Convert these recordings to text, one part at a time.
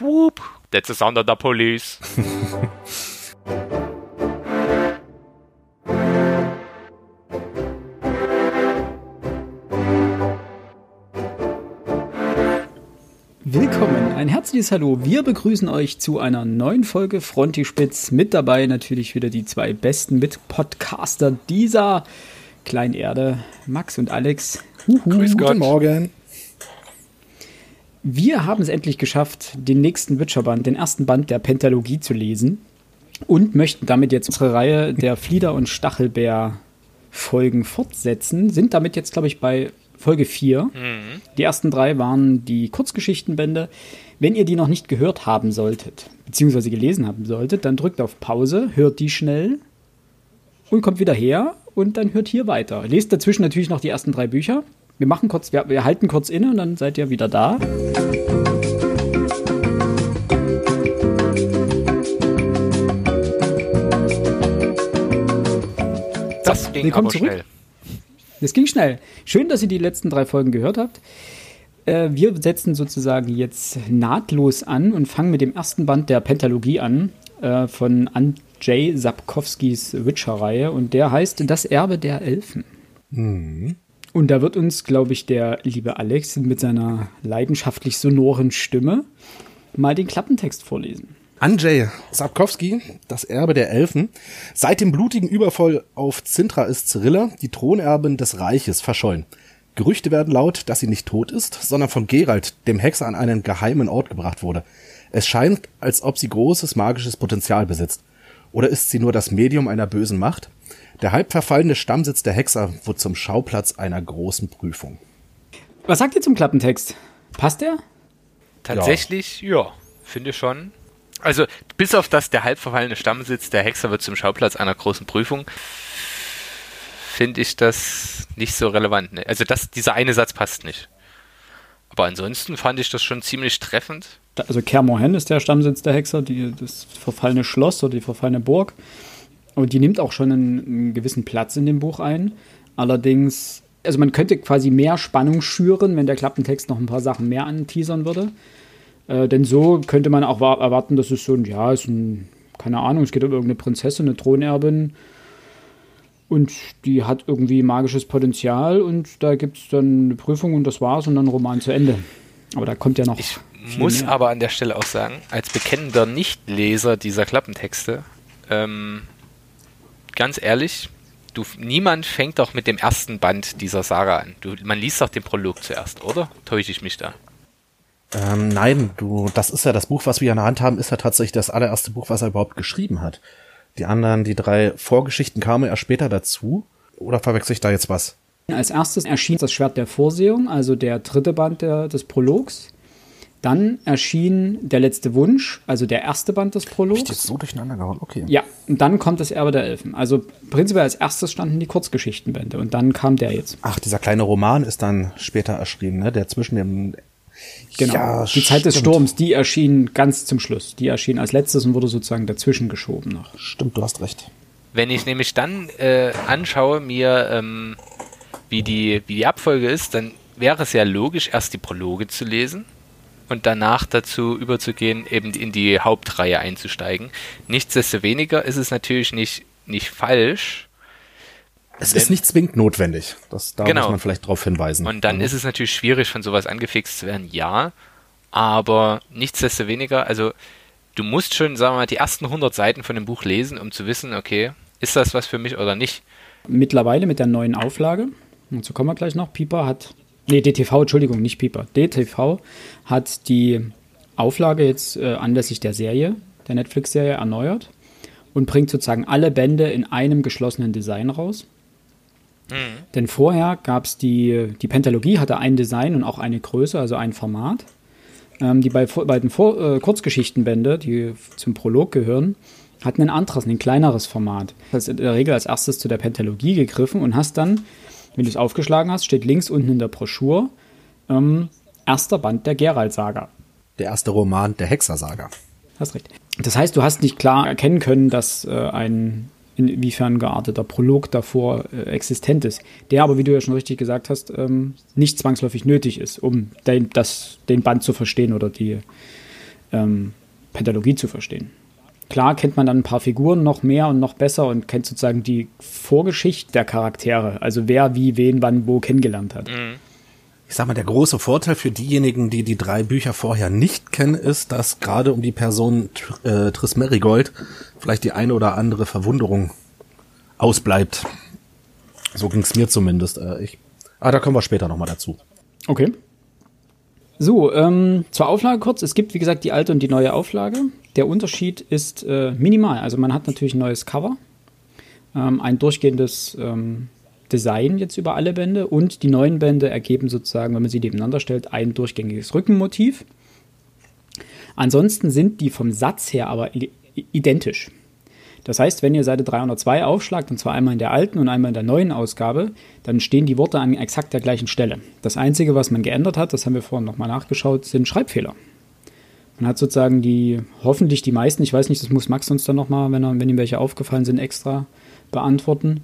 Wup. That's the sound of the police. Willkommen, ein herzliches Hallo. Wir begrüßen euch zu einer neuen Folge Frontispitz. Mit dabei natürlich wieder die zwei besten Mit-Podcaster dieser Kleinerde, Max und Alex. Huhu, Grüß Gott. Guten Morgen. Wir haben es endlich geschafft, den nächsten Witcher-Band, den ersten Band der Pentalogie zu lesen und möchten damit jetzt unsere Reihe der Flieder- und Stachelbeer-Folgen fortsetzen. Sind damit jetzt, glaube ich, bei Folge 4. Mhm. Die ersten drei waren die Kurzgeschichtenbände. Wenn ihr die noch nicht gehört haben solltet, beziehungsweise gelesen haben solltet, dann drückt auf Pause, hört die schnell und kommt wieder her und dann hört hier weiter. Lest dazwischen natürlich noch die ersten drei Bücher. Wir machen kurz, wir, wir halten kurz inne und dann seid ihr wieder da. Das ging aber zurück. schnell. Das ging schnell. Schön, dass ihr die letzten drei Folgen gehört habt. Äh, wir setzen sozusagen jetzt nahtlos an und fangen mit dem ersten Band der Pentalogie an äh, von Andrzej Sapkowskis Witcher-Reihe und der heißt Das Erbe der Elfen. Mhm. Und da wird uns, glaube ich, der liebe Alex mit seiner leidenschaftlich sonoren Stimme mal den Klappentext vorlesen. Andrzej Sapkowski, das Erbe der Elfen. Seit dem blutigen Überfall auf Zintra ist Cyrilla, die Thronerbin des Reiches, verschollen. Gerüchte werden laut, dass sie nicht tot ist, sondern von Geralt, dem Hexer, an einen geheimen Ort gebracht wurde. Es scheint, als ob sie großes magisches Potenzial besitzt. Oder ist sie nur das Medium einer bösen Macht? Der halb verfallene Stammsitz der Hexer wird zum Schauplatz einer großen Prüfung. Was sagt ihr zum Klappentext? Passt der? Tatsächlich, ja, ja finde schon. Also, bis auf das der halb verfallene Stammsitz der Hexer wird zum Schauplatz einer großen Prüfung, finde ich das nicht so relevant. Ne? Also, das, dieser eine Satz passt nicht. Aber ansonsten fand ich das schon ziemlich treffend. Also, Kermorhen ist der Stammsitz der Hexer, die, das verfallene Schloss oder die verfallene Burg. Und die nimmt auch schon einen, einen gewissen Platz in dem Buch ein. Allerdings, also man könnte quasi mehr Spannung schüren, wenn der Klappentext noch ein paar Sachen mehr anteasern würde. Äh, denn so könnte man auch erwarten, dass es so ein, ja, ist ein, keine Ahnung, es geht um irgendeine Prinzessin, eine Thronerbin. Und die hat irgendwie magisches Potenzial und da gibt es dann eine Prüfung und das war's und dann Roman zu Ende. Aber da kommt ja noch. Ich muss mehr. aber an der Stelle auch sagen, als bekennender Nichtleser dieser Klappentexte, ähm, ganz ehrlich, du, niemand fängt doch mit dem ersten Band dieser Saga an. Du, man liest doch den Prolog zuerst, oder? Täusche ich mich da? Ähm, nein, du, das ist ja das Buch, was wir in der Hand haben, ist ja tatsächlich das allererste Buch, was er überhaupt geschrieben hat. Die anderen, die drei Vorgeschichten kamen erst später dazu. Oder verwechsel ich da jetzt was? Als erstes erschien das Schwert der Vorsehung, also der dritte Band der, des Prologs. Dann erschien Der letzte Wunsch, also der erste Band des Prologs. Ich jetzt so durcheinander gehauen, okay. Ja, und dann kommt das Erbe der Elfen. Also prinzipiell als erstes standen die Kurzgeschichtenbände und dann kam der jetzt. Ach, dieser kleine Roman ist dann später erschienen, ne? der zwischen dem Genau. Ja, die Zeit des Sturms, die erschien ganz zum Schluss. Die erschien als letztes und wurde sozusagen dazwischen geschoben noch. Stimmt, du hast recht. Wenn ich nämlich dann äh, anschaue, mir, ähm, wie, die, wie die Abfolge ist, dann wäre es ja logisch, erst die Prologe zu lesen und danach dazu überzugehen, eben in die Hauptreihe einzusteigen. Nichtsdestoweniger ist es natürlich nicht, nicht falsch, es ist nicht zwingend notwendig. Das, da genau. muss man vielleicht darauf hinweisen. Und dann mhm. ist es natürlich schwierig, von sowas angefixt zu werden, ja. Aber nichtsdestoweniger, also du musst schon, sagen wir mal, die ersten 100 Seiten von dem Buch lesen, um zu wissen, okay, ist das was für mich oder nicht. Mittlerweile mit der neuen Auflage, dazu kommen wir gleich noch, Pieper hat, nee, DTV, Entschuldigung, nicht Pieper, DTV hat die Auflage jetzt äh, anlässlich der Serie, der Netflix-Serie erneuert und bringt sozusagen alle Bände in einem geschlossenen Design raus. Mhm. Denn vorher gab es die, die Pentalogie hatte ein Design und auch eine Größe, also ein Format. Ähm, die bei, beiden Vor äh, Kurzgeschichtenbände, die zum Prolog gehören, hatten ein anderes, ein kleineres Format. Das ist in der Regel als erstes zu der Pentalogie gegriffen und hast dann, wenn du es aufgeschlagen hast, steht links unten in der Broschur ähm, erster Band der Geralt-Saga. Der erste Roman der Hexer-Saga. Hast recht. Das heißt, du hast nicht klar erkennen können, dass äh, ein inwiefern gearteter Prolog davor äh, existent ist, der aber, wie du ja schon richtig gesagt hast, ähm, nicht zwangsläufig nötig ist, um den, das, den Band zu verstehen oder die, ähm, Pentalogie zu verstehen. Klar kennt man dann ein paar Figuren noch mehr und noch besser und kennt sozusagen die Vorgeschichte der Charaktere, also wer wie wen wann wo kennengelernt hat. Mhm. Ich sag mal, der große Vorteil für diejenigen, die die drei Bücher vorher nicht kennen, ist, dass gerade um die Person äh, Triss Merigold vielleicht die eine oder andere Verwunderung ausbleibt. So ging's mir zumindest. Äh, ich, ah, da kommen wir später nochmal dazu. Okay. So, ähm, zur Auflage kurz. Es gibt, wie gesagt, die alte und die neue Auflage. Der Unterschied ist äh, minimal. Also man hat natürlich ein neues Cover, ähm, ein durchgehendes ähm, Design jetzt über alle Bände und die neuen Bände ergeben sozusagen, wenn man sie nebeneinander stellt, ein durchgängiges Rückenmotiv. Ansonsten sind die vom Satz her aber identisch. Das heißt, wenn ihr Seite 302 aufschlagt, und zwar einmal in der alten und einmal in der neuen Ausgabe, dann stehen die Worte an exakt der gleichen Stelle. Das Einzige, was man geändert hat, das haben wir vorhin nochmal nachgeschaut, sind Schreibfehler. Man hat sozusagen die, hoffentlich die meisten, ich weiß nicht, das muss Max uns dann nochmal, wenn, wenn ihm welche aufgefallen sind, extra beantworten.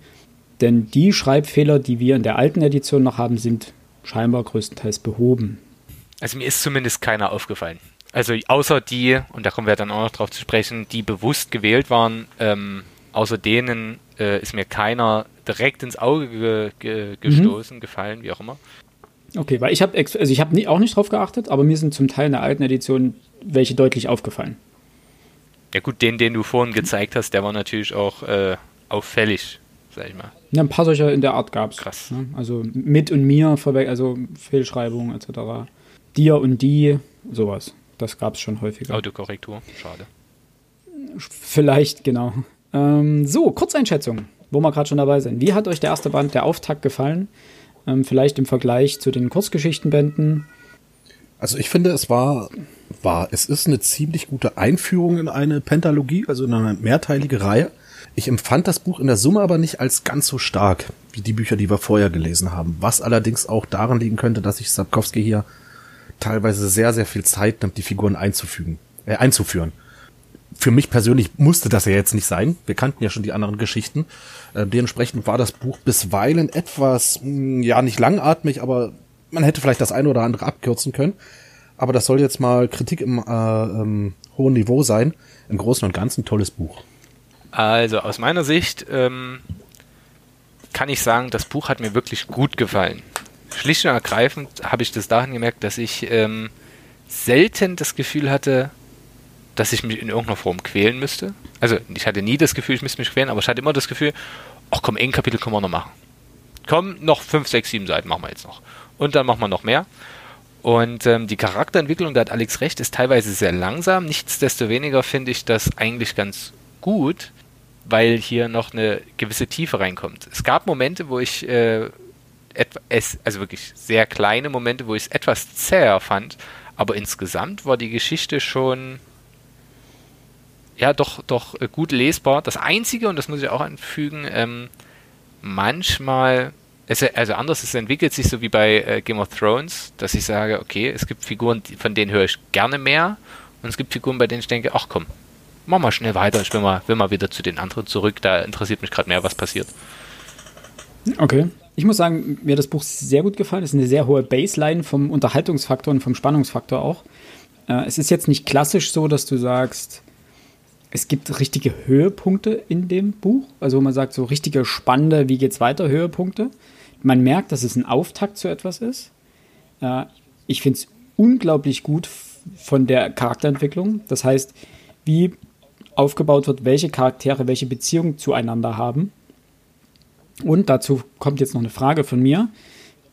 Denn die Schreibfehler, die wir in der alten Edition noch haben, sind scheinbar größtenteils behoben. Also mir ist zumindest keiner aufgefallen. Also außer die, und da kommen wir dann auch noch drauf zu sprechen, die bewusst gewählt waren, ähm, außer denen äh, ist mir keiner direkt ins Auge ge ge gestoßen, mhm. gefallen, wie auch immer. Okay, weil ich habe also ich habe auch nicht drauf geachtet, aber mir sind zum Teil in der alten Edition welche deutlich aufgefallen. Ja gut, den, den du vorhin gezeigt hast, der war natürlich auch äh, auffällig, sag ich mal. Ja, ein paar solcher in der Art gab es. Krass. Ne? Also mit und mir, also Fehlschreibungen etc. Dir und die, sowas. Das gab es schon häufiger. Autokorrektur, schade. Vielleicht, genau. Ähm, so, Kurzeinschätzung, wo wir gerade schon dabei sind. Wie hat euch der erste Band, der Auftakt, gefallen? Ähm, vielleicht im Vergleich zu den Kurzgeschichtenbänden? Also ich finde, es war, war, es ist eine ziemlich gute Einführung in eine Pentalogie, also in eine mehrteilige Reihe. Ich empfand das Buch in der Summe aber nicht als ganz so stark wie die Bücher, die wir vorher gelesen haben. Was allerdings auch daran liegen könnte, dass sich Sapkowski hier teilweise sehr, sehr viel Zeit nimmt, die Figuren einzufügen, äh, einzuführen. Für mich persönlich musste das ja jetzt nicht sein. Wir kannten ja schon die anderen Geschichten. Äh, dementsprechend war das Buch bisweilen etwas, mh, hm, ja, nicht langatmig, aber man hätte vielleicht das eine oder andere abkürzen können. Aber das soll jetzt mal Kritik im äh, ähm, hohen Niveau sein. Im Großen und Ganzen tolles Buch. Also aus meiner Sicht ähm, kann ich sagen, das Buch hat mir wirklich gut gefallen schlicht und ergreifend habe ich das dahin gemerkt, dass ich ähm, selten das Gefühl hatte, dass ich mich in irgendeiner Form quälen müsste. Also ich hatte nie das Gefühl, ich müsste mich quälen, aber ich hatte immer das Gefühl, ach komm, ein Kapitel können wir noch machen. Komm, noch 5, 6, 7 Seiten machen wir jetzt noch. Und dann machen wir noch mehr. Und ähm, die Charakterentwicklung, da hat Alex recht, ist teilweise sehr langsam. Nichtsdestoweniger finde ich das eigentlich ganz gut, weil hier noch eine gewisse Tiefe reinkommt. Es gab Momente, wo ich äh, es, also wirklich sehr kleine Momente, wo ich es etwas zäher fand, aber insgesamt war die Geschichte schon ja doch doch äh, gut lesbar. Das einzige und das muss ich auch anfügen, ähm, manchmal es, also anders, es entwickelt sich so wie bei äh, Game of Thrones, dass ich sage, okay, es gibt Figuren, von denen höre ich gerne mehr und es gibt Figuren, bei denen ich denke, ach komm, mach mal schnell weiter, ich will mal, will mal wieder zu den anderen zurück, da interessiert mich gerade mehr, was passiert. Okay. Ich muss sagen, mir hat das Buch sehr gut gefallen. Es ist eine sehr hohe Baseline vom Unterhaltungsfaktor und vom Spannungsfaktor auch. Äh, es ist jetzt nicht klassisch so, dass du sagst, es gibt richtige Höhepunkte in dem Buch. Also man sagt, so richtige spannende, wie geht's weiter, Höhepunkte. Man merkt, dass es ein Auftakt zu etwas ist. Äh, ich finde es unglaublich gut von der Charakterentwicklung. Das heißt, wie aufgebaut wird, welche Charaktere welche Beziehungen zueinander haben und dazu kommt jetzt noch eine Frage von mir,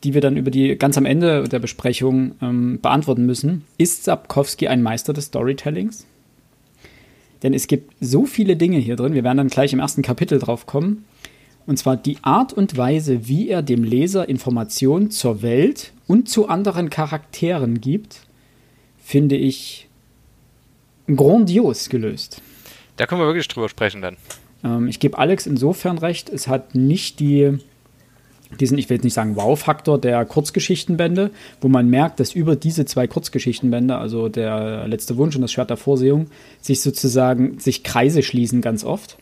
die wir dann über die ganz am Ende der Besprechung ähm, beantworten müssen. Ist Sapkowski ein Meister des Storytellings? Denn es gibt so viele Dinge hier drin, wir werden dann gleich im ersten Kapitel drauf kommen. Und zwar die Art und Weise, wie er dem Leser Informationen zur Welt und zu anderen Charakteren gibt, finde ich grandios gelöst. Da können wir wirklich drüber sprechen dann. Ähm, ich gebe Alex insofern recht, es hat nicht die, diesen, ich will jetzt nicht sagen Wow-Faktor der Kurzgeschichtenbände, wo man merkt, dass über diese zwei Kurzgeschichtenbände, also der letzte Wunsch und das Schwert der Vorsehung, sich sozusagen sich Kreise schließen ganz oft.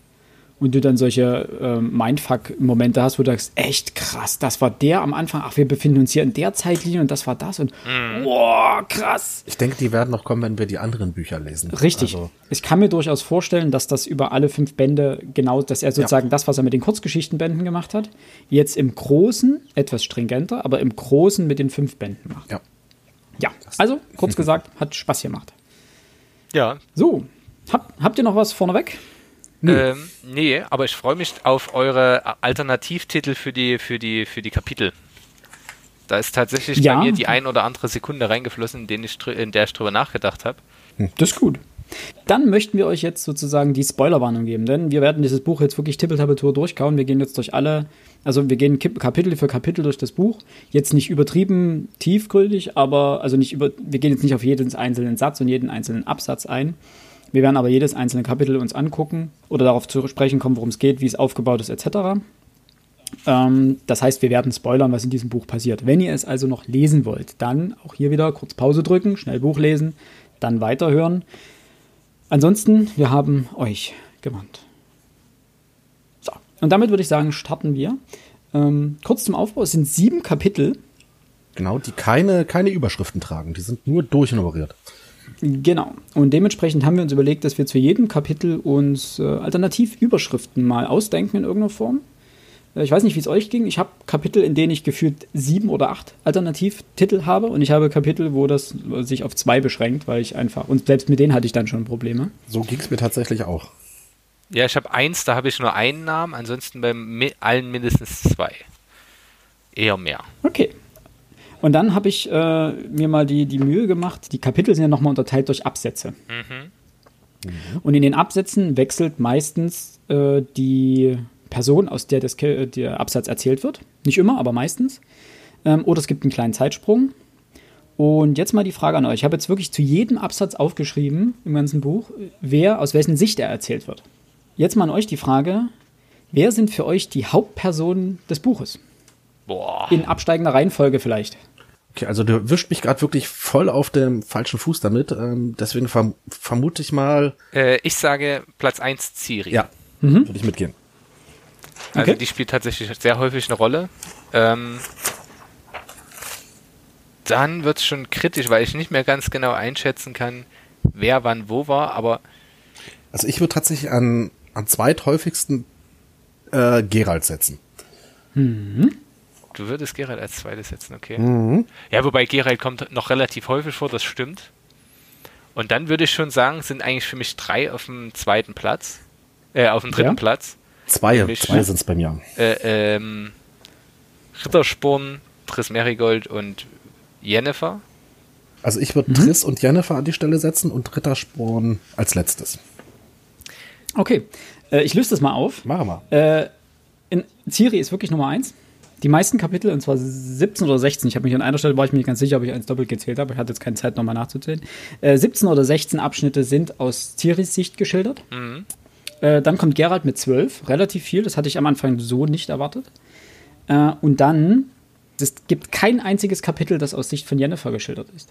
Und du dann solche äh, Mindfuck-Momente hast, wo du sagst, echt krass, das war der am Anfang, ach, wir befinden uns hier in der Zeitlinie und das war das und Mhm. boah, krass. Ich denke, die werden noch kommen, wenn wir die anderen Bücher lesen. Richtig. Also, ich kann mir durchaus vorstellen, dass das über alle fünf Bände genau, dass er sozusagen das, was er mit den Kurzgeschichtenbänden gemacht hat, jetzt im Großen etwas stringenter, aber im Großen mit den fünf Bänden macht. ja. Ja, also kurz gesagt, hat Spaß gemacht. Ja, So, hab, habt ihr noch was vorneweg? Ähm, nee, aber ich freue mich auf eure Alternativtitel für die, für die, für die Kapitel. Da ist tatsächlich Ja. bei mir die ein oder andere Sekunde reingeflossen, in, denen ich, in der ich drüber nachgedacht habe. Das ist gut. Dann möchten wir euch jetzt sozusagen die Spoilerwarnung geben, denn wir werden dieses Buch jetzt wirklich Tippeltappeltour durchkauen. Wir gehen jetzt durch alle, also wir gehen Kapitel für Kapitel durch das Buch. Jetzt nicht übertrieben tiefgründig, aber also nicht über, wir gehen jetzt nicht auf jeden einzelnen Satz und jeden einzelnen Absatz ein. Wir werden aber jedes einzelne Kapitel uns angucken oder darauf zu sprechen kommen, worum es geht, wie es aufgebaut ist, etc. Ähm, das heißt, wir werden spoilern, was in diesem Buch passiert. Wenn ihr es also noch lesen wollt, dann auch hier wieder kurz Pause drücken, schnell Buch lesen, dann weiterhören. Ansonsten, wir haben euch gewarnt. So, und damit würde ich sagen, starten wir. Ähm, kurz zum Aufbau, es sind sieben Kapitel. Genau, die keine, keine Überschriften tragen. Die sind nur durchnummeriert. Genau. Und dementsprechend haben wir uns überlegt, dass wir zu jedem Kapitel uns äh, Alternativüberschriften mal ausdenken in irgendeiner Form. Äh, ich weiß nicht, wie es euch ging. Ich habe Kapitel, in denen ich gefühlt sieben oder acht Alternativtitel habe. Und ich habe Kapitel, wo das sich auf zwei beschränkt, weil ich einfach, und selbst mit denen hatte ich dann schon Probleme. So ging es mir tatsächlich auch. Ja, ich habe eins, da habe ich nur einen Namen, ansonsten bei mi allen mindestens zwei. Eher mehr. Okay. Und dann habe ich äh, mir mal die, die Mühe gemacht, die Kapitel sind ja nochmal unterteilt durch Absätze. Und in den Absätzen wechselt meistens äh, die Person, aus der das, Ke- der Absatz erzählt wird. Nicht immer, aber meistens. Ähm, oder es gibt einen kleinen Zeitsprung. Und jetzt mal die Frage an euch. Ich habe jetzt wirklich zu jedem Absatz aufgeschrieben im ganzen Buch, wer, aus wessen Sicht er erzählt wird. Jetzt mal an euch die Frage, wer sind für euch die Hauptpersonen des Buches? Boah. In absteigender Reihenfolge vielleicht. Okay, also du wischt mich gerade wirklich voll auf dem falschen Fuß damit. Ähm, deswegen verm vermute ich mal, Äh, ich sage Platz 1 Ciri. ja, würde ich mitgehen. Also Okay. die spielt tatsächlich sehr häufig eine Rolle. Ähm, dann wird es schon kritisch, weil ich nicht mehr ganz genau einschätzen kann, wer wann wo war, aber Also ich würde tatsächlich an, an zweithäufigsten äh, Gerald setzen. Du würdest Geralt als zweites setzen, okay. Ja, wobei Geralt kommt noch relativ häufig vor, das stimmt. Und dann würde ich schon sagen, sind eigentlich für mich drei auf dem zweiten Platz, äh, auf dem dritten Ja. Platz. Zwei, Mich- zwei sind es bei mir. Äh, ähm, Rittersporn, Triss Merigold und Jennifer. Also ich würde Triss und Jennifer an die Stelle setzen und Rittersporn als letztes. Okay, äh, ich löse das mal auf. Machen wir. Äh, in Ciri ist wirklich Nummer eins. Die meisten Kapitel, und zwar 17 oder 16, ich habe mich an einer Stelle, war ich mir nicht ganz sicher, ob ich eins doppelt gezählt habe, ich hatte jetzt keine Zeit, nochmal nachzuzählen. Äh, 17 oder 16 Abschnitte sind aus Ciris Sicht geschildert. Äh, dann kommt Geralt mit 12, relativ viel, das hatte ich am Anfang so nicht erwartet. Äh, und dann, es gibt kein einziges Kapitel, das aus Sicht von Jennifer geschildert ist.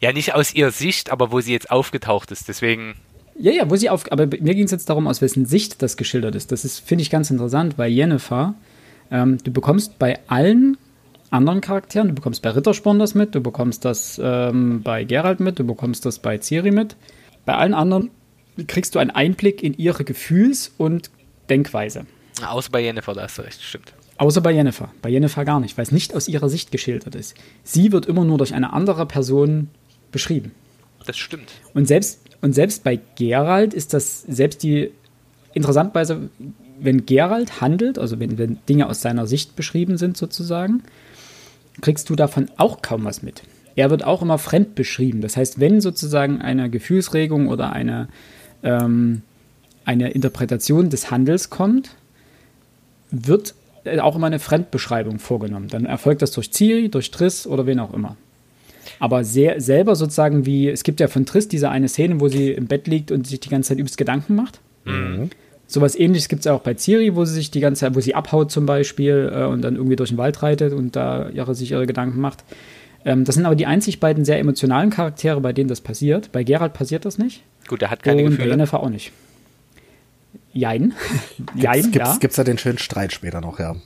Ja, nicht aus ihrer Sicht, aber wo sie jetzt aufgetaucht ist. Deswegen, Ja, ja, wo sie auf. Aber mir ging es jetzt darum, aus wessen Sicht das geschildert ist. Das ist, finde ich, ganz interessant, weil Yennefer, ähm, du bekommst bei allen anderen Charakteren, du bekommst bei Rittersporn das mit, du bekommst das ähm, bei Geralt mit, du bekommst das bei Ciri mit. Bei allen anderen kriegst du einen Einblick in ihre Gefühls- und Denkweise. außer bei Jennifer, da hast du recht, stimmt. Außer bei Yennefer. Bei Yennefer gar nicht, weil es nicht aus ihrer Sicht geschildert ist. Sie wird immer nur durch eine andere Person beschrieben. Das stimmt. Und selbst, und selbst bei Geralt ist das, selbst die, interessanterweise, wenn Geralt handelt, also wenn, wenn Dinge aus seiner Sicht beschrieben sind sozusagen, kriegst du davon auch kaum was mit. Er wird auch immer fremd beschrieben. Das heißt, wenn sozusagen eine Gefühlsregung oder eine, ähm, eine Interpretation des Handels kommt, wird auch immer eine Fremdbeschreibung vorgenommen. Dann erfolgt das durch Ciri, durch Triss oder wen auch immer. Aber sehr, selber sozusagen wie, es gibt ja von Triss diese eine Szene, wo sie im Bett liegt und sich die ganze Zeit übelst Gedanken macht. Sowas ähnliches gibt es auch bei Ciri, wo sie sich die ganze Zeit, wo sie abhaut zum Beispiel äh, und dann irgendwie durch den Wald reitet und da ihre, sich ihre Gedanken macht. Ähm, das sind aber die einzig beiden sehr emotionalen Charaktere, bei denen das passiert. Bei Geralt passiert das nicht. Gut, er hat keine und bei Gefühle. Yennefer auch nicht. jein. jein, gibt's, ja. Gibt's da den schönen Streit später noch, ja.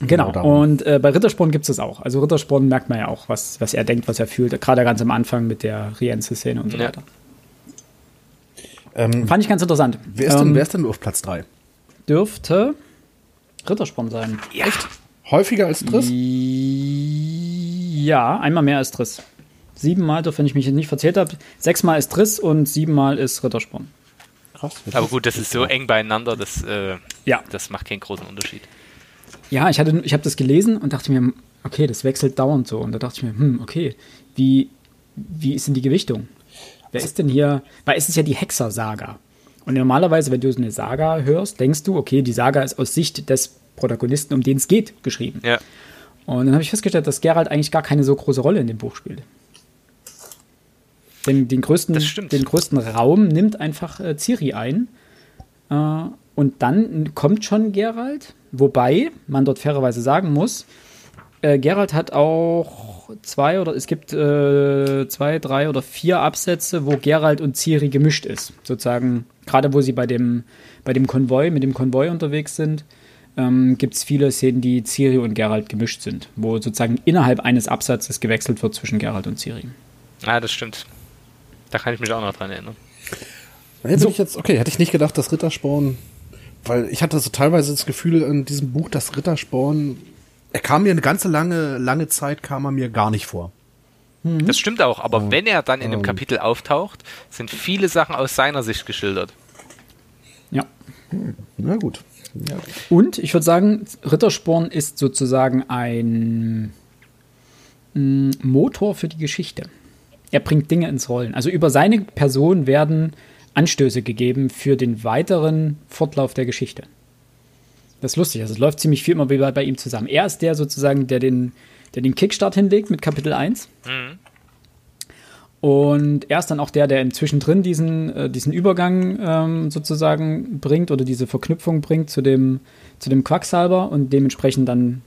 Genau, genau und äh, bei Rittersporn gibt es das auch. Also Rittersporn merkt man ja auch, was, was er denkt, was er fühlt, gerade ganz am Anfang mit der Rienze-Szene und so ja. weiter. Ähm, Fand ich ganz interessant. Wer ist, denn, ähm, wer ist denn auf Platz 3? Dürfte Rittersporn sein. Ja. Echt? Häufiger als Triss? Ja, einmal mehr als Triss. Siebenmal, wenn ich mich nicht verzählt habe, sechsmal ist Triss und siebenmal ist Rittersporn. Krass. Aber gut, das ist so eng beieinander, das, äh, ja. das macht keinen großen Unterschied. Ja, ich, ich habe das gelesen und dachte mir, okay, das wechselt dauernd so. Und da dachte ich mir, hm, okay, wie, wie ist denn die Gewichtung? Wer ist denn hier? Weil es ist ja die Hexer-Saga. Und normalerweise, wenn du so eine Saga hörst, denkst du, okay, die Saga ist aus Sicht des Protagonisten, um den es geht, geschrieben. Ja. Und dann habe ich festgestellt, dass Geralt eigentlich gar keine so große Rolle in dem Buch spielt. Den, den, größten, den größten Raum nimmt einfach äh, Ciri ein. Äh, und dann kommt schon Geralt, wobei man dort fairerweise sagen muss, äh, Geralt hat auch zwei oder es gibt äh, zwei, drei oder vier Absätze, wo Geralt und Ciri gemischt ist. Sozusagen, gerade wo sie bei dem, bei dem Konvoi, mit dem Konvoi unterwegs sind, ähm, gibt es viele Szenen, die Ciri und Geralt gemischt sind, wo sozusagen innerhalb eines Absatzes gewechselt wird zwischen Geralt und Ciri. Ah, das stimmt. Da kann ich mich auch noch dran erinnern. Hätte so. ich jetzt, okay, hätte ich nicht gedacht, dass Rittersporn, weil ich hatte so teilweise das Gefühl in diesem Buch, dass Rittersporn, er kam mir eine ganze lange, lange Zeit kam er mir gar nicht vor. Mhm. Das stimmt auch, aber oh. wenn er dann in dem Kapitel auftaucht, sind viele Sachen aus seiner Sicht geschildert. Ja. Hm. Na gut. Ja. Und ich würde sagen, Rittersporn ist sozusagen ein mm, Motor für die Geschichte. Er bringt Dinge ins Rollen. Also über seine Person werden Anstöße gegeben für den weiteren Fortlauf der Geschichte. Das ist lustig. Also es läuft ziemlich viel immer bei, bei ihm zusammen. Er ist der sozusagen, der den, der den Kickstart hinlegt mit Kapitel 1. Mhm. Und er ist dann auch der, der inzwischen diesen, äh, diesen Übergang ähm, sozusagen bringt oder diese Verknüpfung bringt zu dem, zu dem Quacksalber und dementsprechend dann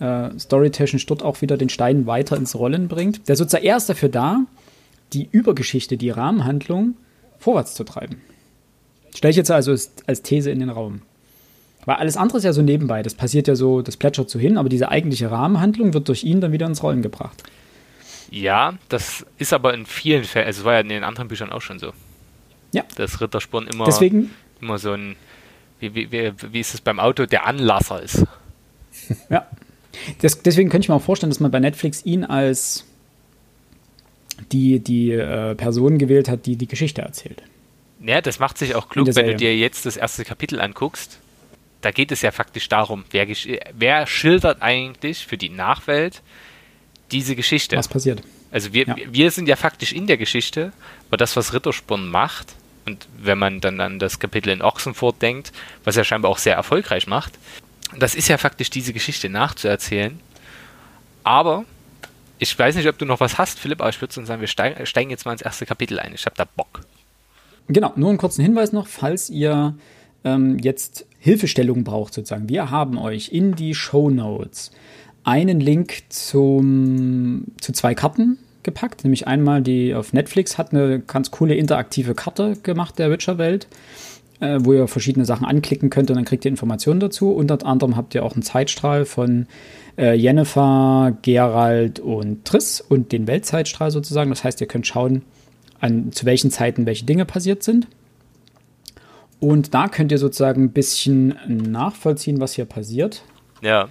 äh, storytechnisch dort auch wieder den Stein weiter ins Rollen bringt. Der sozusagen erst dafür da, die Übergeschichte, die Rahmenhandlung vorwärts zu treiben. Stelle ich jetzt also als, als These in den Raum. Weil alles andere ist ja so nebenbei. Das passiert ja so, das plätschert so hin, aber diese eigentliche Rahmenhandlung wird durch ihn dann wieder ins Rollen gebracht. Ja, das ist aber in vielen Fällen, also es war ja in den anderen Büchern auch schon so. Ja. Dass Rittersporn immer, Deswegen, immer so ein, wie, wie, wie, wie ist es beim Auto, der Anlasser ist. Ja. Das, deswegen könnte ich mir auch vorstellen, dass man bei Netflix ihn als die, die äh, Person gewählt hat, die die Geschichte erzählt. Ja, das macht sich auch klug, wenn du dir jetzt das erste Kapitel anguckst. Da geht es ja faktisch darum, wer, wer schildert eigentlich für die Nachwelt diese Geschichte. Was passiert? Also wir, ja. wir sind ja faktisch in der Geschichte, aber das, was Rittersporn macht, und wenn man dann an das Kapitel in Ochsenfurt denkt, was er scheinbar auch sehr erfolgreich macht, das ist ja faktisch diese Geschichte nachzuerzählen. Aber ich weiß nicht, ob du noch was hast, Philipp, aber ich würde sagen, wir steigen, steigen jetzt mal ins erste Kapitel ein. Ich habe da Bock. Genau, nur einen kurzen Hinweis noch, falls ihr ähm, jetzt Hilfestellung braucht sozusagen. Wir haben euch in die Show Notes einen Link zum, zu zwei Karten gepackt. Nämlich einmal die auf Netflix hat eine ganz coole interaktive Karte gemacht der Witcher-Welt, äh, wo ihr verschiedene Sachen anklicken könnt und dann kriegt ihr Informationen dazu. Unter anderem habt ihr auch einen Zeitstrahl von äh, Jennifer, Gerald und Triss und den Weltzeitstrahl sozusagen. Das heißt, ihr könnt schauen, an zu welchen Zeiten welche Dinge passiert sind. Und da könnt ihr sozusagen ein bisschen nachvollziehen, was hier passiert. Ja.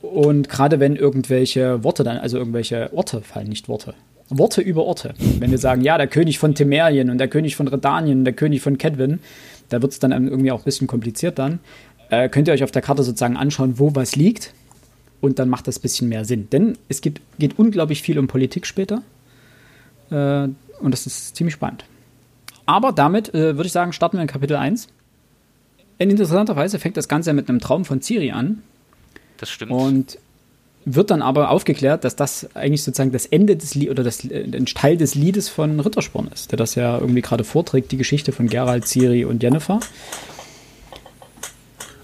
Und gerade wenn irgendwelche Worte dann, also irgendwelche Orte fallen, nicht Worte. Worte über Orte. Wenn wir sagen, ja, der König von Temerien und der König von Redanien und der König von Kedwin, da wird es dann irgendwie auch ein bisschen kompliziert dann. Äh, könnt ihr euch auf der Karte sozusagen anschauen, wo was liegt. Und dann macht das ein bisschen mehr Sinn. Denn es geht, geht unglaublich viel um Politik später. Äh, und das ist ziemlich spannend. Aber damit äh, würde ich sagen, starten wir in Kapitel 1. In interessanter Weise fängt das Ganze mit einem Traum von Ciri an, das stimmt. Und wird dann aber aufgeklärt, dass das eigentlich sozusagen das Ende des Liedes oder das, äh, ein Teil des Liedes von Rittersporn ist, der das ja irgendwie gerade vorträgt, die Geschichte von Gerald, Ciri und Jennifer.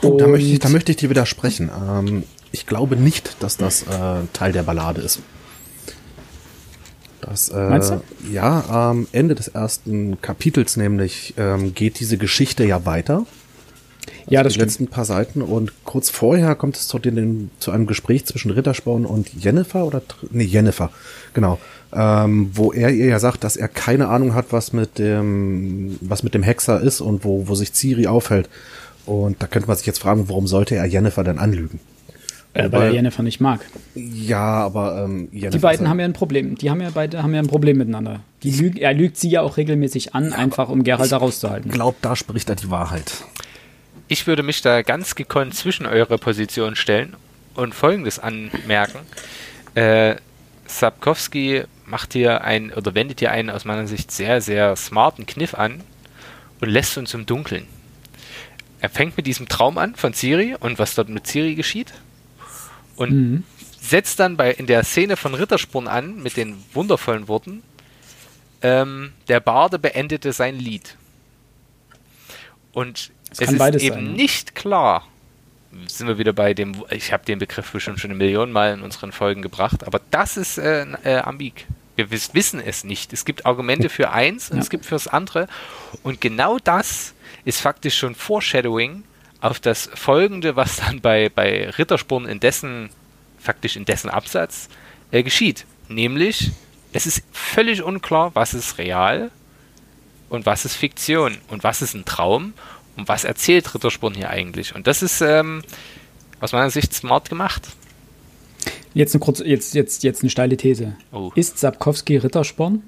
Oh, da, möchte ich, da möchte ich dir widersprechen. Ähm, ich glaube nicht, dass das äh, Teil der Ballade ist. Das, äh, Meinst du? Ja, am Ende des ersten Kapitels nämlich ähm, geht diese Geschichte ja weiter. Also Ja, das die letzten paar Seiten und kurz vorher kommt es zu, den, zu einem Gespräch zwischen Rittersporn und Jennifer oder nee Jennifer genau ähm, wo er ihr ja sagt, dass er keine Ahnung hat, was mit dem was mit dem Hexer ist und wo wo sich Ciri aufhält und da könnte man sich jetzt fragen, warum sollte er Jennifer denn anlügen? Äh, weil er Jennifer nicht mag. Ja, aber ähm, Jennifer Die beiden sagt- haben ja ein Problem. Die haben ja beide haben ja ein Problem miteinander. Die lüg, er lügt sie ja auch regelmäßig an, einfach um Geralt da rauszuhalten. glaubt, da spricht er die Wahrheit. Ich würde mich da ganz gekonnt zwischen eure Position stellen und Folgendes anmerken. Äh, Sapkowski macht hier ein oder wendet hier einen aus meiner Sicht sehr, sehr smarten Kniff an und lässt uns im Dunkeln. Er fängt mit diesem Traum an von Ciri und was dort mit Ciri geschieht und setzt dann bei in der Szene von Rittersporn an mit den wundervollen Worten: ähm, Der Barde beendete sein Lied. Und Es es, ist eben sein, ne? nicht klar. Sind wir wieder bei dem, ich habe den Begriff bestimmt schon eine Million Mal in unseren Folgen gebracht, aber das ist äh, äh, ambig. Wir wiss, wissen es nicht. Es gibt Argumente für eins und Ja. es gibt fürs andere. Und genau das ist faktisch schon Foreshadowing auf das Folgende, was dann bei, bei Rittersporn in dessen, faktisch in dessen Absatz äh, geschieht. Nämlich, es ist völlig unklar, was ist real und was ist Fiktion und was ist ein Traum und was erzählt Rittersporn hier eigentlich. Und das ist ähm, aus meiner Sicht smart gemacht. Jetzt eine kurze, jetzt, jetzt, jetzt eine steile These. Oh. Ist Sapkowski Rittersporn?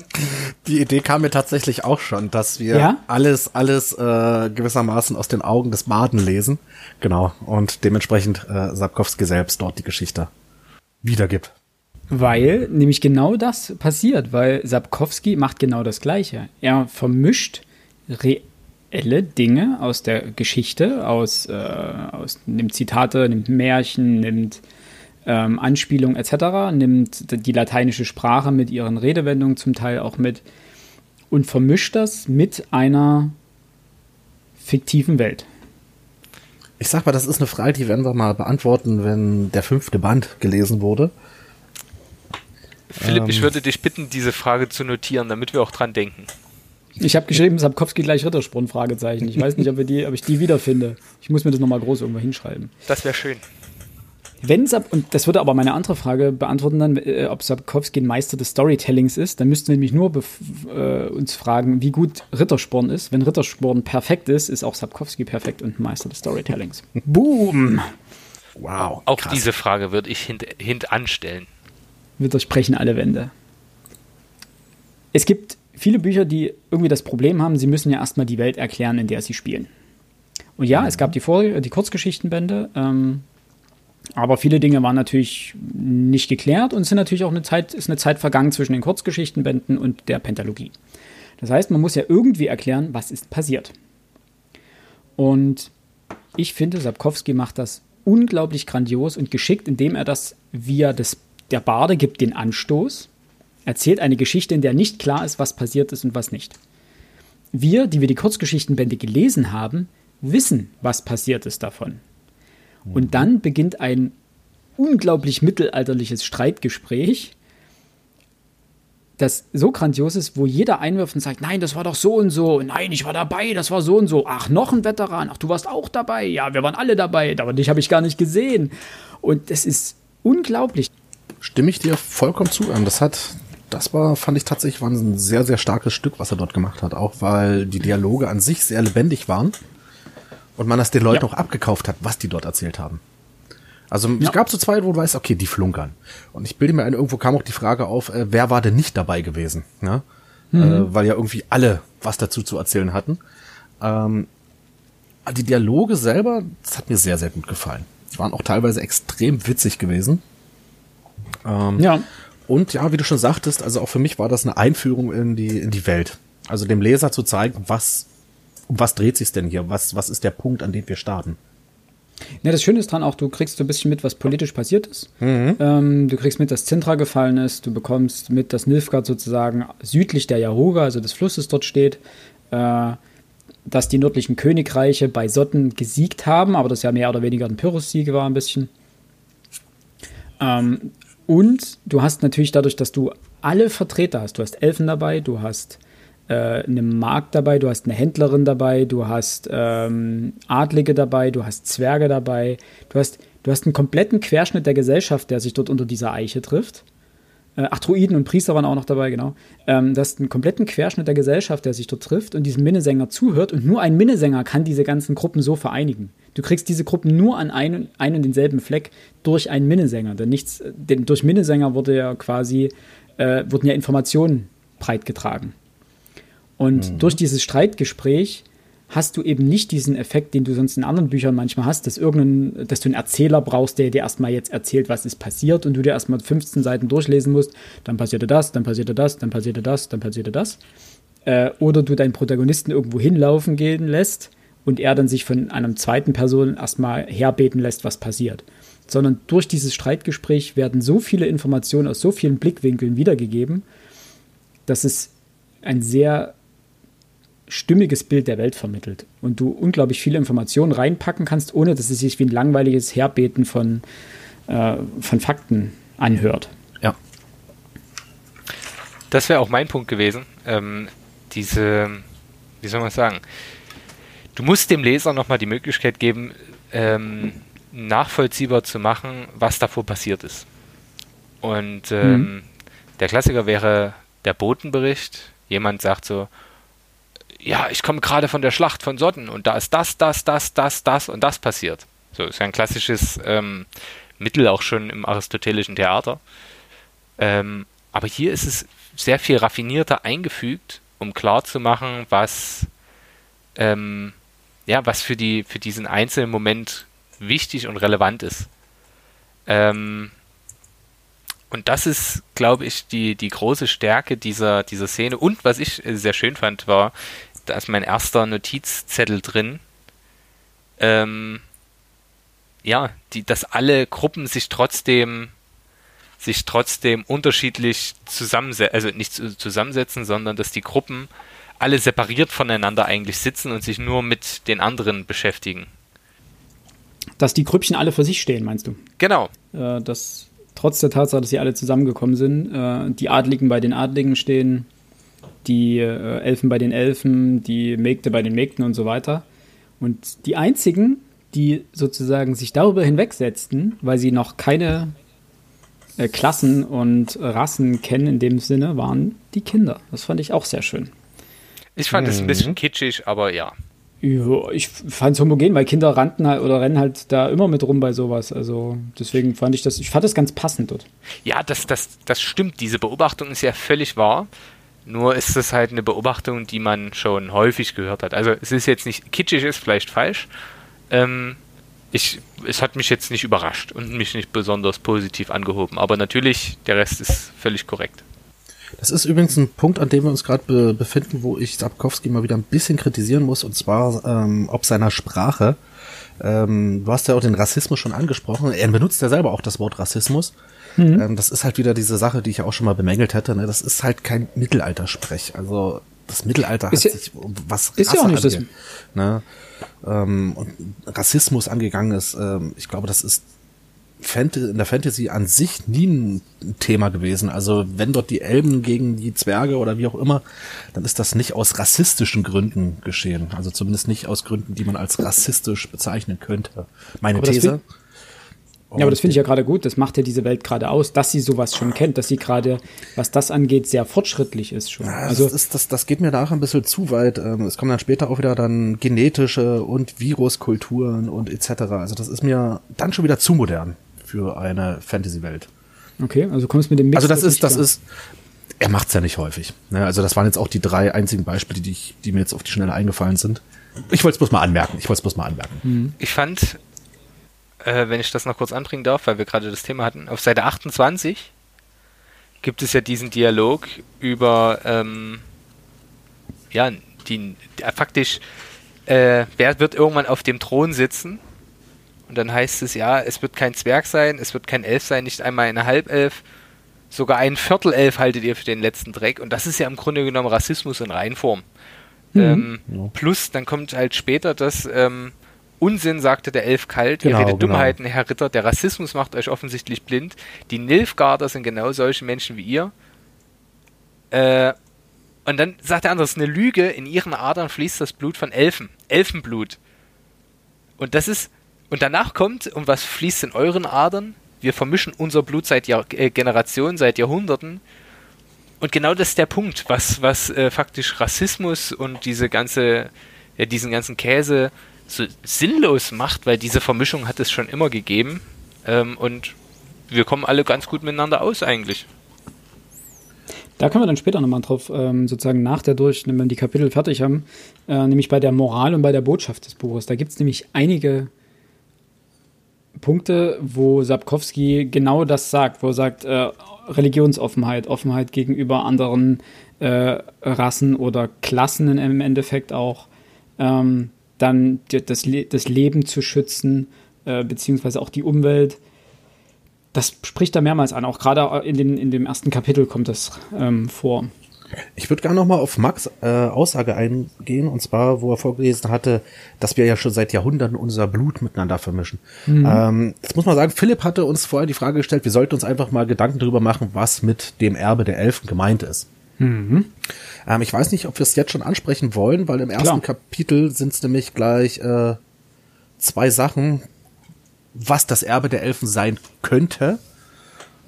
Die Idee kam mir tatsächlich auch schon, dass wir Ja? alles, alles äh, gewissermaßen aus den Augen des Baden lesen. Genau. Und dementsprechend äh, Sapkowski selbst dort die Geschichte wiedergibt. Weil nämlich genau das passiert, weil Sapkowski macht genau das Gleiche. Er vermischt reelle Dinge aus der Geschichte, aus, äh, aus nimmt Zitate, nimmt Märchen, nimmt ähm, Anspielungen etc., nimmt die lateinische Sprache mit ihren Redewendungen zum Teil auch mit und vermischt das mit einer fiktiven Welt. Ich sag mal, das ist eine Frage, die werden wir mal beantworten, wenn der fünfte Band gelesen wurde. Philipp, Ähm. ich würde dich bitten, diese Frage zu notieren, damit wir auch dran denken. Ich habe geschrieben, Sapkowski gleich Rittersporn, Fragezeichen. Ich weiß nicht, ob, wir die, ob ich die wiederfinde. Ich muss mir das nochmal groß irgendwo hinschreiben. Das wäre schön. Wenn Sap, und das würde aber meine andere Frage beantworten dann, äh, ob Sapkowski ein Meister des Storytellings ist, dann müssten wir nämlich nur äh, uns fragen, wie gut Rittersporn ist. Wenn Rittersporn perfekt ist, ist auch Sapkowski perfekt und ein Meister des Storytellings. Boom! Wow. Auch krass. diese Frage würde ich hint, hintanstellen. Wir durchbrechen alle Wände. Es gibt viele Bücher, die irgendwie das Problem haben, sie müssen ja erstmal die Welt erklären, in der sie spielen. Und ja, es gab die, Vor die Kurzgeschichtenbände, ähm, aber viele Dinge waren natürlich nicht geklärt und es sind natürlich auch eine Zeit, ist eine Zeit vergangen zwischen den Kurzgeschichtenbänden und der Pentalogie. Das heißt, man muss ja irgendwie erklären, was ist passiert. Und ich finde, Sapkowski macht das unglaublich grandios und geschickt, indem er das via des, der Barde gibt den Anstoß, erzählt eine Geschichte, in der nicht klar ist, was passiert ist und was nicht. Wir, die wir die Kurzgeschichtenbände gelesen haben, wissen, was passiert ist davon. Und dann beginnt ein unglaublich mittelalterliches Streitgespräch, das so grandios ist, wo jeder einwirft und sagt, nein, das war doch so und so, nein, ich war dabei, das war so und so, ach, noch ein Veteran, ach, du warst auch dabei, ja, wir waren alle dabei, aber dich habe ich gar nicht gesehen. Und das ist unglaublich. Stimme ich dir vollkommen zu. Ähm, Das hat, das war, fand ich tatsächlich, war ein sehr, sehr starkes Stück, was er dort gemacht hat. Auch weil die Dialoge an sich sehr lebendig waren und man das den Leuten Ja. auch abgekauft hat, was die dort erzählt haben. Also Ja. es gab so zwei, wo du weißt, okay, die flunkern. Und ich bilde mir ein, irgendwo kam auch die Frage auf, äh, wer war denn nicht dabei gewesen? Ja? Äh, weil ja irgendwie alle was dazu zu erzählen hatten. Ähm, die Dialoge selber, das hat mir sehr, sehr gut gefallen. Die waren auch teilweise extrem witzig gewesen. Ähm, Ja. und ja, wie du schon sagtest, also auch für mich war das eine Einführung in die, in die Welt. Also dem Leser zu zeigen, was, um was dreht sich denn hier? Was, was ist der Punkt, an dem wir starten? Ja, das Schöne ist dran auch, du kriegst so ein bisschen mit, was politisch passiert ist. Ähm, du kriegst mit, dass Zintra gefallen ist. Du bekommst mit, dass Nilfgaard sozusagen südlich der Yahoga, also des Flusses, dort steht. Äh, dass die nördlichen Königreiche bei Sotten gesiegt haben, aber das ja mehr oder weniger ein Pyrrhus-Sieg war ein bisschen. Ähm, und du hast natürlich dadurch, dass du alle Vertreter hast, du hast Elfen dabei, du hast äh, einen Markt dabei, du hast eine Händlerin dabei, du hast ähm, Adlige dabei, du hast Zwerge dabei, du hast, du hast einen kompletten Querschnitt der Gesellschaft, der sich dort unter dieser Eiche trifft. Äh, ach, Druiden und Priester waren auch noch dabei, genau. Ähm, das ist einen kompletten Querschnitt der Gesellschaft, der sich dort trifft und diesem Minnesänger zuhört. Und nur ein Minnesänger kann diese ganzen Gruppen so vereinigen. Du kriegst diese Gruppen nur an einen, einen und denselben Fleck durch einen Minnesänger. Denn nichts, denn durch Minnesänger wurde ja quasi, äh, wurden ja Informationen breitgetragen. Und mhm. durch dieses Streitgespräch hast du eben nicht diesen Effekt, den du sonst in anderen Büchern manchmal hast, dass, irgendein, dass du einen Erzähler brauchst, der dir erstmal jetzt erzählt, was ist passiert und du dir erstmal 15 Seiten durchlesen musst, dann passierte das, dann passierte das, dann passierte das, dann passierte das. Äh, oder du deinen Protagonisten irgendwo hinlaufen gehen lässt und er dann sich von einer zweiten Person erstmal herbeten lässt, was passiert. Sondern durch dieses Streitgespräch werden so viele Informationen aus so vielen Blickwinkeln wiedergegeben, dass es ein sehr stimmiges Bild der Welt vermittelt und du unglaublich viele Informationen reinpacken kannst, ohne dass es sich wie ein langweiliges Herbeten von, äh, von Fakten anhört. Ja. Das wäre auch mein Punkt gewesen. Ähm, diese, wie soll man sagen, du musst dem Leser nochmal die Möglichkeit geben, ähm, nachvollziehbar zu machen, was davor passiert ist. Und ähm, mhm. der Klassiker wäre der Botenbericht. Jemand sagt so, ja, ich komme gerade von der Schlacht von Sotten und da ist das, das, das, das, das und das passiert. So ist ja ein klassisches ähm, Mittel auch schon im aristotelischen Theater. Ähm, aber hier ist es sehr viel raffinierter eingefügt, um klarzumachen, was ähm, ja, was für die für diesen einzelnen Moment wichtig und relevant ist. Ähm, und das ist, glaube ich, die, die große Stärke dieser, dieser Szene. Und was ich sehr schön fand, war, da ist mein erster Notizzettel drin. Ähm, ja, die, dass alle Gruppen sich trotzdem sich trotzdem unterschiedlich zusammensetzen, also nicht zusammensetzen, sondern dass die Gruppen alle separiert voneinander eigentlich sitzen und sich nur mit den anderen beschäftigen. Dass die Grüppchen alle für sich stehen, meinst du? Genau. Äh, dass trotz der Tatsache, dass sie alle zusammengekommen sind, äh, die Adligen bei den Adligen stehen, die äh, Elfen bei den Elfen, die Mägde bei den Mägden und so weiter. Und die einzigen, die sozusagen sich darüber hinwegsetzten, weil sie noch keine äh, Klassen und Rassen kennen in dem Sinne, waren die Kinder. Das fand ich auch sehr schön. Ich fand es mhm. ein bisschen kitschig, aber ja. Ja, ich fand es homogen, weil Kinder rannten halt oder rennen halt da immer mit rum bei sowas. Also deswegen fand ich das, ich fand das ganz passend dort. Ja, das, das, das stimmt. Diese Beobachtung ist ja völlig wahr. Nur ist es halt eine Beobachtung, die man schon häufig gehört hat. Also es ist jetzt nicht kitschig, ist vielleicht falsch. Ähm, ich, es hat mich jetzt nicht überrascht und mich nicht besonders positiv angehoben. Aber natürlich, der Rest ist völlig korrekt. Das ist übrigens ein Punkt, an dem wir uns gerade be befinden, wo ich Sapkowski mal wieder ein bisschen kritisieren muss, und zwar ähm, ob seiner Sprache. Ähm, du hast ja auch den Rassismus schon angesprochen. Er benutzt ja selber auch das Wort Rassismus. Mhm. Ähm, das ist halt wieder diese Sache, die ich ja auch schon mal bemängelt hätte. Ne? Das ist halt kein Mittelaltersprech. Also das Mittelalter ist hat ja, sich, was ist Rasse ja auch nicht angeht, das. Ne? Ähm, und Rassismus angegangen ist. Ähm, ich glaube, das ist in der Fantasy an sich nie ein Thema gewesen. Also wenn dort die Elben gegen die Zwerge oder wie auch immer, dann ist das nicht aus rassistischen Gründen geschehen. Also zumindest nicht aus Gründen, die man als rassistisch bezeichnen könnte. Meine Aber These. Ja, aber das finde ich ja gerade gut. Das macht ja diese Welt gerade aus, dass sie sowas schon kennt, dass sie gerade, was das angeht, sehr fortschrittlich ist schon. Ja, also das, ist, das, das geht mir nachher ein bisschen zu weit. Ähm, es kommen dann später auch wieder dann genetische und Viruskulturen und etc. Also das ist mir dann schon wieder zu modern für eine Fantasy-Welt. Okay, also kommst mit dem Mix. Also das ist, das ist, er macht's ja nicht häufig. Ne? Also das waren jetzt auch die drei einzigen Beispiele, die, ich, die mir jetzt auf die Schnelle eingefallen sind. Ich wollte es bloß mal anmerken. Ich wollte es bloß mal anmerken. Ich fand äh, wenn ich das noch kurz anbringen darf, weil wir gerade das Thema hatten, auf Seite 28 gibt es ja diesen Dialog über, ähm, ja, die, die faktisch, äh, wer wird irgendwann auf dem Thron sitzen? Und dann heißt es ja, es wird kein Zwerg sein, es wird kein Elf sein, nicht einmal eine Halbelf, sogar ein Viertelelf haltet ihr für den letzten Dreck. Und das ist ja im Grunde genommen Rassismus in Reinform. Mhm. Ähm, ja. Plus, dann kommt halt später das, ähm, Unsinn, sagte der Elf kalt, genau, ihr redet genau. Dummheiten, Herr Ritter, der Rassismus macht euch offensichtlich blind. Die Nilfgaarder sind genau solche Menschen wie ihr. Äh, Und dann sagt der andere, es ist eine Lüge, in ihren Adern fließt das Blut von Elfen. Elfenblut. Und das ist, und danach kommt, und was fließt in euren Adern? Wir vermischen unser Blut seit Jahr, äh, Generationen, seit Jahrhunderten. Und genau das ist der Punkt, was, was äh, faktisch Rassismus und diese ganze, ja, diesen ganzen Käse so sinnlos macht, weil diese Vermischung hat es schon immer gegeben. Ähm, und wir kommen alle ganz gut miteinander aus eigentlich. Da können wir dann später nochmal drauf, ähm, sozusagen nach der durch, wenn wir die Kapitel fertig haben, äh, nämlich bei der Moral und bei der Botschaft des Buches. Da gibt es nämlich einige Punkte, wo Sapkowski genau das sagt, wo er sagt, äh, Religionsoffenheit, Offenheit gegenüber anderen äh, Rassen oder Klassen im Endeffekt auch, ähm, dann das, Le das Leben zu schützen, äh, beziehungsweise auch die Umwelt das spricht er mehrmals an. Auch gerade in, den, in dem ersten Kapitel kommt das ähm, vor. Ich würde gerne nochmal auf Max äh, Aussage eingehen, und zwar, wo er vorgelesen hatte, dass wir ja schon seit Jahrhunderten unser Blut miteinander vermischen. Mhm. Ähm, jetzt muss man sagen, Philipp hatte uns vorher die Frage gestellt, wir sollten uns einfach mal Gedanken darüber machen, was mit dem Erbe der Elfen gemeint ist. Mhm. Ähm, ich weiß nicht, ob wir es jetzt schon ansprechen wollen, weil im ersten Klar. Kapitel sind es nämlich gleich äh, zwei Sachen, was das Erbe der Elfen sein könnte.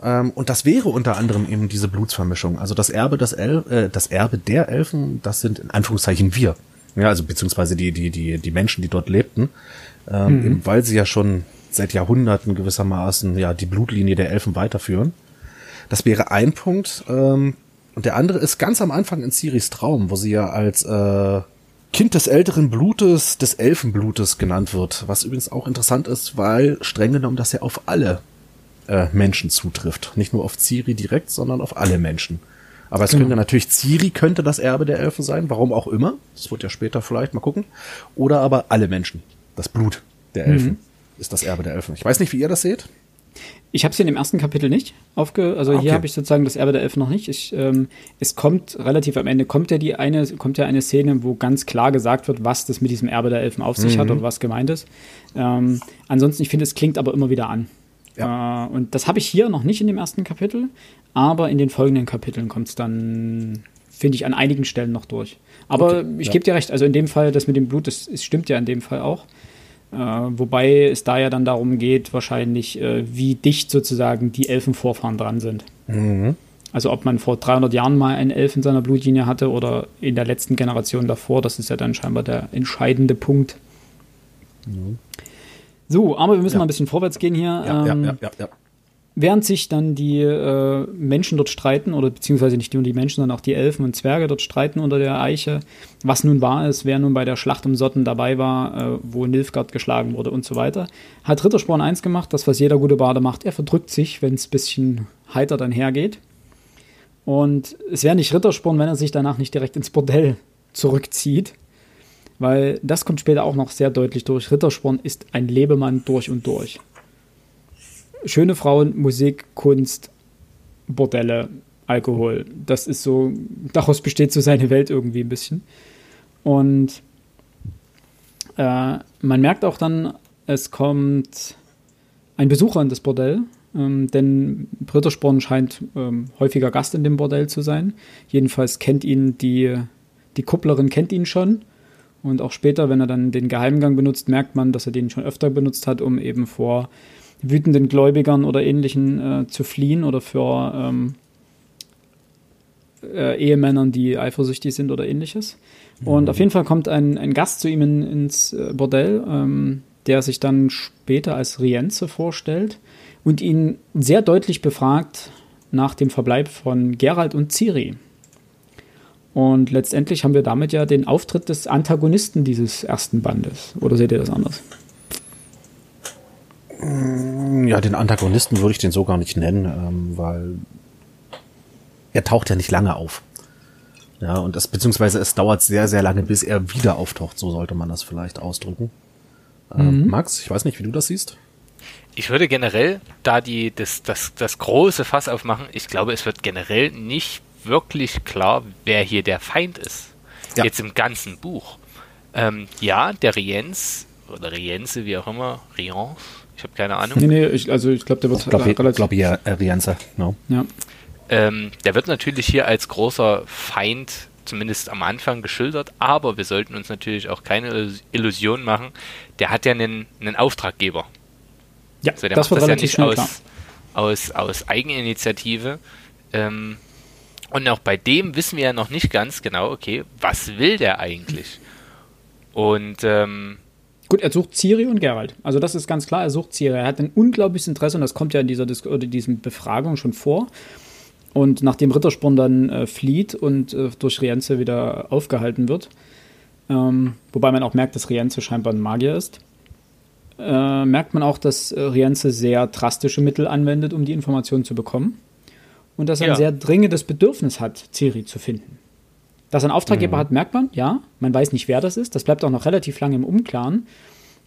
Ähm, und das wäre unter anderem eben diese Blutsvermischung. Also das Erbe, das, El äh, das Erbe der Elfen, das sind in Anführungszeichen wir. Ja, also beziehungsweise die, die, die, die Menschen, die dort lebten, ähm, mhm. eben weil sie ja schon seit Jahrhunderten gewissermaßen ja die Blutlinie der Elfen weiterführen. Das wäre ein Punkt. Ähm, und der andere ist ganz am Anfang in Ciris Traum, wo sie ja als äh, Kind des älteren Blutes, des Elfenblutes genannt wird. Was übrigens auch interessant ist, weil streng genommen das ja auf alle äh, Menschen zutrifft. Nicht nur auf Ciri direkt, sondern auf alle Menschen. Aber es genau. könnte natürlich, Ciri könnte das Erbe der Elfen sein, warum auch immer. Das wird ja später vielleicht mal gucken. Oder aber alle Menschen. Das Blut der Elfen mhm. ist das Erbe der Elfen. Ich weiß nicht, wie ihr das seht. Ich habe es hier in dem ersten Kapitel nicht aufge, also okay. hier habe ich sozusagen das Erbe der Elfen noch nicht. Ich, ähm, es kommt relativ am Ende kommt ja die eine, kommt ja eine Szene, wo ganz klar gesagt wird, was das mit diesem Erbe der Elfen auf sich mhm. hat und was gemeint ist. Ähm, ansonsten, ich finde, es klingt aber immer wieder an. Ja. Äh, und das habe ich hier noch nicht in dem ersten Kapitel, aber in den folgenden Kapiteln kommt es dann, finde ich, an einigen Stellen noch durch. Aber okay. ich ja. gebe dir recht, also in dem Fall, das mit dem Blut, das, das stimmt ja in dem Fall auch. Äh, wobei es da ja dann darum geht, wahrscheinlich, äh, wie dicht sozusagen die Elfenvorfahren dran sind. Mhm. Also ob man vor 300 Jahren mal einen Elf in seiner Blutlinie hatte oder in der letzten Generation davor, das ist ja dann scheinbar der entscheidende Punkt. Mhm. So, aber wir müssen ja. mal ein bisschen vorwärts gehen hier. Ja, ähm, ja, ja, ja, Während sich dann die äh, Menschen dort streiten, oder beziehungsweise nicht nur die Menschen, sondern auch die Elfen und Zwerge dort streiten unter der Eiche, was nun wahr ist, wer nun bei der Schlacht um Sotten dabei war, äh, wo Nilfgaard geschlagen wurde und so weiter, hat Rittersporn eins gemacht, das, was jeder gute Bade macht, er verdrückt sich, wenn es ein bisschen heiter dann hergeht. Und es wäre nicht Rittersporn, wenn er sich danach nicht direkt ins Bordell zurückzieht, weil das kommt später auch noch sehr deutlich durch. Rittersporn ist ein Lebemann durch und durch schöne Frauen, Musik, Kunst, Bordelle, Alkohol. Das ist so, daraus besteht so seine Welt irgendwie ein bisschen. Und äh, man merkt auch dann, es kommt ein Besucher in das Bordell, ähm, denn Brittersporn scheint ähm, häufiger Gast in dem Bordell zu sein. Jedenfalls kennt ihn die, die Kupplerin kennt ihn schon. Und auch später, wenn er dann den Geheimgang benutzt, merkt man, dass er den schon öfter benutzt hat, um eben vor wütenden Gläubigern oder ähnlichen äh, zu fliehen oder für ähm, äh, Ehemännern, die eifersüchtig sind oder ähnliches. Mhm. Und auf jeden Fall kommt ein, ein Gast zu ihm in, ins äh, Bordell, ähm, der sich dann später als Rienze vorstellt und ihn sehr deutlich befragt nach dem Verbleib von Gerald und Ciri. Und letztendlich haben wir damit ja den Auftritt des Antagonisten dieses ersten Bandes. Oder seht ihr das anders? Mm, ja, den Antagonisten würde ich den so gar nicht nennen, ähm, weil er taucht ja nicht lange auf. Ja, und das, beziehungsweise es dauert sehr, sehr lange, bis er wieder auftaucht, so sollte man das vielleicht ausdrücken. Ähm, mhm. Max, ich weiß nicht, wie du das siehst. Ich würde generell, da die das, das, das große Fass aufmachen, ich glaube, es wird generell nicht wirklich klar, wer hier der Feind ist. Ja. Jetzt im ganzen Buch. Ähm, ja, der Rienz oder Rienze, wie auch immer, Rience, ich habe keine Ahnung. Nee, nee, ich, also ich glaube, der wird ich glaub, relativ... glaube ja, Rienza, no. Ja. Ähm, der wird natürlich hier als großer Feind zumindest am Anfang geschildert, aber wir sollten uns natürlich auch keine Illusion machen. Der hat ja einen, einen Auftraggeber. Ja, also der das macht das ja nicht aus, aus, aus Eigeninitiative. Ähm, und auch bei dem wissen wir ja noch nicht ganz genau, okay, was will der eigentlich? Und ähm, Gut, er sucht Ciri und Geralt. Also das ist ganz klar, er sucht Ciri. Er hat ein unglaubliches Interesse und das kommt ja in dieser Dis oder diesen Befragung schon vor. Und nachdem Rittersporn dann äh, flieht und äh, durch Rienze wieder aufgehalten wird, ähm, wobei man auch merkt, dass Rienze scheinbar ein Magier ist, äh, merkt man auch, dass äh, Rienze sehr drastische Mittel anwendet, um die Informationen zu bekommen. Und dass er ja. ein sehr dringendes Bedürfnis hat, Ciri zu finden. Dass er einen Auftraggeber mhm. hat, merkt man, ja. Man weiß nicht, wer das ist. Das bleibt auch noch relativ lange im Unklaren.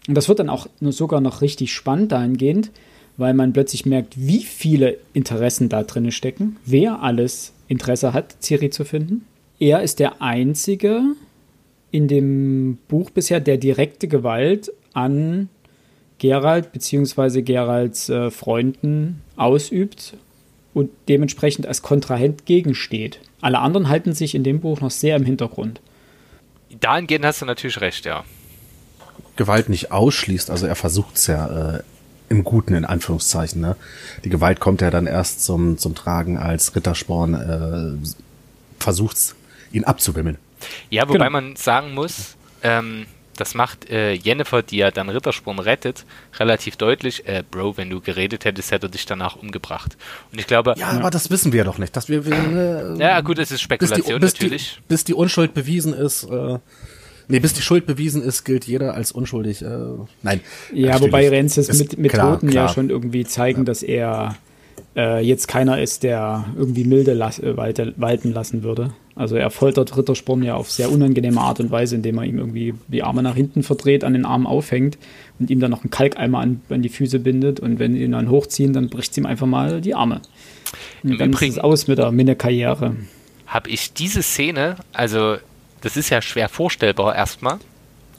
Und das wird dann auch sogar noch richtig spannend dahingehend, weil man plötzlich merkt, wie viele Interessen da drin stecken, wer alles Interesse hat, Ciri zu finden. Er ist der Einzige in dem Buch bisher, der direkte Gewalt an Gerald bzw. Geralds äh, Freunden ausübt und dementsprechend als Kontrahent gegensteht. Alle anderen halten sich in dem Buch noch sehr im Hintergrund. Dahingehend hast du natürlich recht, ja. Gewalt nicht ausschließt, also er versucht es ja äh, im Guten, in Anführungszeichen. Ne? Die Gewalt kommt ja dann erst zum, zum Tragen, als Rittersporn äh, versucht, ihn abzuwimmeln. Ja, wobei genau. man sagen muss, ähm, das macht äh, Jennifer, die ja dann Rittersporn rettet, relativ deutlich. Äh, Bro, wenn du geredet hättest, hätte er dich danach umgebracht. Und ich glaube. Ja, aber das wissen wir doch nicht. Dass wir, wir äh, ja, gut, es ist Spekulation bis die, bis natürlich. Die, bis die Unschuld bewiesen ist. Äh, nee, bis die Schuld bewiesen ist, gilt jeder als unschuldig. Äh, nein. Ja, wobei Renzes mit Methoden ja schon irgendwie zeigen, ja. dass er äh, jetzt keiner ist, der irgendwie milde las äh, walten lassen würde. Also er foltert Rittersporn ja auf sehr unangenehme Art und Weise, indem er ihm irgendwie die Arme nach hinten verdreht, an den Armen aufhängt und ihm dann noch einen Kalkeimer an, an die Füße bindet. Und wenn sie ihn dann hochziehen, dann bricht sie ihm einfach mal die Arme. Und Im dann Übrigen ist es aus mit der Minne-Karriere. Habe ich diese Szene, also das ist ja schwer vorstellbar erstmal,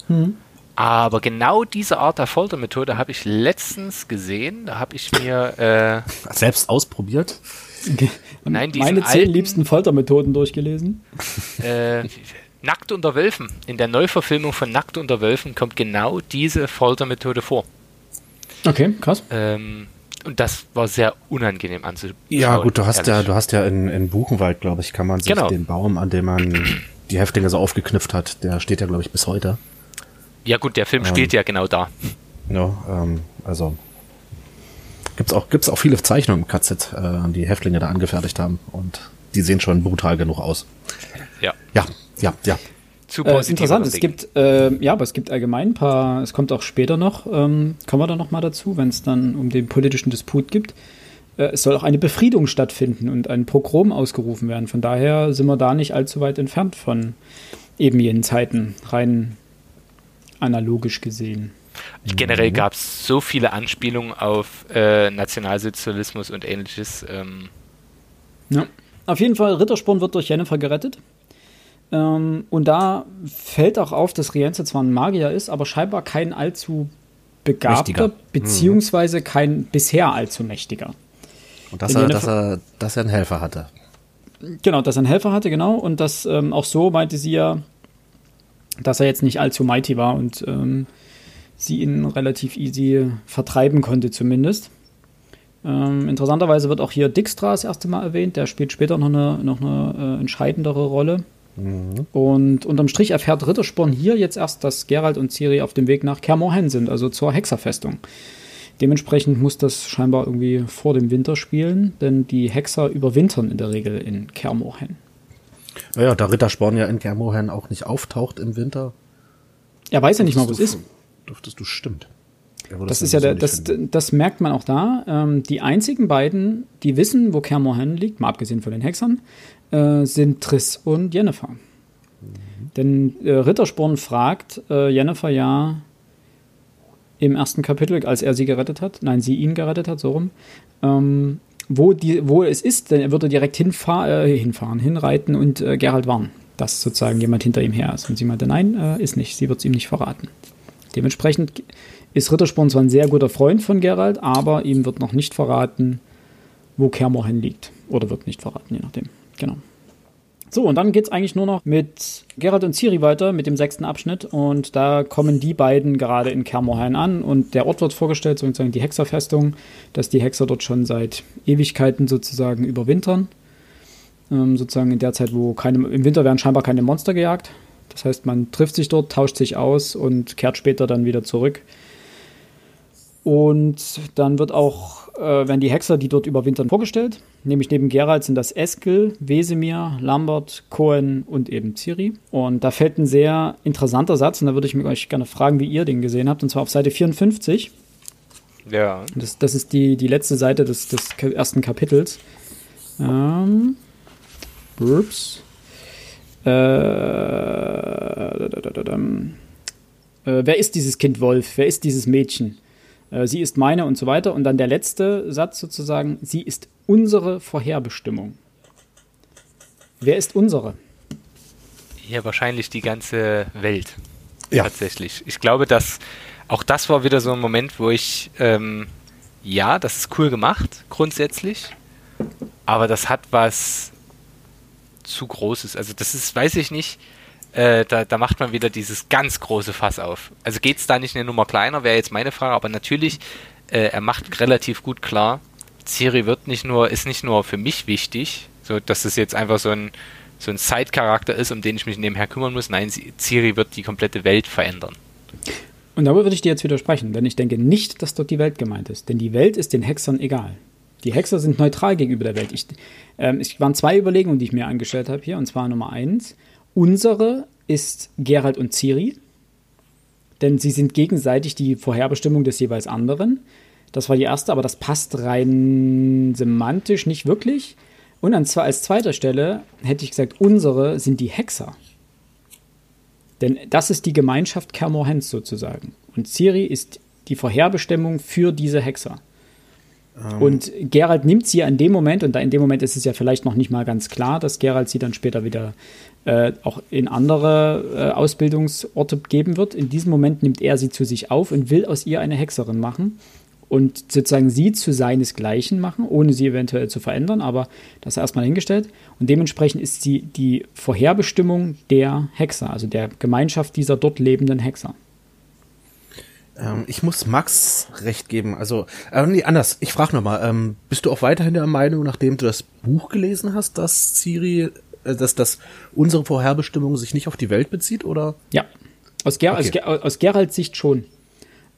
hm. aber genau diese Art der Foltermethode habe ich letztens gesehen. Da habe ich mir äh, selbst ausprobiert. Nein, Meine zehn alten, liebsten Foltermethoden durchgelesen. Äh, Nackt unter Wölfen. In der Neuverfilmung von Nackt unter Wölfen kommt genau diese Foltermethode vor. Okay, krass. Ähm, und das war sehr unangenehm anzuschauen. Ja, gut, du hast ehrlich. ja, du hast ja in, in Buchenwald, glaube ich, kann man sich genau. den Baum, an dem man die Häftlinge so aufgeknüpft hat, der steht ja, glaube ich, bis heute. Ja, gut, der Film ähm, spielt ja genau da. Ja, ähm, also Gibt's auch, gibt's auch viele Zeichnungen im KZ, äh, die Häftlinge da angefertigt haben und die sehen schon brutal genug aus. Ja. Ja, ja, ja. Zu äh, interessant, es gibt, äh, ja, aber es gibt allgemein ein paar, es kommt auch später noch, ähm, kommen wir da noch mal dazu, wenn es dann um den politischen Disput gibt. Äh, es soll auch eine Befriedung stattfinden und ein Pogrom ausgerufen werden. Von daher sind wir da nicht allzu weit entfernt von eben jenen Zeiten, rein analogisch gesehen. Generell mhm. gab es so viele Anspielungen auf äh, Nationalsozialismus und ähnliches. Ähm. Ja. Auf jeden Fall, Rittersporn wird durch Jennifer gerettet. Ähm, und da fällt auch auf, dass Rienze zwar ein Magier ist, aber scheinbar kein allzu begabter, mächtiger. Mhm. beziehungsweise kein bisher allzu mächtiger. Und dass er, dass, er, dass er einen Helfer hatte. Genau, dass er einen Helfer hatte, genau. Und das ähm, auch so meinte sie ja, dass er jetzt nicht allzu mighty war und ähm, sie ihn relativ easy vertreiben konnte zumindest. Ähm, interessanterweise wird auch hier Dijkstra das erste Mal erwähnt, der spielt später noch eine, noch eine äh, entscheidendere Rolle. Mhm. Und unterm Strich erfährt Rittersporn hier jetzt erst, dass Gerald und Ciri auf dem Weg nach Kermorhen sind, also zur Hexerfestung. Dementsprechend muss das scheinbar irgendwie vor dem Winter spielen, denn die Hexer überwintern in der Regel in Kermorhen. Ja, da Rittersporn ja in Kermorhen auch nicht auftaucht im Winter. Er weiß ja nicht mal, wo es ist dürftest du stimmt. Ja, das, ist ja der, das, das merkt man auch da. Ähm, die einzigen beiden, die wissen, wo Kermorhen liegt, mal abgesehen von den Hexern, äh, sind Triss und Jennifer. Mhm. Denn äh, Rittersporn fragt äh, Jennifer ja im ersten Kapitel, als er sie gerettet hat, nein, sie ihn gerettet hat, so rum, ähm, wo, die, wo es ist, denn er würde direkt hinfahr, äh, hinfahren, hinreiten und äh, Gerald warnen, dass sozusagen jemand hinter ihm her ist. Und sie meinte, nein, äh, ist nicht, sie wird es ihm nicht verraten. Dementsprechend ist Rittersporn zwar ein sehr guter Freund von Gerald, aber ihm wird noch nicht verraten, wo Kermorhen liegt. Oder wird nicht verraten, je nachdem. Genau. So, und dann geht's eigentlich nur noch mit Geralt und Ciri weiter, mit dem sechsten Abschnitt. Und da kommen die beiden gerade in Kermorhain an und der Ort wird vorgestellt, sozusagen die Hexerfestung, dass die Hexer dort schon seit Ewigkeiten sozusagen überwintern. Ähm, sozusagen in der Zeit, wo keine, im Winter werden scheinbar keine Monster gejagt. Das heißt, man trifft sich dort, tauscht sich aus und kehrt später dann wieder zurück. Und dann wird auch, äh, werden die Hexer, die dort überwintern, vorgestellt. Nämlich neben Geralt sind das Eskel, Wesemir, Lambert, Cohen und eben Ciri. Und da fällt ein sehr interessanter Satz, und da würde ich mich euch gerne fragen, wie ihr den gesehen habt, und zwar auf Seite 54. Ja. Das, das ist die, die letzte Seite des, des ersten Kapitels. Ähm, Burps. Äh, äh, wer ist dieses Kind Wolf? Wer ist dieses Mädchen? Äh, sie ist meine und so weiter. Und dann der letzte Satz sozusagen, sie ist unsere Vorherbestimmung. Wer ist unsere? Ja, wahrscheinlich die ganze Welt. Ja. Tatsächlich. Ich glaube, dass auch das war wieder so ein Moment, wo ich, ähm, ja, das ist cool gemacht, grundsätzlich. Aber das hat was zu Großes. Also das ist, weiß ich nicht, äh, da, da macht man wieder dieses ganz große Fass auf. Also geht es da nicht eine Nummer kleiner, wäre jetzt meine Frage, aber natürlich, äh, er macht relativ gut klar, Ciri wird nicht nur, ist nicht nur für mich wichtig, so dass es jetzt einfach so ein, so ein Side-Charakter ist, um den ich mich nebenher kümmern muss. Nein, Ciri wird die komplette Welt verändern. Und darüber würde ich dir jetzt widersprechen, denn ich denke nicht, dass dort die Welt gemeint ist. Denn die Welt ist den Hexern egal. Die Hexer sind neutral gegenüber der Welt. Ich, ähm, es waren zwei Überlegungen, die ich mir angestellt habe hier. Und zwar Nummer eins. Unsere ist Gerald und Ciri. Denn sie sind gegenseitig die Vorherbestimmung des jeweils anderen. Das war die erste, aber das passt rein semantisch nicht wirklich. Und an, als zweiter Stelle hätte ich gesagt, unsere sind die Hexer. Denn das ist die Gemeinschaft Kermorhens sozusagen. Und Ciri ist die Vorherbestimmung für diese Hexer. Ähm. Und Gerald nimmt sie an dem Moment, und da in dem Moment ist es ja vielleicht noch nicht mal ganz klar, dass Gerald sie dann später wieder äh, auch in andere äh, Ausbildungsorte geben wird. In diesem Moment nimmt er sie zu sich auf und will aus ihr eine Hexerin machen und sozusagen sie zu seinesgleichen machen, ohne sie eventuell zu verändern, aber das erstmal hingestellt. Und dementsprechend ist sie die Vorherbestimmung der Hexer, also der Gemeinschaft dieser dort lebenden Hexer. Ähm, ich muss Max recht geben. Also, äh, nee, anders. Ich frage nochmal, ähm, bist du auch weiterhin der Meinung, nachdem du das Buch gelesen hast, dass Siri, äh, dass, dass unsere Vorherbestimmung sich nicht auf die Welt bezieht, oder? Ja. Aus, Ger okay. aus, aus Geralds Sicht schon.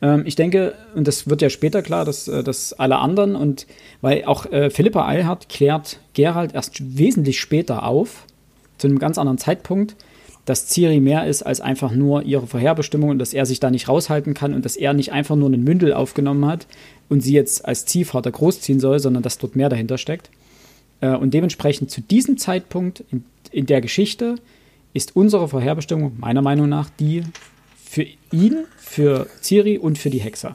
Ähm, ich denke, und das wird ja später klar, dass, äh, dass alle anderen und weil auch äh, Philippa Eilhardt klärt Gerald erst wesentlich später auf, zu einem ganz anderen Zeitpunkt, dass Ciri mehr ist als einfach nur ihre Vorherbestimmung und dass er sich da nicht raushalten kann und dass er nicht einfach nur einen Mündel aufgenommen hat und sie jetzt als Ziehvater großziehen soll, sondern dass dort mehr dahinter steckt. Äh, und dementsprechend zu diesem Zeitpunkt in, in der Geschichte ist unsere Vorherbestimmung meiner Meinung nach die für ihn, für Ciri und für die Hexer.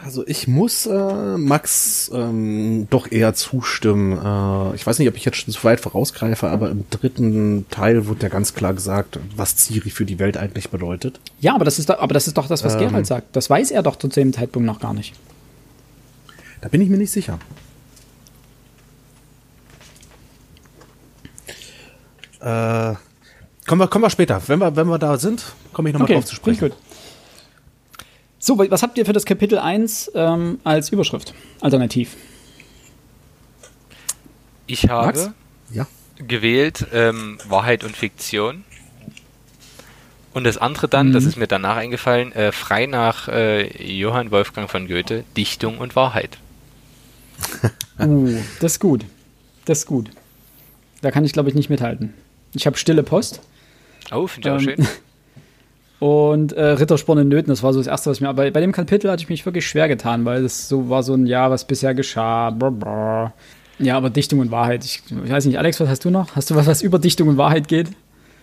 Also ich muss äh, Max ähm, doch eher zustimmen. Äh, ich weiß nicht, ob ich jetzt schon zu weit vorausgreife, aber im dritten Teil wird ja ganz klar gesagt, was Ciri für die Welt eigentlich bedeutet. Ja, aber das ist, doch, aber das, ist doch das, was ähm, Gerald sagt. Das weiß er doch zu dem Zeitpunkt noch gar nicht. Da bin ich mir nicht sicher. Äh, kommen, wir, kommen wir später. Wenn wir, wenn wir da sind, komme ich nochmal okay, drauf zu sprechen. Gut. So, was habt ihr für das Kapitel 1 ähm, als Überschrift? Alternativ. Ich habe ja. gewählt ähm, Wahrheit und Fiktion. Und das andere dann, mhm. das ist mir danach eingefallen, äh, frei nach äh, Johann Wolfgang von Goethe, Dichtung und Wahrheit. uh, das ist gut. Das ist gut. Da kann ich, glaube ich, nicht mithalten. Ich habe stille Post. Oh, finde ich ähm, auch schön. Und äh, Rittersporn in Nöten, das war so das Erste, was mir. Aber bei dem Kapitel hatte ich mich wirklich schwer getan, weil es so war so ein Ja, was bisher geschah. Blablabla. Ja, aber Dichtung und Wahrheit. Ich, ich, weiß nicht, Alex, was hast du noch? Hast du was, was über Dichtung und Wahrheit geht?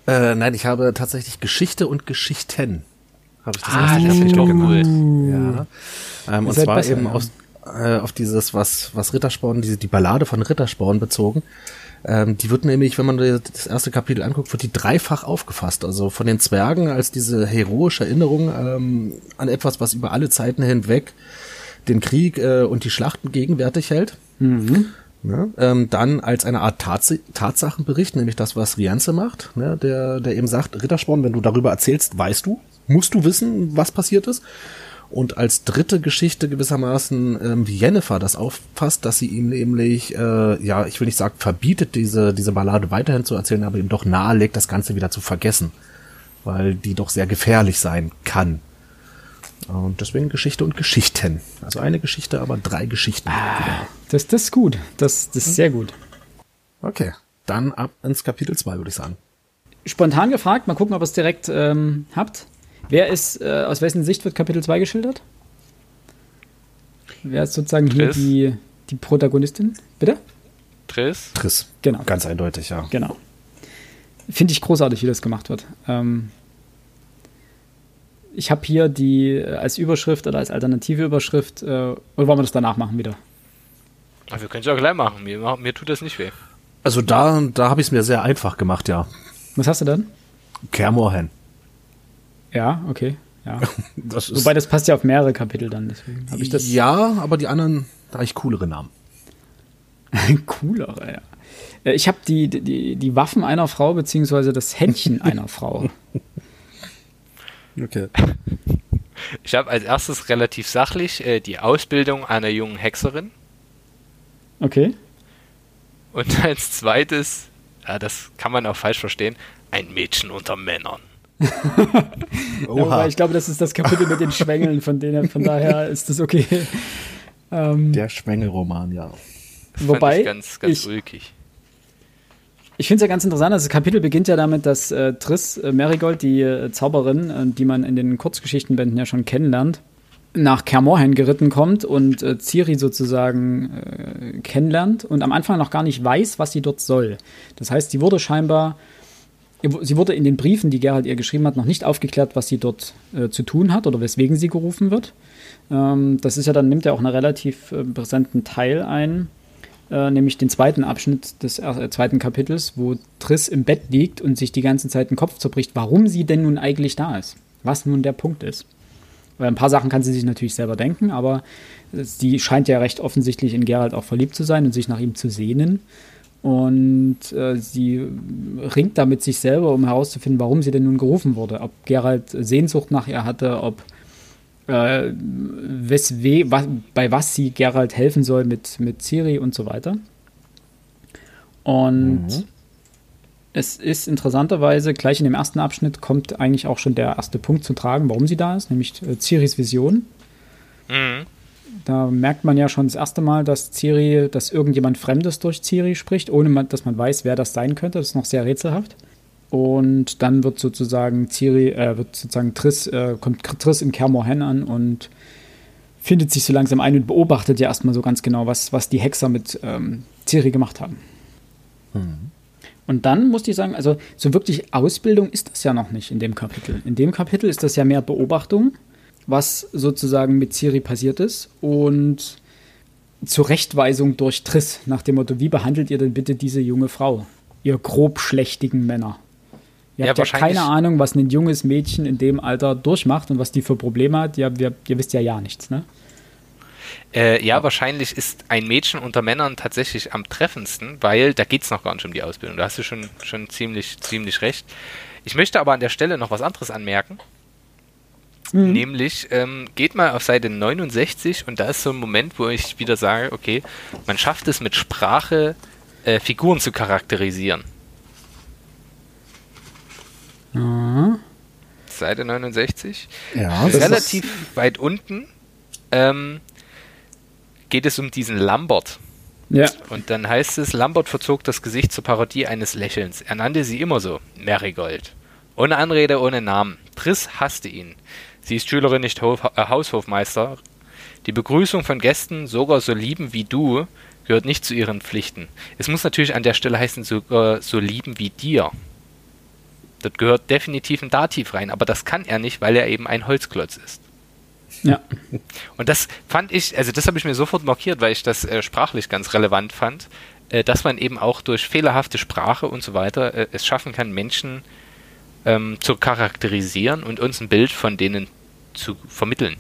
Äh, nein, ich habe tatsächlich Geschichte und Geschichten. Habe ich das ah, das finde ich doch cool. Ja. Ähm, und zwar besser, eben ja. auf, äh, auf dieses, was, was Rittersporn, diese, die Ballade von Rittersporn bezogen. Ähm, die wird nämlich, wenn man das erste Kapitel anguckt, wird die dreifach aufgefasst. Also von den Zwergen als diese heroische Erinnerung ähm, an etwas, was über alle Zeiten hinweg den Krieg äh, und die Schlachten gegenwärtig hält. Mhm. Ne? Ähm, dann als eine Art Tats Tatsachenbericht, nämlich das, was Rienze macht, ne? der, der eben sagt, Rittersporn, wenn du darüber erzählst, weißt du, musst du wissen, was passiert ist. Und als dritte Geschichte gewissermaßen, ähm, wie Jennifer das auffasst, dass sie ihm nämlich, äh, ja, ich will nicht sagen, verbietet, diese, diese Ballade weiterhin zu erzählen, aber ihm doch nahelegt, das Ganze wieder zu vergessen. Weil die doch sehr gefährlich sein kann. Und deswegen Geschichte und Geschichten. Also eine Geschichte, aber drei Geschichten. Ah, das, das ist gut. Das, das ist sehr gut. Okay, dann ab ins Kapitel 2, würde ich sagen. Spontan gefragt, mal gucken, ob ihr es direkt ähm, habt. Wer ist, äh, aus wessen Sicht wird Kapitel 2 geschildert? Wer ist sozusagen Triss. hier die, die Protagonistin? Bitte? Triss. Triss. Genau. Ganz eindeutig, ja. Genau. Finde ich großartig, wie das gemacht wird. Ähm, ich habe hier die äh, als Überschrift oder als alternative Überschrift, äh, oder wollen wir das danach machen wieder? Ach, wir können es auch gleich machen. Mir, mir tut das nicht weh. Also da, da habe ich es mir sehr einfach gemacht, ja. Was hast du dann? Kermorhen. Ja, okay. Ja. Das Wobei das passt ja auf mehrere Kapitel dann, deswegen habe ich das. Ja, aber die anderen, da habe ich coolere Namen. coolere, ja. Äh, ich habe die, die, die Waffen einer Frau, beziehungsweise das Händchen einer Frau. Okay. Ich habe als erstes relativ sachlich äh, die Ausbildung einer jungen Hexerin. Okay. Und als zweites, ja, das kann man auch falsch verstehen, ein Mädchen unter Männern. ja, ich glaube, das ist das Kapitel mit den Schwängeln, von denen, von daher ist das okay. Ähm, Der Schwängelroman, ja. Wobei ich ganz, ganz ich, ulkig. Ich finde es ja ganz interessant, also das Kapitel beginnt ja damit, dass äh, Triss äh, Marigold, die äh, Zauberin, äh, die man in den Kurzgeschichtenbänden ja schon kennenlernt, nach Kermorhen geritten kommt und äh, Ciri sozusagen äh, kennenlernt und am Anfang noch gar nicht weiß, was sie dort soll. Das heißt, sie wurde scheinbar sie wurde in den Briefen, die Gerald ihr geschrieben hat, noch nicht aufgeklärt, was sie dort äh, zu tun hat oder weswegen sie gerufen wird. Ähm, das ist ja dann, nimmt ja auch einen relativ äh, präsenten Teil ein, äh, nämlich den zweiten Abschnitt des äh, zweiten Kapitels, wo Triss im Bett liegt und sich die ganze Zeit den Kopf zerbricht, warum sie denn nun eigentlich da ist. Was nun der Punkt ist. Weil ein paar Sachen kann sie sich natürlich selber denken, aber sie scheint ja recht offensichtlich in Gerald auch verliebt zu sein und sich nach ihm zu sehnen. Und äh, sie ringt da mit sich selber, um herauszufinden, warum sie denn nun gerufen wurde. Ob Gerald Sehnsucht nach ihr hatte, ob äh, weswe, was, bei was sie Gerald helfen soll mit, mit Ciri und so weiter. Und mhm. es ist interessanterweise, gleich in dem ersten Abschnitt kommt eigentlich auch schon der erste Punkt zu tragen, warum sie da ist, nämlich äh, Ciris Vision. Mhm. Da merkt man ja schon das erste Mal, dass Ciri, dass irgendjemand Fremdes durch Ciri spricht, ohne dass man weiß, wer das sein könnte. Das ist noch sehr rätselhaft. Und dann wird sozusagen Ciri, äh, wird sozusagen Triss, äh, kommt Triss in Kermorhen an und findet sich so langsam ein und beobachtet ja erstmal so ganz genau, was, was die Hexer mit ähm, Ciri gemacht haben. Mhm. Und dann musste ich sagen, also so wirklich Ausbildung ist das ja noch nicht in dem Kapitel. In dem Kapitel ist das ja mehr Beobachtung was sozusagen mit Ciri passiert ist und Zurechtweisung durch Triss nach dem Motto, wie behandelt ihr denn bitte diese junge Frau, ihr grobschlächtigen Männer? Ihr ja, habt ja keine Ahnung, was ein junges Mädchen in dem Alter durchmacht und was die für Probleme hat. Ja, wir, ihr wisst ja ja nichts, ne? Äh, ja, wahrscheinlich ist ein Mädchen unter Männern tatsächlich am treffendsten, weil da geht es noch gar nicht um die Ausbildung. Da hast du schon, schon ziemlich, ziemlich recht. Ich möchte aber an der Stelle noch was anderes anmerken. Mhm. Nämlich, ähm, geht mal auf Seite 69 und da ist so ein Moment, wo ich wieder sage, okay, man schafft es mit Sprache, äh, Figuren zu charakterisieren. Mhm. Seite 69. Ja, Relativ weit unten ähm, geht es um diesen Lambert. Ja. Und dann heißt es, Lambert verzog das Gesicht zur Parodie eines Lächelns. Er nannte sie immer so, Marigold. Ohne Anrede, ohne Namen. Triss hasste ihn. Sie ist Schülerin, nicht Hof äh, Haushofmeister. Die Begrüßung von Gästen, sogar so lieben wie du, gehört nicht zu ihren Pflichten. Es muss natürlich an der Stelle heißen, sogar so lieben wie dir. Das gehört definitiv ein Dativ rein, aber das kann er nicht, weil er eben ein Holzklotz ist. Ja. Und das fand ich, also das habe ich mir sofort markiert, weil ich das äh, sprachlich ganz relevant fand, äh, dass man eben auch durch fehlerhafte Sprache und so weiter äh, es schaffen kann, Menschen ähm, zu charakterisieren und uns ein Bild von denen zu vermitteln.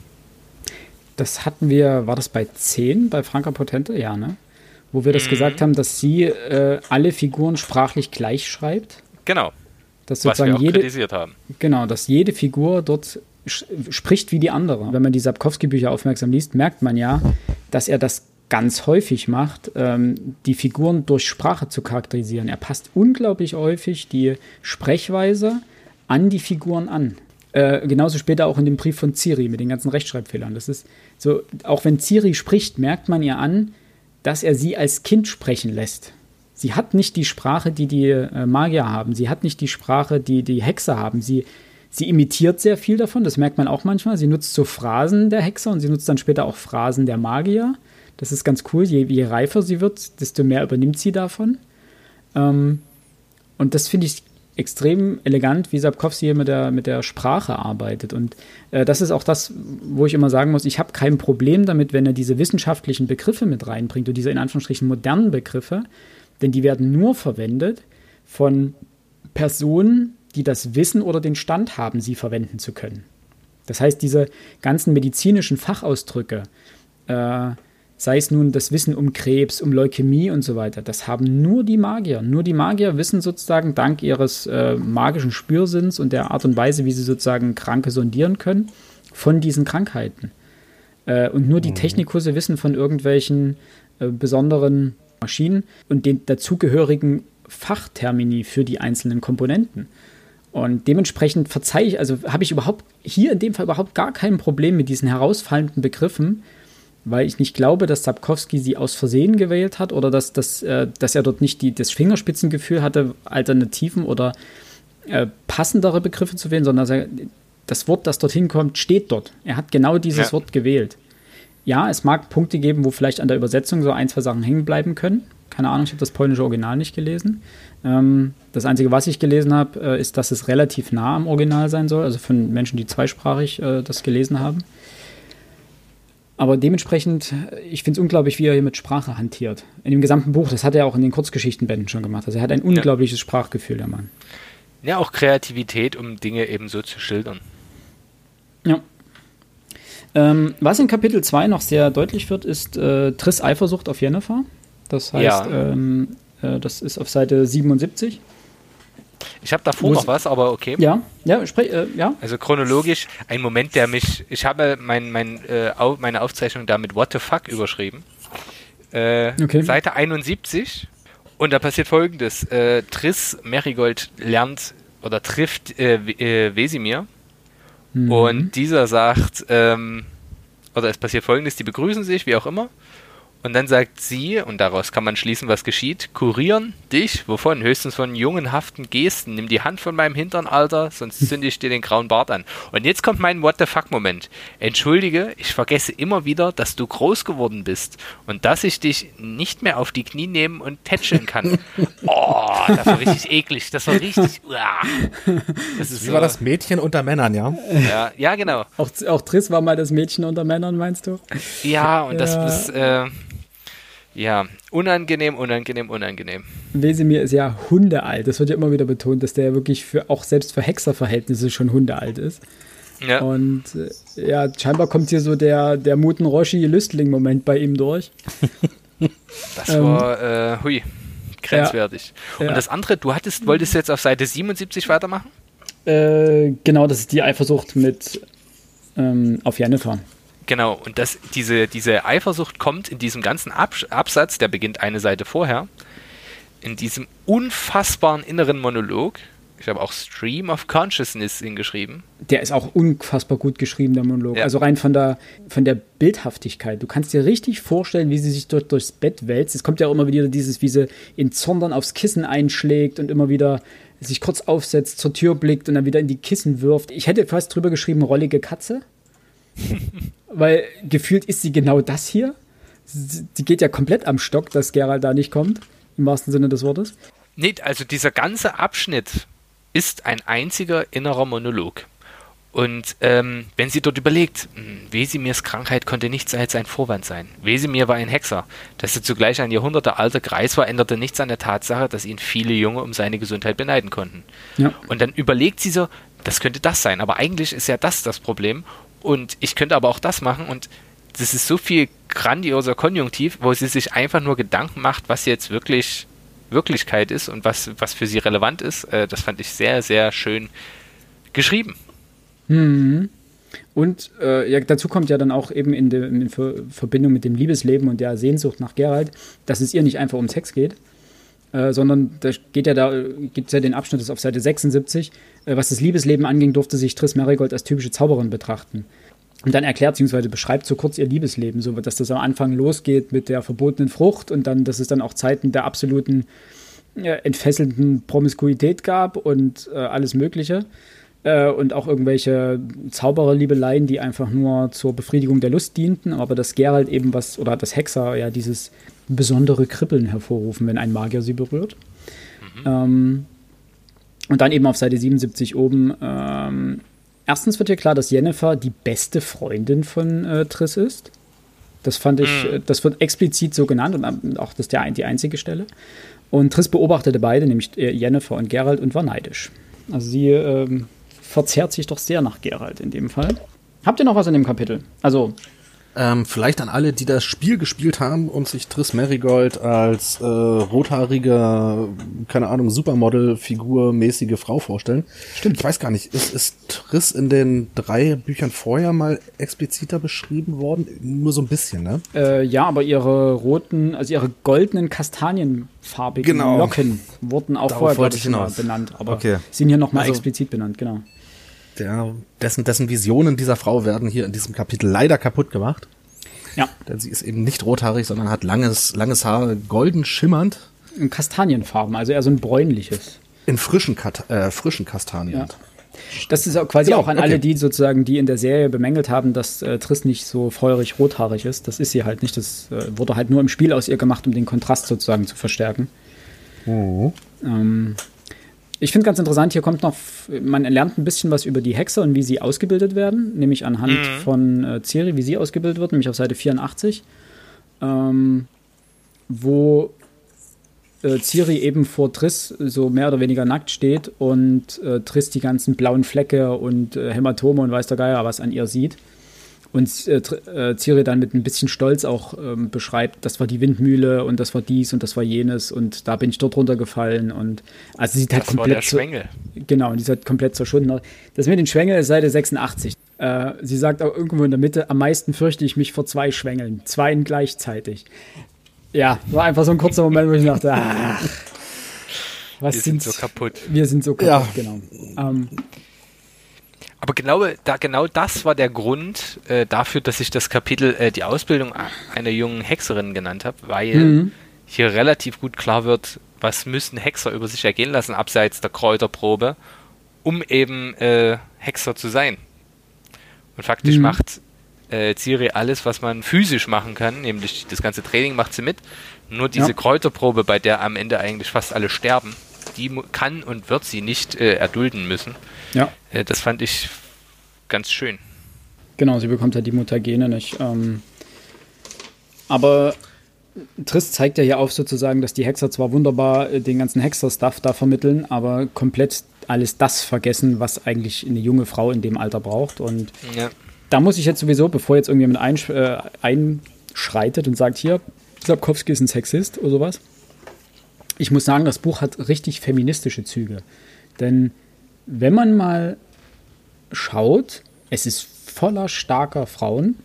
Das hatten wir, war das bei 10 bei Franka Potente? Ja, ne? wo wir das gesagt haben, dass sie äh, alle Figuren sprachlich gleich schreibt. Genau. Dass Was wir sozusagen auch jede, kritisiert haben. genau, dass jede Figur dort spricht wie die andere. Wenn man die Sapkowski-Bücher aufmerksam liest, merkt man ja, dass er das ganz häufig macht, ähm, die Figuren durch Sprache zu charakterisieren. Er passt unglaublich häufig die Sprechweise an die Figuren an. Äh, genauso später auch in dem Brief von Ciri mit den ganzen Rechtschreibfehlern. Das ist so, auch wenn Ciri spricht, merkt man ihr an, dass er sie als Kind sprechen lässt. Sie hat nicht die Sprache, die die äh, Magier haben. Sie hat nicht die Sprache, die die Hexer haben. Sie, sie imitiert sehr viel davon, das merkt man auch manchmal. Sie nutzt so Phrasen der Hexer und sie nutzt dann später auch Phrasen der Magier. Das ist ganz cool. Je, je reifer sie wird, desto mehr übernimmt sie davon. Ähm, und das finde ich extrem elegant, wie Sapkowski hier mit der, mit der Sprache arbeitet. Und äh, das ist auch das, wo ich immer sagen muss, ich habe kein Problem damit, wenn er diese wissenschaftlichen Begriffe mit reinbringt und diese in Anführungsstrichen modernen Begriffe, denn die werden nur verwendet von Personen, die das Wissen oder den Stand haben, sie verwenden zu können. Das heißt, diese ganzen medizinischen Fachausdrücke, äh, sei es nun das Wissen um Krebs, um Leukämie und so weiter, das haben nur die Magier. Nur die Magier wissen sozusagen dank ihres äh, magischen Spürsinns und der Art und Weise, wie sie sozusagen Kranke sondieren können, von diesen Krankheiten. Äh, und nur die Technikusse wissen von irgendwelchen äh, besonderen Maschinen und den dazugehörigen Fachtermini für die einzelnen Komponenten. Und dementsprechend verzeihe ich, also habe ich überhaupt hier in dem Fall überhaupt gar kein Problem mit diesen herausfallenden Begriffen, weil ich nicht glaube, dass Sapkowski sie aus Versehen gewählt hat oder dass, dass, äh, dass er dort nicht die, das Fingerspitzengefühl hatte, Alternativen oder äh, passendere Begriffe zu wählen, sondern dass er, das Wort, das dorthin kommt, steht dort. Er hat genau dieses Ja. Wort gewählt. Ja, es mag Punkte geben, wo vielleicht an der Übersetzung so ein, zwei Sachen hängen bleiben können. Keine Ahnung, ich habe das polnische Original nicht gelesen. Ähm, das Einzige, was ich gelesen habe, äh, ist, dass es relativ nah am Original sein soll, also von Menschen, die zweisprachig äh, das gelesen haben. Aber dementsprechend, ich finde es unglaublich, wie er hier mit Sprache hantiert. In dem gesamten Buch, das hat er auch in den Kurzgeschichtenbänden schon gemacht. Also er hat ein unglaubliches Sprachgefühl, der Mann. Ja, auch Kreativität, um Dinge eben so zu schildern. Ja. Ähm, was in Kapitel 2 noch sehr deutlich wird, ist äh, Triss Eifersucht auf Jennifer. Das heißt, Ja. ähm, äh, das ist auf Seite 77. Ich habe davor Muss- noch was, aber okay. Ja, ja, sprech, äh, ja. Also chronologisch, ein Moment, der mich. Ich habe mein, mein, äh, meine Aufzeichnung da mit What the fuck überschrieben. Äh, Okay. Seite 71. Und da passiert folgendes: äh, Triss Merigold lernt oder trifft äh, äh, Wesimir. Mhm. Und dieser sagt, ähm, oder es passiert folgendes: Die begrüßen sich, wie auch immer. Und dann sagt sie, und daraus kann man schließen, was geschieht, kurieren dich, wovon? Höchstens von jungenhaften Gesten. Nimm die Hand von meinem Hintern, Alter, sonst zünde ich dir den grauen Bart an. Und jetzt kommt mein What the fuck-Moment. Entschuldige, ich vergesse immer wieder, dass du groß geworden bist und dass ich dich nicht mehr auf die Knie nehmen und tätscheln kann. Oh, das war richtig eklig. Das war richtig. uah. Das ist Wie so, war das Mädchen unter Männern, ja? Ja, ja, genau. Auch, auch Triss war mal das Mädchen unter Männern, meinst du? Ja, und das Ja. ist, äh, ja, unangenehm, unangenehm, unangenehm. Wesemir ist ja hundealt. Das wird ja immer wieder betont, dass der ja wirklich für auch selbst für Hexerverhältnisse schon hundealt ist. Ja. Und äh, ja, scheinbar kommt hier so der, der Muten Roshi Lüstling-Moment bei ihm durch. Das Ähm, war, äh, hui, grenzwertig. Ja. Und das andere, du hattest, wolltest jetzt auf Seite 77 weitermachen? Äh, genau, das ist die Eifersucht mit ähm, auf Jennifer. Genau, und das, diese, diese Eifersucht kommt in diesem ganzen Abs Absatz, der beginnt eine Seite vorher, in diesem unfassbaren inneren Monolog. Ich habe auch Stream of Consciousness hingeschrieben. Der ist auch unfassbar gut geschrieben, der Monolog. Ja. Also rein von der, von der Bildhaftigkeit. Du kannst dir richtig vorstellen, wie sie sich dort durchs Bett wälzt. Es kommt ja auch immer wieder dieses, wie sie in Zorn dann aufs Kissen einschlägt und immer wieder sich kurz aufsetzt, zur Tür blickt und dann wieder in die Kissen wirft. Ich hätte fast drüber geschrieben, rollige Katze. Weil gefühlt ist sie genau das hier. Sie die geht ja komplett am Stock, dass Gerald da nicht kommt. Im wahrsten Sinne des Wortes. Nee, also dieser ganze Abschnitt ist ein einziger innerer Monolog. Und ähm, wenn sie dort überlegt, mh, Wesimirs Krankheit konnte nichts als ein Vorwand sein. Wesimir war ein Hexer. Dass er zugleich ein jahrhundertealter Greis war, änderte nichts an der Tatsache, dass ihn viele Junge um seine Gesundheit beneiden konnten. Ja. Und dann überlegt sie so, das könnte das sein. Aber eigentlich ist ja das das Problem. Und ich könnte aber auch das machen. Und das ist so viel grandioser Konjunktiv, wo sie sich einfach nur Gedanken macht, was jetzt wirklich Wirklichkeit ist und was, was für sie relevant ist. Äh, das fand ich sehr, sehr schön geschrieben. Mhm. Und äh, ja, dazu kommt ja dann auch eben in, de, in Verbindung mit dem Liebesleben und der Sehnsucht nach Gerald, dass es ihr nicht einfach um Sex geht, äh, sondern da geht ja da, gibt es ja den Abschnitt, das ist auf Seite 76, äh, was das Liebesleben anging, durfte sich Triss Marigold als typische Zauberin betrachten. Und dann erklärt bzw. beschreibt so kurz ihr Liebesleben, so dass das am Anfang losgeht mit der verbotenen Frucht und dann, dass es dann auch Zeiten der absoluten äh, entfesselnden Promiskuität gab und äh, alles Mögliche. Äh, und auch irgendwelche Zaubererliebeleien, die einfach nur zur Befriedigung der Lust dienten, aber das Gerald eben was, oder das Hexer ja dieses besondere Kribbeln hervorrufen, wenn ein Magier sie berührt. Mhm. Ähm, und dann eben auf Seite 77 oben. Ähm, erstens wird hier klar, dass Jennifer die beste Freundin von äh, Triss ist. Das fand ich, mhm. das wird explizit so genannt und auch das ist der, die einzige Stelle. Und Triss beobachtete beide, nämlich äh, Jennifer und Gerald, und war neidisch. Also sie ähm, verzerrt sich doch sehr nach Gerald in dem Fall. Habt ihr noch was in dem Kapitel? Also ähm, vielleicht an alle, die das Spiel gespielt haben und sich Triss Marigold als äh, rothaarige, keine Ahnung, Supermodel-Figur mäßige Frau vorstellen. Stimmt. Ich weiß gar nicht, ist, ist Triss in den drei Büchern vorher mal expliziter beschrieben worden? Nur so ein bisschen, ne? Äh, ja, aber ihre roten, also ihre goldenen kastanienfarbigen genau. Locken wurden auch Darauf vorher, ich, hinaus. benannt. Aber okay. sind hier nochmal also, explizit benannt, genau der, dessen, dessen Visionen dieser Frau werden hier in diesem Kapitel leider kaputt gemacht. Ja. Denn sie ist eben nicht rothaarig, sondern hat langes, langes Haar, golden schimmernd. In Kastanienfarben, also eher so ein bräunliches. In frischen, Kat äh, frischen Kastanien. Ja. Das ist auch quasi genau, auch an okay. alle, die sozusagen, die in der Serie bemängelt haben, dass äh, Triss nicht so feurig rothaarig ist. Das ist sie halt nicht. Das äh, wurde halt nur im Spiel aus ihr gemacht, um den Kontrast sozusagen zu verstärken. Oh. Ähm, ich finde ganz interessant, hier kommt noch, man lernt ein bisschen was über die Hexer und wie sie ausgebildet werden, nämlich anhand mhm. von äh, Ciri, wie sie ausgebildet wird, nämlich auf Seite 84, ähm, wo äh, Ciri eben vor Triss so mehr oder weniger nackt steht und äh, Triss die ganzen blauen Flecke und äh, Hämatome und weiß der Geier was an ihr sieht und äh, äh, Ciri dann mit ein bisschen Stolz auch ähm, beschreibt, das war die Windmühle und das war dies und das war jenes und da bin ich dort runtergefallen und also sie sieht halt das komplett war der Schwengel. genau, und die ist halt komplett zerschunden. Das mit den Schwengel ist Seite 86. Äh, sie sagt auch irgendwo in der Mitte, am meisten fürchte ich mich vor zwei Schwängeln, zwei gleichzeitig. Ja, war einfach so ein kurzer Moment, wo ich dachte, ach, was wir sind so kaputt. Wir sind so kaputt, ja. genau. Ähm, aber genau, da, genau das war der Grund äh, dafür, dass ich das Kapitel äh, die Ausbildung einer jungen Hexerin genannt habe, weil mhm. hier relativ gut klar wird, was müssen Hexer über sich ergehen lassen, abseits der Kräuterprobe, um eben äh, Hexer zu sein. Und faktisch mhm. macht äh, Ciri alles, was man physisch machen kann, nämlich das ganze Training macht sie mit. Nur diese ja. Kräuterprobe, bei der am Ende eigentlich fast alle sterben, die kann und wird sie nicht äh, erdulden müssen. Ja. Äh, das fand ich ganz schön. Genau, sie bekommt ja die Mutagene nicht. Ähm, aber Triss zeigt ja hier auf sozusagen, dass die Hexer zwar wunderbar äh, den ganzen Hexer-Stuff da vermitteln, aber komplett alles das vergessen, was eigentlich eine junge Frau in dem Alter braucht. Und ja. da muss ich jetzt sowieso, bevor jetzt irgendjemand einsch äh, einschreitet und sagt, hier, Sapkowski ist ein Sexist oder sowas, ich muss sagen, das Buch hat richtig feministische Züge. Denn wenn man mal schaut, es ist voller starker Frauen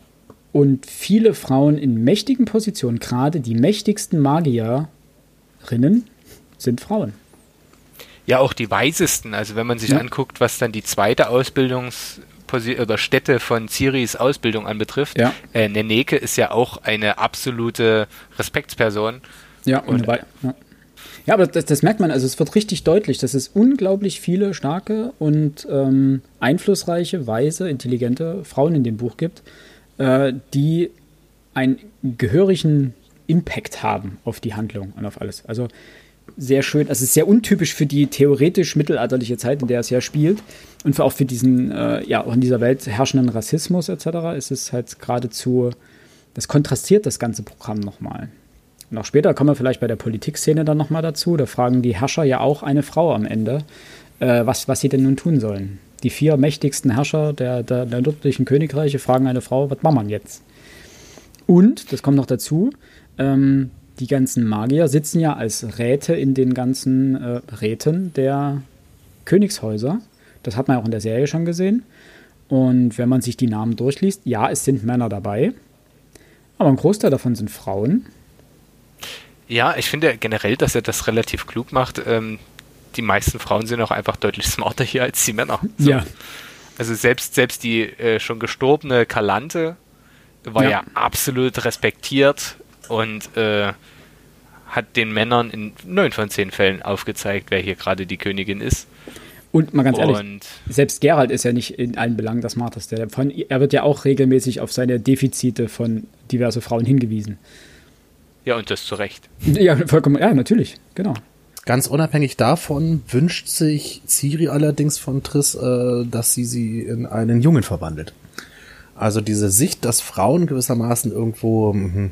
und viele Frauen in mächtigen Positionen, gerade die mächtigsten Magierinnen sind Frauen. Ja, auch die weisesten. Also wenn man sich ja. anguckt, was dann die zweite Ausbildungs- oder Stätte von Ciris Ausbildung anbetrifft, ja. äh, Neneke ist ja auch eine absolute Respektsperson. Ja, und, und ja. Ja, aber das, das, merkt man, also es wird richtig deutlich, dass es unglaublich viele starke und ähm, einflussreiche, weise, intelligente Frauen in dem Buch gibt, äh, die einen gehörigen Impact haben auf die Handlung und auf alles. Also sehr schön, also es ist sehr untypisch für die theoretisch mittelalterliche Zeit, in der es ja spielt und für auch für diesen, äh, ja, auch in dieser Welt herrschenden Rassismus etc. ist es halt geradezu, das kontrastiert das ganze Programm nochmal. Auch später kommen wir vielleicht bei der Politikszene dann nochmal dazu. Da fragen die Herrscher ja auch eine Frau am Ende, äh, was, was sie denn nun tun sollen. Die vier mächtigsten Herrscher der, nördlichen Königreiche fragen eine Frau, was machen wir jetzt? Und, das kommt noch dazu, ähm, die ganzen Magier sitzen ja als Räte in den ganzen äh, Räten der Königshäuser. Das hat man auch in der Serie schon gesehen. Und wenn man sich die Namen durchliest, ja, es sind Männer dabei, aber ein Großteil davon sind Frauen. Ja, ich finde generell, dass er das relativ klug macht. Ähm, die meisten Frauen sind auch einfach deutlich smarter hier als die Männer. So. Ja. Also selbst, selbst die äh, schon gestorbene Kalante war ja. ja absolut respektiert und äh, hat den Männern in neun von zehn Fällen aufgezeigt, wer hier gerade die Königin ist. Und mal ganz ehrlich, und selbst Gerald ist ja nicht in allen Belangen das Smarteste. Von, er wird ja auch regelmäßig auf seine Defizite von diverse Frauen hingewiesen. Ja, und das zu Recht. Ja, vollkommen, ja, natürlich, genau. Ganz unabhängig davon wünscht sich Ciri allerdings von Triss, äh, dass sie sie in einen Jungen verwandelt. Also diese Sicht, dass Frauen gewissermaßen irgendwo mh,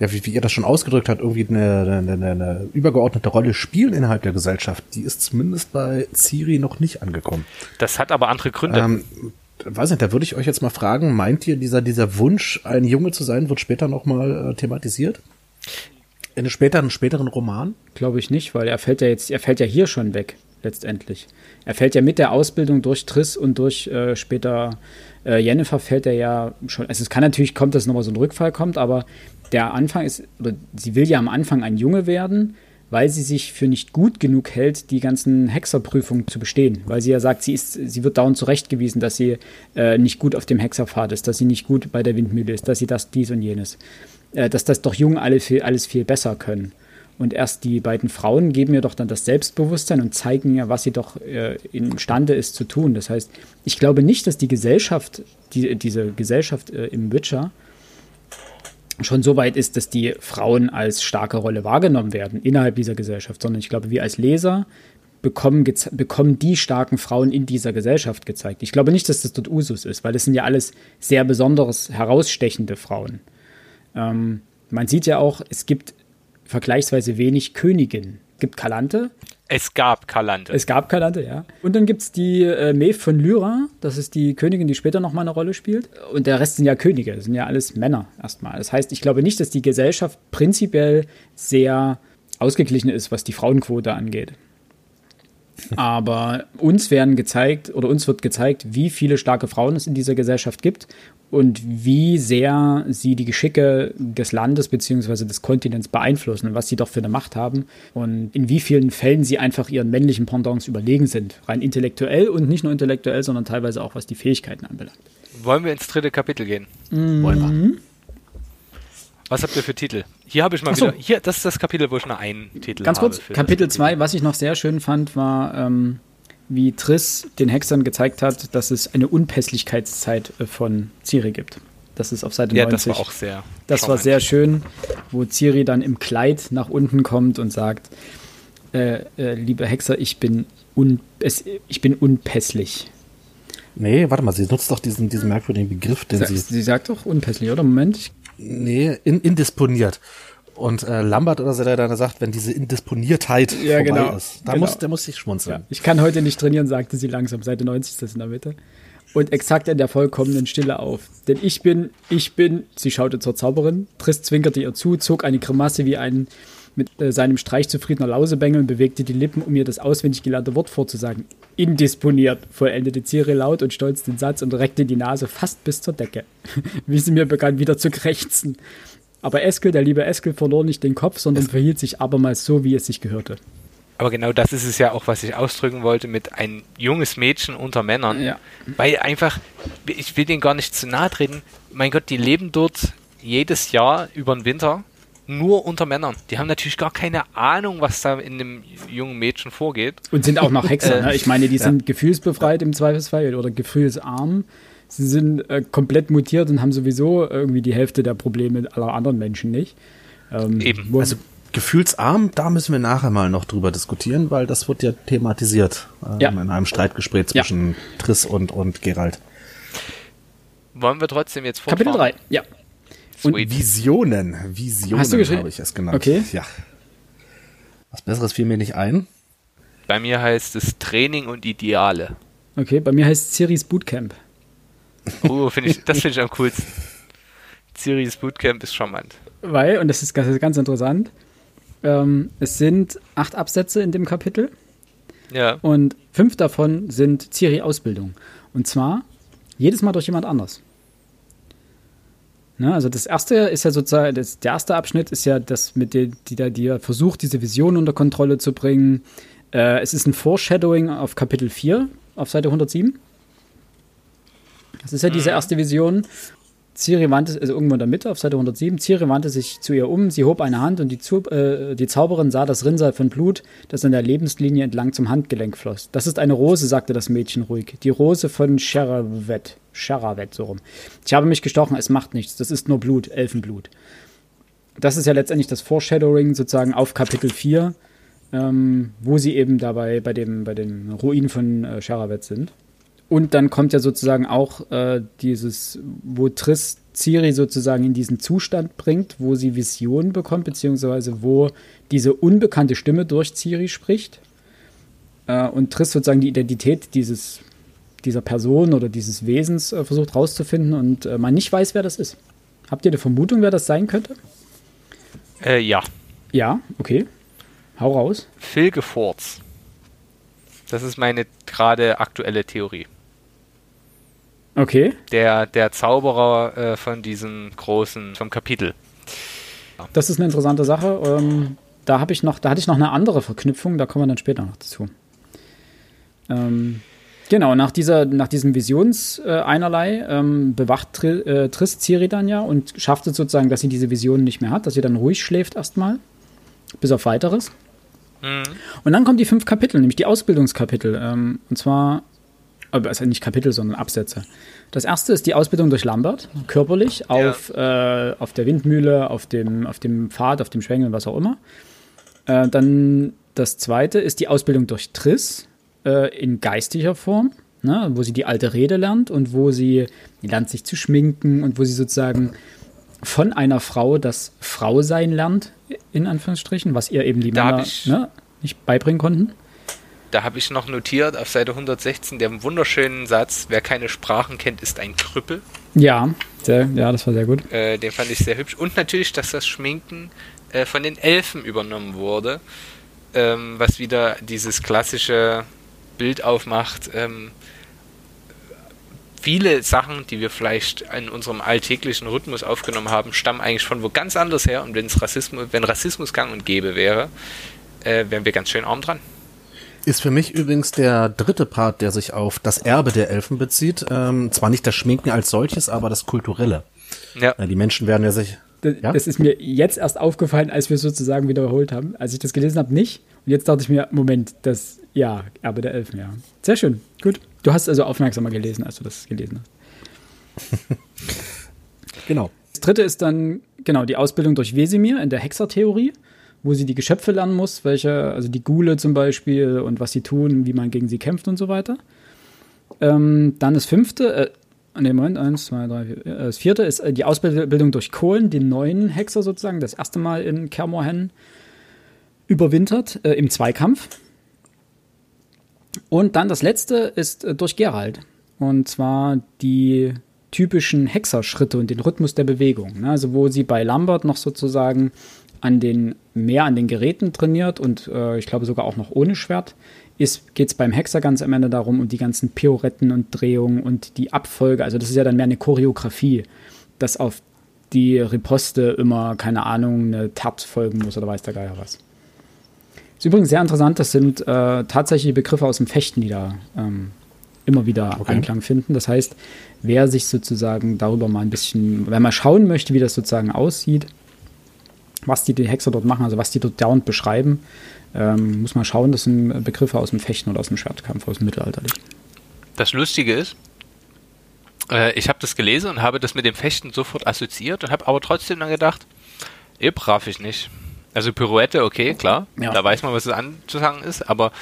ja, wie, wie ihr das schon ausgedrückt habt, irgendwie eine, eine, eine, eine übergeordnete Rolle spielen innerhalb der Gesellschaft, die ist zumindest bei Ciri noch nicht angekommen. Das hat aber andere Gründe. Ähm, weiß nicht, da würde ich euch jetzt mal fragen, meint ihr, dieser, dieser Wunsch, ein Junge zu sein, wird später nochmal äh, thematisiert? In einem späteren, späteren Roman? Glaube ich nicht, weil er fällt ja jetzt, er fällt ja hier schon weg, letztendlich. Er fällt ja mit der Ausbildung durch Triss und durch äh, später äh, Jennifer fällt er ja schon. Also es kann natürlich kommt, dass nochmal so ein Rückfall kommt, aber der Anfang ist, oder sie will ja am Anfang ein Junge werden, weil sie sich für nicht gut genug hält, die ganzen Hexerprüfungen zu bestehen. Weil sie ja sagt, sie, ist, sie wird dauernd zurechtgewiesen, dass sie äh, nicht gut auf dem Hexerpfad ist, dass sie nicht gut bei der Windmühle ist, dass sie das, dies und jenes. Äh, dass das doch Jungen alle viel, alles viel besser können. Und erst die beiden Frauen geben ihr doch dann das Selbstbewusstsein und zeigen ihr, was sie doch äh, imstande ist zu tun. Das heißt, ich glaube nicht, dass die Gesellschaft, die, diese Gesellschaft äh, im Witcher, schon so weit ist, dass die Frauen als starke Rolle wahrgenommen werden innerhalb dieser Gesellschaft, sondern ich glaube, wir als Leser bekommen, bekommen die starken Frauen in dieser Gesellschaft gezeigt. Ich glaube nicht, dass das dort Usus ist, weil das sind ja alles sehr besonderes, herausstechende Frauen. Ähm, man sieht ja auch, es gibt vergleichsweise wenig Königinnen. Es gibt Kalante, es gab Kalante. Es gab Kalante, ja. Und dann gibt es die äh, Maeve von Lyra. Das ist die Königin, die später nochmal eine Rolle spielt. Und der Rest sind ja Könige. Das sind ja alles Männer erstmal. Das heißt, ich glaube nicht, dass die Gesellschaft prinzipiell sehr ausgeglichen ist, was die Frauenquote angeht. Aber uns werden gezeigt oder uns wird gezeigt, wie viele starke Frauen es in dieser Gesellschaft gibt und wie sehr sie die Geschicke des Landes bzw. des Kontinents beeinflussen und was sie doch für eine Macht haben und in wie vielen Fällen sie einfach ihren männlichen Pendants überlegen sind. Rein intellektuell und nicht nur intellektuell, sondern teilweise auch was die Fähigkeiten anbelangt. Wollen wir ins dritte Kapitel gehen? Mhm. Wollen wir. Was habt ihr für Titel? Hier habe ich mal so. wieder. Hier, das ist das Kapitel, wo ich nur einen Titel Ganz habe. Ganz kurz, Kapitel 2, was ich noch sehr schön fand, war, ähm, wie Triss den Hexern gezeigt hat, dass es eine Unpässlichkeitszeit äh, von Ciri gibt. Das ist auf Seite ja, 90. das war auch sehr. Das war sehr schön, wo Ciri dann im Kleid nach unten kommt und sagt: äh, äh, Liebe Hexer, ich bin, un es, ich bin unpässlich. Nee, warte mal, sie nutzt doch diesen, diesen merkwürdigen Begriff, den Sa sie. Sie sagt doch unpässlich, oder? Moment. Nee, in, indisponiert. Und äh, Lambert oder so, der dann sagt, wenn diese Indisponiertheit ja, vorbei genau, ist, da genau. muss, der muss sich schmunzeln. Ja, ich kann heute nicht trainieren, sagte sie langsam, Seite 90 ist das in der Mitte. Und exakt in der vollkommenen Stille auf. Denn ich bin, ich bin, sie schaute zur Zauberin, Triss zwinkerte ihr zu, zog eine Grimasse wie ein mit äh, seinem Streich zufriedener Lausebengel und bewegte die Lippen, um ihr das auswendig gelernte Wort vorzusagen. Indisponiert, vollendete Ciri laut und stolz den Satz und reckte die Nase fast bis zur Decke, wie sie mir begann wieder zu krächzen. Aber Eskel, der liebe Eskel, verlor nicht den Kopf, sondern es verhielt sich abermals so, wie es sich gehörte. Aber genau das ist es ja auch, was ich ausdrücken wollte mit ein junges Mädchen unter Männern. Ja. Weil einfach, ich will denen gar nicht zu nahe treten. Mein Gott, die leben dort jedes Jahr über den Winter nur unter Männern. Die haben natürlich gar keine Ahnung, was da in dem jungen Mädchen vorgeht. Und sind auch noch Hexer. ne? Ich meine, die sind ja. gefühlsbefreit im Zweifelsfall oder gefühlsarm sie sind äh, komplett mutiert und haben sowieso irgendwie die Hälfte der Probleme aller anderen Menschen nicht. Ähm, Eben. Also gefühlsarm, da müssen wir nachher mal noch drüber diskutieren, weil das wird ja thematisiert äh, ja. in einem Streitgespräch zwischen ja. Triss und, und Gerald. Wollen wir trotzdem jetzt fortfahren? Kapitel 3, ja. Und Visionen, Visionen habe ich es genannt. Okay. Ja. Was Besseres fiel mir nicht ein. Bei mir heißt es Training und Ideale. Okay, bei mir heißt es Ciris Bootcamp. Oh, find ich, das finde ich am coolsten. Ciris Bootcamp ist charmant. Weil, und das ist, das ist ganz interessant, ähm, es sind acht Absätze in dem Kapitel. Ja. Und fünf davon sind Ciri-Ausbildung. Und zwar jedes Mal durch jemand anders. Ne, also das erste ist ja sozusagen, das, der erste Abschnitt ist ja das mit der, die da, die versucht, diese Vision unter Kontrolle zu bringen. Äh, es ist ein Foreshadowing auf Kapitel 4 auf Seite 107. Das ist ja diese Mhm. erste Vision. Ciri wandte, also irgendwo in der Mitte auf Seite 107, Ciri wandte sich zu ihr um, sie hob eine Hand und die, Zu äh, die Zauberin sah das Rinnsal von Blut, das an der Lebenslinie entlang zum Handgelenk floss. Das ist eine Rose, sagte das Mädchen ruhig. Die Rose von Sheravet. Sheravet, so rum. Ich habe mich gestochen, es macht nichts. Das ist nur Blut, Elfenblut. Das ist ja letztendlich das Foreshadowing sozusagen auf Kapitel 4, ähm, wo sie eben dabei bei, dem, bei den Ruinen von äh, Sheravet sind. Und dann kommt ja sozusagen auch äh, dieses, wo Triss Ciri sozusagen in diesen Zustand bringt, wo sie Visionen bekommt, beziehungsweise wo diese unbekannte Stimme durch Ciri spricht. Äh, und Triss sozusagen die Identität dieses, dieser Person oder dieses Wesens äh, versucht rauszufinden und äh, man nicht weiß, wer das ist. Habt ihr eine Vermutung, wer das sein könnte? Äh, ja. Ja, okay. Hau raus. Phil Geforts. Das ist meine gerade aktuelle Theorie. Okay. Der, der Zauberer äh, von diesem großen, vom Kapitel. Das ist eine interessante Sache. Ähm, da habe ich noch, da hatte ich noch eine andere Verknüpfung, da kommen wir dann später noch dazu. Ähm, genau, nach, dieser, nach diesem Visionseinerlei äh, ähm, bewacht Tri äh, Triss Ciri dann ja und schafft es sozusagen, dass sie diese Visionen nicht mehr hat, dass sie dann ruhig schläft erstmal, bis auf weiteres. Mhm. Und dann kommen die fünf Kapitel, nämlich die Ausbildungskapitel. Ähm, und zwar, also nicht Kapitel, sondern Absätze. Das erste ist die Ausbildung durch Lambert, körperlich, auf, äh, auf der Windmühle, auf dem, auf dem Pfad, auf dem Schwengel, was auch immer. Äh, dann das zweite ist die Ausbildung durch Triss äh, in geistiger Form, ne, wo sie die alte Rede lernt und wo sie lernt sich zu schminken und wo sie sozusagen von einer Frau das Frausein lernt, in Anführungsstrichen, was ihr eben die Da Männer ne, nicht beibringen konnten. Da habe ich noch notiert auf Seite 116 den wunderschönen Satz, wer keine Sprachen kennt, ist ein Krüppel. Ja, sehr, ja, das war sehr gut. Äh, den fand ich sehr hübsch. Und natürlich, dass das Schminken äh, von den Elfen übernommen wurde, ähm, was wieder dieses klassische Bild aufmacht. Ähm, viele Sachen, die wir vielleicht in unserem alltäglichen Rhythmus aufgenommen haben, stammen eigentlich von wo ganz anders her. Und Rassismus, wenn Rassismus gang und gäbe wäre, äh, wären wir ganz schön arm dran. Ist für mich übrigens der dritte Part, der sich auf das Erbe der Elfen bezieht. Ähm, zwar nicht das Schminken als solches, aber das Kulturelle. Ja. Äh, Die Menschen werden ja sich. Das, Ja? das ist mir jetzt erst aufgefallen, als wir es sozusagen wiederholt haben. Als ich das gelesen habe, nicht. Und jetzt dachte ich mir, Moment, das, ja, Erbe der Elfen, ja. Sehr schön, gut. Du hast also aufmerksamer gelesen, als du das gelesen hast. Genau. Das dritte ist dann, genau, die Ausbildung durch Wesemir in der Hexertheorie, wo sie die Geschöpfe lernen muss, welche, also die Ghule zum Beispiel und was sie tun, wie man gegen sie kämpft und so weiter. Ähm, dann das fünfte, äh, ne, Moment, eins, zwei, drei, vier, äh, das vierte ist äh, die Ausbildung durch Kohlen, den neuen Hexer sozusagen, das erste Mal in Kermorhen überwintert, äh, im Zweikampf. Und dann das letzte ist äh, durch Gerald. Und zwar die typischen Hexerschritte und den Rhythmus der Bewegung. Ne? Also wo sie bei Lambert noch sozusagen an den mehr an den Geräten trainiert und äh, ich glaube sogar auch noch ohne Schwert, geht es beim Hexer ganz am Ende darum, um die ganzen Pirouetten und Drehungen und die Abfolge. Also das ist ja dann mehr eine Choreografie, dass auf die Riposte immer, keine Ahnung, eine Tat folgen muss oder weiß der Geier was. Ist übrigens sehr interessant, das sind äh, tatsächlich Begriffe aus dem Fechten, die da ähm, immer wieder Okay. Anklang finden. Das heißt, wer sich sozusagen darüber mal ein bisschen, wer mal schauen möchte, wie das sozusagen aussieht, was die, die Hexer dort machen, also was die dort dauernd beschreiben, ähm, muss man schauen, das sind Begriffe aus dem Fechten oder aus dem Schwertkampf, aus dem Mittelalterlichen. Das Lustige ist, äh, ich habe das gelesen und habe das mit dem Fechten sofort assoziiert und habe aber trotzdem dann gedacht, eh, brav ich nicht. Also Pirouette, okay, klar, Ja. da weiß man, was es anzusagen ist, aber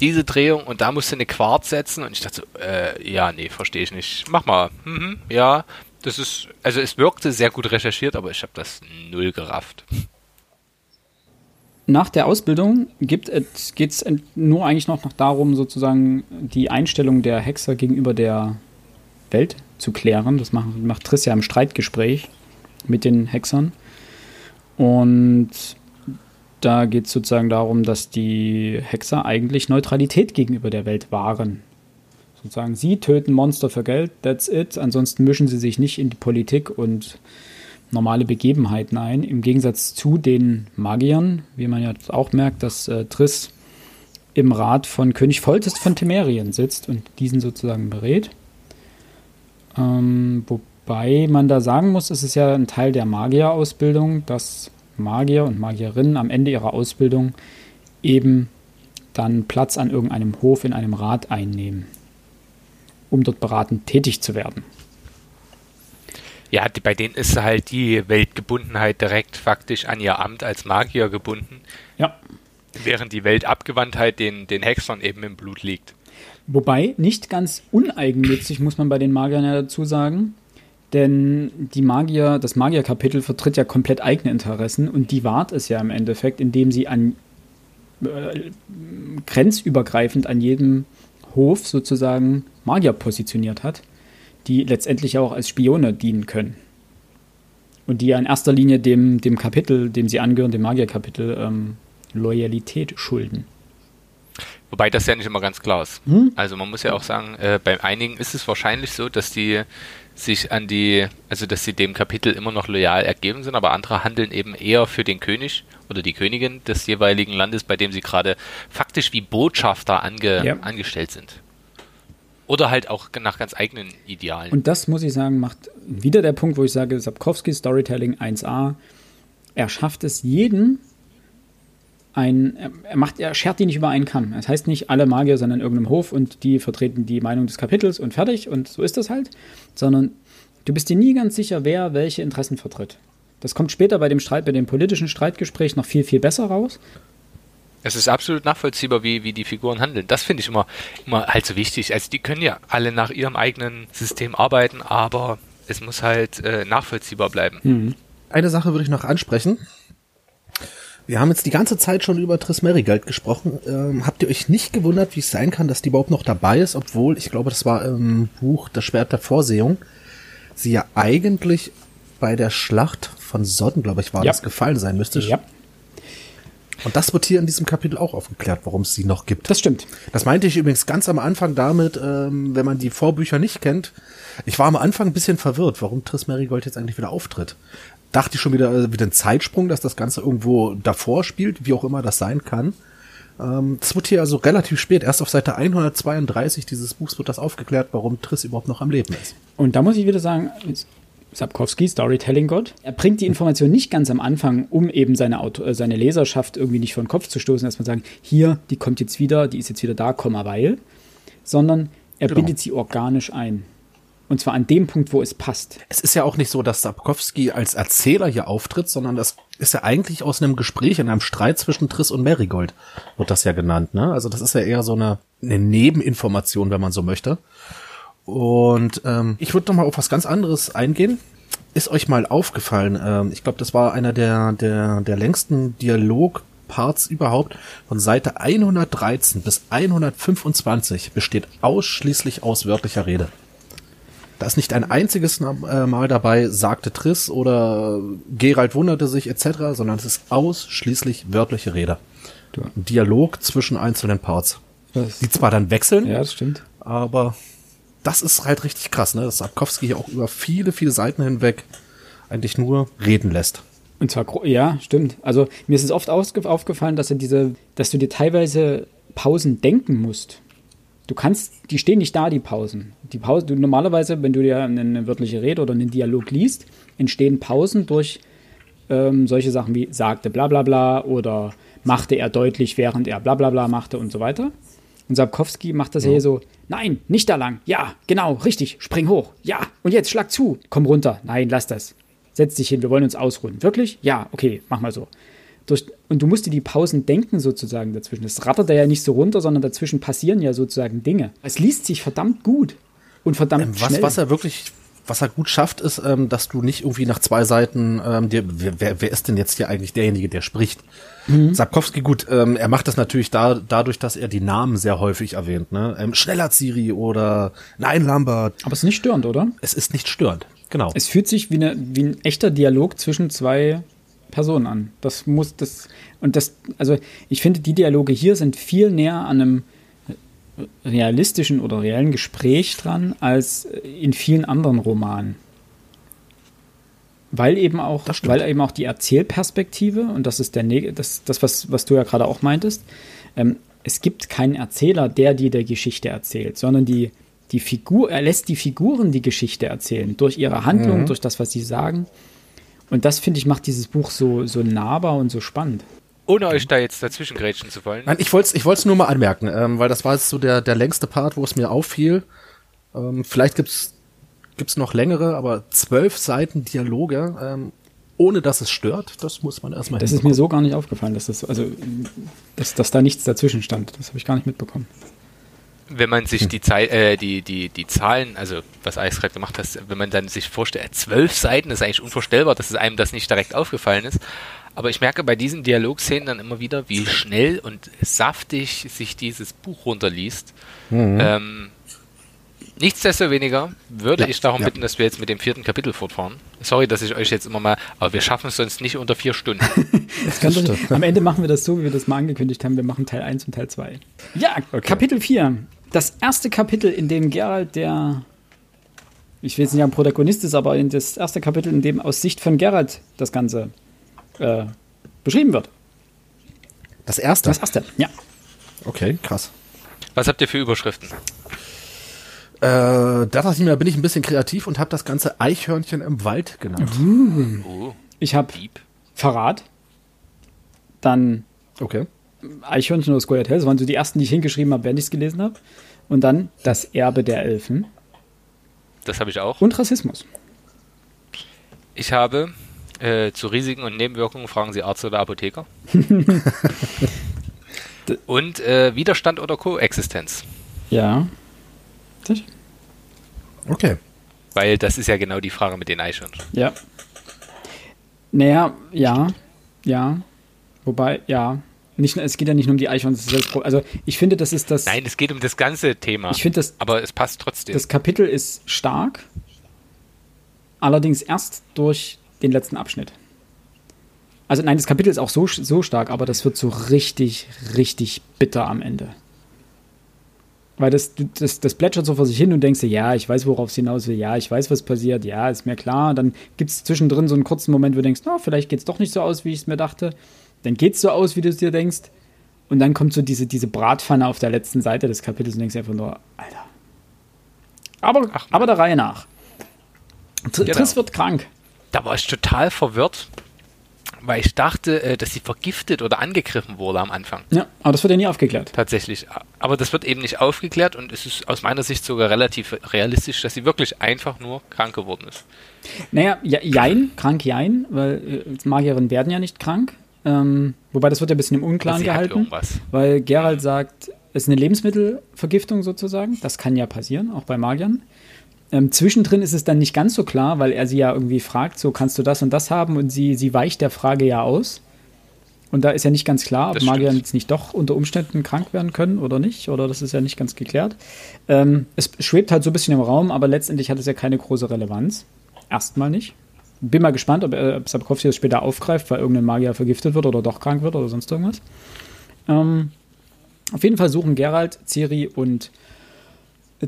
diese Drehung und da musst du eine Quarz setzen und ich dachte so, äh, ja, nee, verstehe ich nicht. Mach mal. Mhm, ja, das ist, also es wirkte sehr gut recherchiert, aber ich habe das null gerafft. Nach der Ausbildung geht es nur eigentlich noch, noch darum, sozusagen die Einstellung der Hexer gegenüber der Welt zu klären. Das macht, macht Triss ja im Streitgespräch mit den Hexern. Und da geht es sozusagen darum, dass die Hexer eigentlich Neutralität gegenüber der Welt wahren. Sozusagen, sie töten Monster für Geld, that's it. Ansonsten mischen sie sich nicht in die Politik und normale Begebenheiten ein. Im Gegensatz zu den Magiern, wie man jetzt auch merkt, dass äh, Triss im Rat von König Foltest von Temerien sitzt und diesen sozusagen berät. Ähm, wobei man da sagen muss, es ist ja ein Teil der Magierausbildung, dass Magier und Magierinnen am Ende ihrer Ausbildung eben dann Platz an irgendeinem Hof in einem Rat einnehmen, um dort beratend tätig zu werden. Ja, die, bei denen ist halt die Weltgebundenheit direkt faktisch an ihr Amt als Magier gebunden. Ja. Während die Weltabgewandtheit den, den Hexern eben im Blut liegt. Wobei nicht ganz uneigennützig, muss man bei den Magiern ja dazu sagen. Denn die Magier, das Magierkapitel vertritt ja komplett eigene Interessen und die wahrt es ja im Endeffekt, indem sie an äh, grenzübergreifend an jedem Hof sozusagen Magier positioniert hat, die letztendlich auch als Spione dienen können. Und die ja in erster Linie dem, dem Kapitel, dem sie angehören, dem Magierkapitel, ähm, Loyalität schulden. Wobei das ja nicht immer ganz klar ist. Hm? Also man muss ja auch sagen, äh, bei einigen ist es wahrscheinlich so, dass die sich an die, also dass sie dem Kapitel immer noch loyal ergeben sind, aber andere handeln eben eher für den König oder die Königin des jeweiligen Landes, bei dem sie gerade faktisch wie Botschafter ange, ja. angestellt sind. Oder halt auch nach ganz eigenen Idealen. Und das, muss ich sagen, macht wieder der Punkt, wo ich sage, Sapkowski Storytelling 1a, er schafft es jeden ein, er macht, er schert die nicht über einen Kamm. Das heißt nicht alle Magier sind an irgendeinem Hof und die vertreten die Meinung des Kapitels und fertig und so ist das halt, sondern du bist dir nie ganz sicher, wer welche Interessen vertritt. Das kommt später bei dem Streit, bei dem politischen Streitgespräch noch viel, viel besser raus. Es ist absolut nachvollziehbar, wie, wie die Figuren handeln. Das finde ich immer, immer halt so wichtig. Also die können ja alle nach ihrem eigenen System arbeiten, aber es muss halt äh, nachvollziehbar bleiben. Mhm. Eine Sache würde ich noch ansprechen. Wir haben jetzt die ganze Zeit schon über Triss Merigold gesprochen. Ähm, habt ihr euch nicht gewundert, wie es sein kann, dass die überhaupt noch dabei ist, obwohl, ich glaube, das war im Buch Das Schwert der Vorsehung, sie ja eigentlich bei der Schlacht von Sodden, glaube ich, war ja. das gefallen sein müsste. Ja. Und das wird hier in diesem Kapitel auch aufgeklärt, warum es sie noch gibt. Das stimmt. Das meinte ich übrigens ganz am Anfang damit, ähm, wenn man die Vorbücher nicht kennt. Ich war am Anfang ein bisschen verwirrt, warum Triss Merigold jetzt eigentlich wieder auftritt dachte ich schon wieder, äh, wieder ein Zeitsprung, dass das Ganze irgendwo davor spielt, wie auch immer das sein kann. Ähm, das wird hier also relativ spät, erst auf Seite 132 dieses Buchs wird das aufgeklärt, warum Triss überhaupt noch am Leben ist. Und da muss ich wieder sagen, Sapkowski, Storytelling Gott, er bringt die Information nicht ganz am Anfang, um eben seine, Auto, äh, seine Leserschaft irgendwie nicht vor den Kopf zu stoßen, dass man sagen, hier, die kommt jetzt wieder, die ist jetzt wieder da, Komma, weil, sondern er genau. bindet sie organisch ein. Und zwar an dem Punkt, wo es passt. Es ist ja auch nicht so, dass Sapkowski als Erzähler hier auftritt, sondern das ist ja eigentlich aus einem Gespräch, in einem Streit zwischen Triss und Marigold, wird das ja genannt. Ne? Also das ist ja eher so eine, eine Nebeninformation, wenn man so möchte. Und ähm, ich würde noch mal auf was ganz anderes eingehen. Ist euch mal aufgefallen, ähm, ich glaube, das war einer der, der, der längsten Dialogparts überhaupt. Von Seite 113 bis 125 besteht ausschließlich aus wörtlicher Rede. Da ist nicht ein einziges äh, Mal dabei, sagte Triss oder Gerald wunderte sich etc., sondern es ist ausschließlich wörtliche Rede. Ein Dialog zwischen einzelnen Parts. Das die zwar dann wechseln, ja, das stimmt. aber das ist halt richtig krass, ne? dass Sapkowski hier auch über viele, viele Seiten hinweg eigentlich nur reden lässt. Und zwar, ja, stimmt. Also mir ist es oft aufgefallen, dass er diese, dass du dir teilweise Pausen denken musst. Du kannst, die stehen nicht da, die Pausen. Die Pause, du, normalerweise, wenn du dir eine, wörtliche Rede oder einen Dialog liest, entstehen Pausen durch ähm, solche Sachen wie sagte bla bla bla oder machte er deutlich, während er bla bla bla machte und so weiter. Und Sapkowski macht das ja. hier so, nein, nicht da lang, ja, genau, richtig, spring hoch, ja, und jetzt schlag zu, komm runter, nein, lass das, setz dich hin, wir wollen uns ausruhen. Wirklich? Ja, okay, mach mal so. Durch, und du musst dir die Pausen denken sozusagen dazwischen. Das rattert ja nicht so runter, sondern dazwischen passieren ja sozusagen Dinge. Es liest sich verdammt gut und verdammt ähm, was, schnell. Was er wirklich, was er gut schafft, ist, ähm, dass du nicht irgendwie nach zwei Seiten, ähm, dir, wer, wer ist denn jetzt hier eigentlich derjenige, der spricht? Mhm. Sapkowski, gut, ähm, er macht das natürlich da, dadurch, dass er die Namen sehr häufig erwähnt. Ne? Ähm, Schneller Ziri oder Nein Lambert. Aber es ist nicht störend, oder? Es ist nicht störend. Genau. Es fühlt sich wie, eine, wie ein echter Dialog zwischen zwei Personen an. Das muss das und das also ich finde die Dialoge hier sind viel näher an einem realistischen oder reellen Gespräch dran als in vielen anderen Romanen. Weil eben auch, weil eben auch die Erzählperspektive, und das ist der das, das was, was du ja gerade auch meintest, ähm, es gibt keinen Erzähler, der dir die Geschichte erzählt, sondern die, die Figur, er lässt die Figuren die Geschichte erzählen, durch ihre Handlung, mhm. durch das, was sie sagen. Und das, finde ich, macht dieses Buch so, so nahbar und so spannend. Ohne euch da jetzt dazwischen grätschen zu wollen. Nein, ich wollte es ich wollt's nur mal anmerken, ähm, weil das war jetzt so der, der längste Part, wo es mir auffiel. Ähm, vielleicht gibt's gibt's noch längere, aber zwölf Seiten Dialoge, ähm, ohne dass es stört, das muss man erstmal Das ist mir so gar nicht aufgefallen, dass, das, also, dass, dass da nichts dazwischen stand. Das habe ich gar nicht mitbekommen. Wenn man sich die, Zei äh, die, die, die Zahlen, also was Alex gerade gemacht hat, wenn man dann sich vorstellt, zwölf Seiten, ist eigentlich unvorstellbar, dass es einem das nicht direkt aufgefallen ist. Aber ich merke bei diesen Dialogszenen dann immer wieder, wie schnell und saftig sich dieses Buch runterliest. Mhm. Ähm, nichtsdestoweniger würde ja, ich darum ja. bitten, dass wir jetzt mit dem vierten Kapitel fortfahren. Sorry, dass ich euch jetzt immer mal, aber wir schaffen es sonst nicht unter vier Stunden. doch, am Ende machen wir das so, wie wir das mal angekündigt haben. Wir machen Teil 1 und Teil 2. Ja, okay. Kapitel 4. Das erste Kapitel, in dem Gerald der ich will jetzt nicht sagen Protagonist ist, aber in das erste Kapitel, in dem aus Sicht von Gerald das Ganze äh, beschrieben wird. Das erste? Das erste, ja. Okay, krass. Was habt ihr für Überschriften? Äh, da dachte ich mir, bin ich ein bisschen kreativ und habe das ganze Eichhörnchen im Wald genannt. Mhm. Oh, ich habe Verrat, dann okay. Eichhörnchen aus Goya Das waren so die ersten, die ich hingeschrieben habe, während ich es gelesen habe. Und dann das Erbe der Elfen. Das habe ich auch. Und Rassismus. Ich habe äh, zu Risiken und Nebenwirkungen fragen Sie Arzt oder Apotheker. und äh, Widerstand oder Koexistenz. Ja. Okay. Weil das ist ja genau die Frage mit den Eichhörnchen. Ja. Naja, ja. Ja. Wobei, ja. Nicht, es geht ja nicht nur um die Eichhörnchen. Also ich finde, das ist das. Nein, es geht um das ganze Thema. Ich finde das. Aber es passt trotzdem. Das Kapitel ist stark. Allerdings erst durch den letzten Abschnitt. Also nein, das Kapitel ist auch so, so stark, aber das wird so richtig, richtig bitter am Ende. Weil das, das, das plätschert so vor sich hin und denkst dir, ja, ich weiß, worauf es hinaus will, ja, ich weiß, was passiert, ja, ist mir klar. Dann gibt es zwischendrin so einen kurzen Moment, wo du denkst, oh, vielleicht geht es doch nicht so aus, wie ich es mir dachte. Dann geht es so aus, wie du es dir denkst. Und dann kommt so diese, diese Bratpfanne auf der letzten Seite des Kapitels und denkst einfach nur, Alter. Aber, Ach, aber der Reihe nach. Tr genau. Triss wird krank da war ich total verwirrt, weil ich dachte, äh, dass sie vergiftet oder angegriffen wurde am Anfang. Ja, aber das wird ja nie aufgeklärt. Tatsächlich. Aber das wird eben nicht aufgeklärt und es ist aus meiner Sicht sogar relativ realistisch, dass sie wirklich einfach nur krank geworden ist. Naja, jein, krank jein, weil äh, Magierin werden ja nicht krank. Ähm, wobei das wird ja ein bisschen im Unklaren gehalten. Weil Gerald sagt, es ist eine Lebensmittelvergiftung sozusagen. Das kann ja passieren, auch bei Magiern. Ähm, zwischendrin ist es dann nicht ganz so klar, weil er sie ja irgendwie fragt, so kannst du das und das haben und sie, sie weicht der Frage ja aus. Und da ist ja nicht ganz klar, ob Magier jetzt nicht doch unter Umständen krank werden können oder nicht, oder das ist ja nicht ganz geklärt. Ähm, es schwebt halt so ein bisschen im Raum, aber letztendlich hat es ja keine große Relevanz. Erstmal nicht. Bin mal gespannt, ob, äh, Sapkowski das später aufgreift, weil irgendein Magier vergiftet wird oder doch krank wird oder sonst irgendwas. Ähm, auf jeden Fall suchen Gerald, Ciri und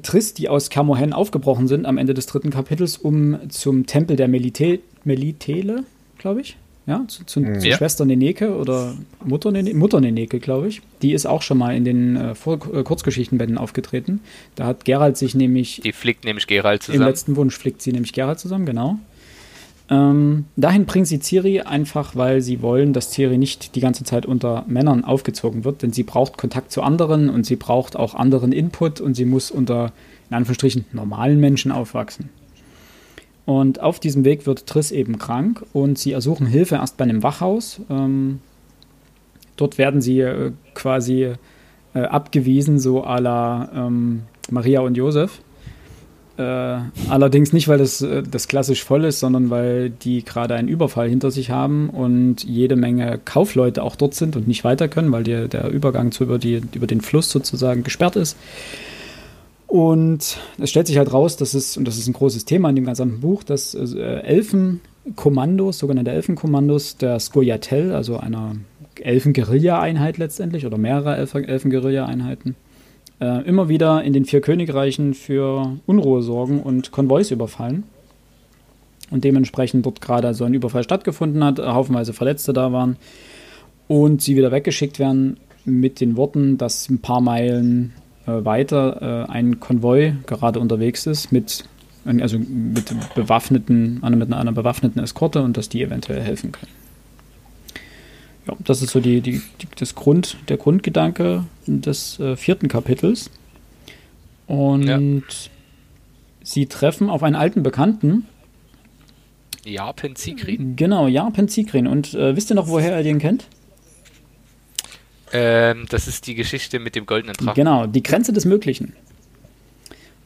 Triss, die aus Camohen aufgebrochen sind am Ende des dritten Kapitels, um zum Tempel der Melite Melitele, glaube ich. Ja, zu, zu, mhm. zu Schwester Neneke oder Mutter, Neneke, Mutter Neneke, glaube ich. Die ist auch schon mal in den äh, Vor äh, Kurzgeschichtenbänden aufgetreten. Da hat Gerald sich nämlich. Die flickt nämlich Gerald zusammen. Im letzten Wunsch flickt sie nämlich Gerald zusammen, genau. Ähm, dahin bringen sie Ciri einfach, weil sie wollen, dass Ciri nicht die ganze Zeit unter Männern aufgezogen wird, denn sie braucht Kontakt zu anderen und sie braucht auch anderen Input und sie muss unter, in Anführungsstrichen, normalen Menschen aufwachsen. Und auf diesem Weg wird Triss eben krank und sie ersuchen Hilfe erst bei einem Wachhaus. Ähm, dort werden sie äh, quasi äh, abgewiesen, so à la ähm, Maria und Josef. Äh, allerdings nicht, weil das, äh, das klassisch voll ist, sondern weil die gerade einen Überfall hinter sich haben und jede Menge Kaufleute auch dort sind und nicht weiter können, weil die, der Übergang zu über, die, über den Fluss sozusagen gesperrt ist. Und es stellt sich halt raus, dass es, und das ist ein großes Thema in dem gesamten Buch, dass äh, Elfenkommandos, sogenannte Elfenkommandos der Skoyatel, also einer Elfen-Guerilla-Einheit letztendlich oder mehrere Elfen-Guerilla-Einheiten, äh, immer wieder in den vier Königreichen für Unruhe sorgen und Konvois überfallen. Und dementsprechend dort gerade so ein Überfall stattgefunden hat, haufenweise Verletzte da waren und sie wieder weggeschickt werden mit den Worten, dass ein paar Meilen äh, weiter äh, ein Konvoi gerade unterwegs ist mit also mit bewaffneten, mit einer bewaffneten Eskorte und dass die eventuell helfen können. Ja, das ist so die, die, die das Grund, der Grundgedanke des äh, vierten Kapitels. Und ja. sie treffen auf einen alten Bekannten. Jarpen Zikrin. Genau, Jarpen Zikrin. Und äh, wisst ihr noch, woher er den kennt? Ähm, das ist die Geschichte mit dem goldenen Drachen. Genau, die Grenze des Möglichen.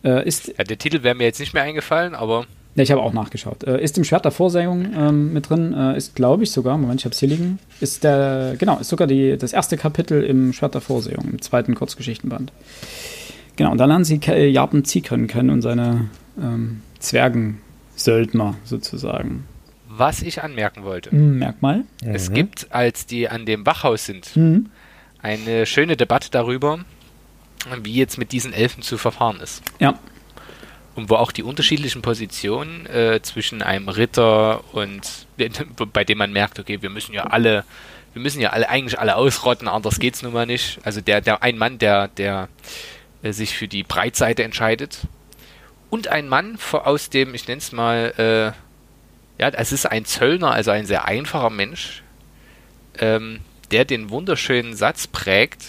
Äh, ist, ja, der Titel wäre mir jetzt nicht mehr eingefallen, aber. Ja, ich habe auch nachgeschaut. Äh, ist im Schwert der Vorsehung ähm, mit drin, äh, ist glaube ich sogar, Moment, ich habe es hier liegen, ist der, genau, ist sogar die, das erste Kapitel im Schwert der Vorsehung, im zweiten Kurzgeschichtenband. Genau, und da lernen sie Japan Zikren kennen und seine ähm, Zwergensöldner sozusagen. Was ich anmerken wollte. Hm, merk mal. Es mhm. gibt, als die an dem Wachhaus sind, mhm. eine schöne Debatte darüber, wie jetzt mit diesen Elfen zu verfahren ist. Ja. Und wo auch die unterschiedlichen Positionen äh, zwischen einem Ritter und bei dem man merkt, okay, wir müssen ja alle, wir müssen ja alle eigentlich alle ausrotten, anders geht's nun mal nicht. Also der, der ein Mann, der, der äh, sich für die Breitseite entscheidet. Und ein Mann aus dem, ich nenne es mal, äh, ja, es ist ein Zöllner, also ein sehr einfacher Mensch, ähm, der den wunderschönen Satz prägt,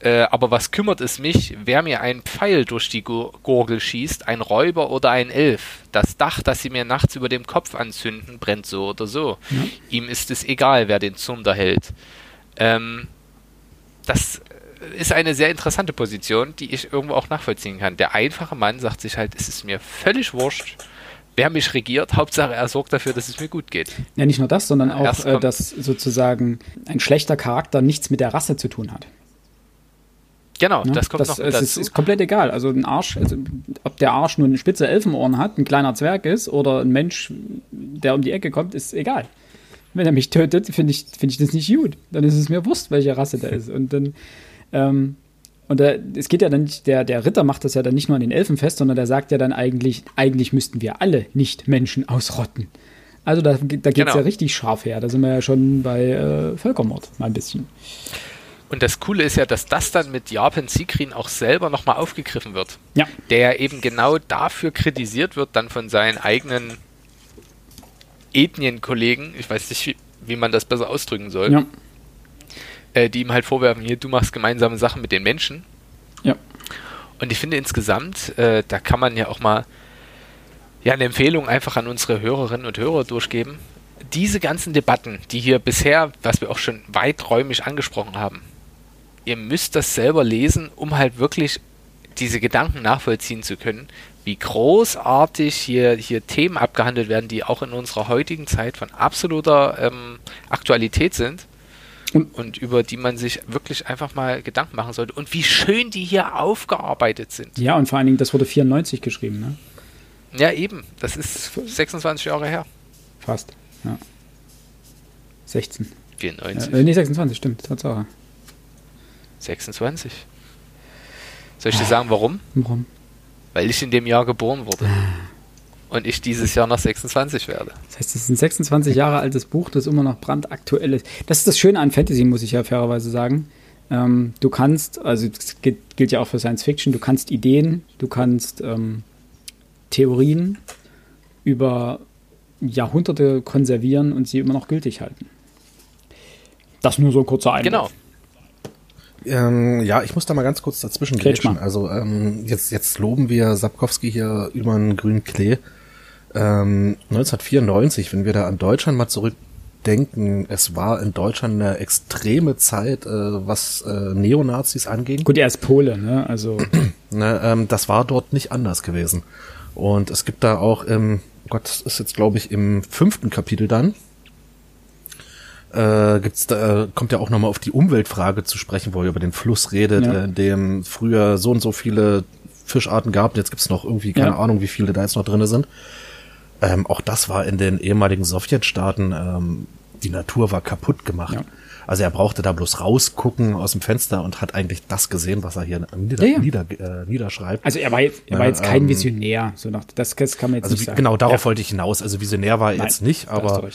äh, aber was kümmert es mich, wer mir einen Pfeil durch die Gurgel schießt, ein Räuber oder ein Elf? Das Dach, das sie mir nachts über dem Kopf anzünden, brennt so oder so. Ja. Ihm ist es egal, wer den Zunder hält. Ähm, das ist eine sehr interessante Position, die ich irgendwo auch nachvollziehen kann. Der einfache Mann sagt sich halt, es ist mir völlig wurscht, wer mich regiert. Hauptsache, er sorgt dafür, dass es mir gut geht. Ja, nicht nur das, sondern auch, äh, dass sozusagen ein schlechter Charakter nichts mit der Rasse zu tun hat. Genau, ja, das kommt das, noch mit dazu. Es ist komplett egal. Also ein Arsch, also ob der Arsch nur eine spitze Elfenohren hat, ein kleiner Zwerg ist oder ein Mensch, der um die Ecke kommt, ist egal. Wenn er mich tötet, finde ich, find ich das nicht gut. Dann ist es mir wurscht, welche Rasse der ist. Und dann, ähm, und da, es geht ja dann nicht, der, der Ritter macht das ja dann nicht nur an den Elfen fest, sondern der sagt ja dann eigentlich, eigentlich müssten wir alle nicht Menschen ausrotten. Also da, da geht es genau. ja richtig scharf her. Da sind wir ja schon bei äh, Völkermord mal ein bisschen. Und das Coole ist ja, dass das dann mit Japan Sikrin auch selber nochmal aufgegriffen wird. Ja. Der ja eben genau dafür kritisiert wird, dann von seinen eigenen Ethnienkollegen, ich weiß nicht, wie, wie man das besser ausdrücken soll, ja. äh, die ihm halt vorwerfen, hier, du machst gemeinsame Sachen mit den Menschen. Ja. Und ich finde insgesamt, äh, da kann man ja auch mal ja, eine Empfehlung einfach an unsere Hörerinnen und Hörer durchgeben. Diese ganzen Debatten, die hier bisher, was wir auch schon weiträumig angesprochen haben, ihr müsst das selber lesen, um halt wirklich diese Gedanken nachvollziehen zu können, wie großartig hier, hier Themen abgehandelt werden, die auch in unserer heutigen Zeit von absoluter ähm, Aktualität sind und, und, über die man sich wirklich einfach mal Gedanken machen sollte und wie schön die hier aufgearbeitet sind. Ja, und vor allen Dingen, das wurde 94 geschrieben, ne? Ja, eben. Das ist 26 Jahre her. Fast, ja. 16. 94. Äh, nee, 26, stimmt, Tatsache. 26. Soll ich dir sagen, warum? Warum? Weil ich in dem Jahr geboren wurde. Und ich dieses Jahr noch 26 werde. Das heißt, es ist ein 26 Jahre altes Buch, das immer noch brandaktuell ist. Das ist das Schöne an Fantasy, muss ich ja fairerweise sagen. Ähm, du kannst, also das gilt, gilt, ja auch für Science Fiction, du kannst Ideen, du kannst ähm, Theorien über Jahrhunderte konservieren und sie immer noch gültig halten. Das nur so ein kurzer Einblick. Genau. Ähm, ja, ich muss da mal ganz kurz dazwischen grätschen. Also ähm, jetzt, jetzt loben wir Sapkowski hier über einen grünen Klee. Ähm, 1994, wenn wir da an Deutschland mal zurückdenken, es war in Deutschland eine extreme Zeit, äh, was äh, Neonazis anging. Gut, er ist Pole, ne? Also ne, ähm, das war dort nicht anders gewesen. Und es gibt da auch im, Gott, das ist jetzt glaube ich im fünften Kapitel dann, äh, gibt's da, äh, kommt ja auch nochmal auf die Umweltfrage zu sprechen, wo er über den Fluss redet, Ja. äh, in dem früher so und so viele Fischarten gab. Jetzt gibt's noch irgendwie keine Ja. Ahnung, wie viele da jetzt noch drinne sind. Ähm, auch das war in den ehemaligen Sowjetstaaten, ähm, die Natur war kaputt gemacht. Ja. Also er brauchte da bloß rausgucken aus dem Fenster und hat eigentlich das gesehen, was er hier nieder, Ja, ja. Nieder, äh, niederschreibt. Also er war jetzt, er war jetzt kein ähm, Visionär. So nach, das, das kann man jetzt Also nicht sagen. genau, darauf wollte ich hinaus. Also Visionär war er Nein, jetzt nicht, aber.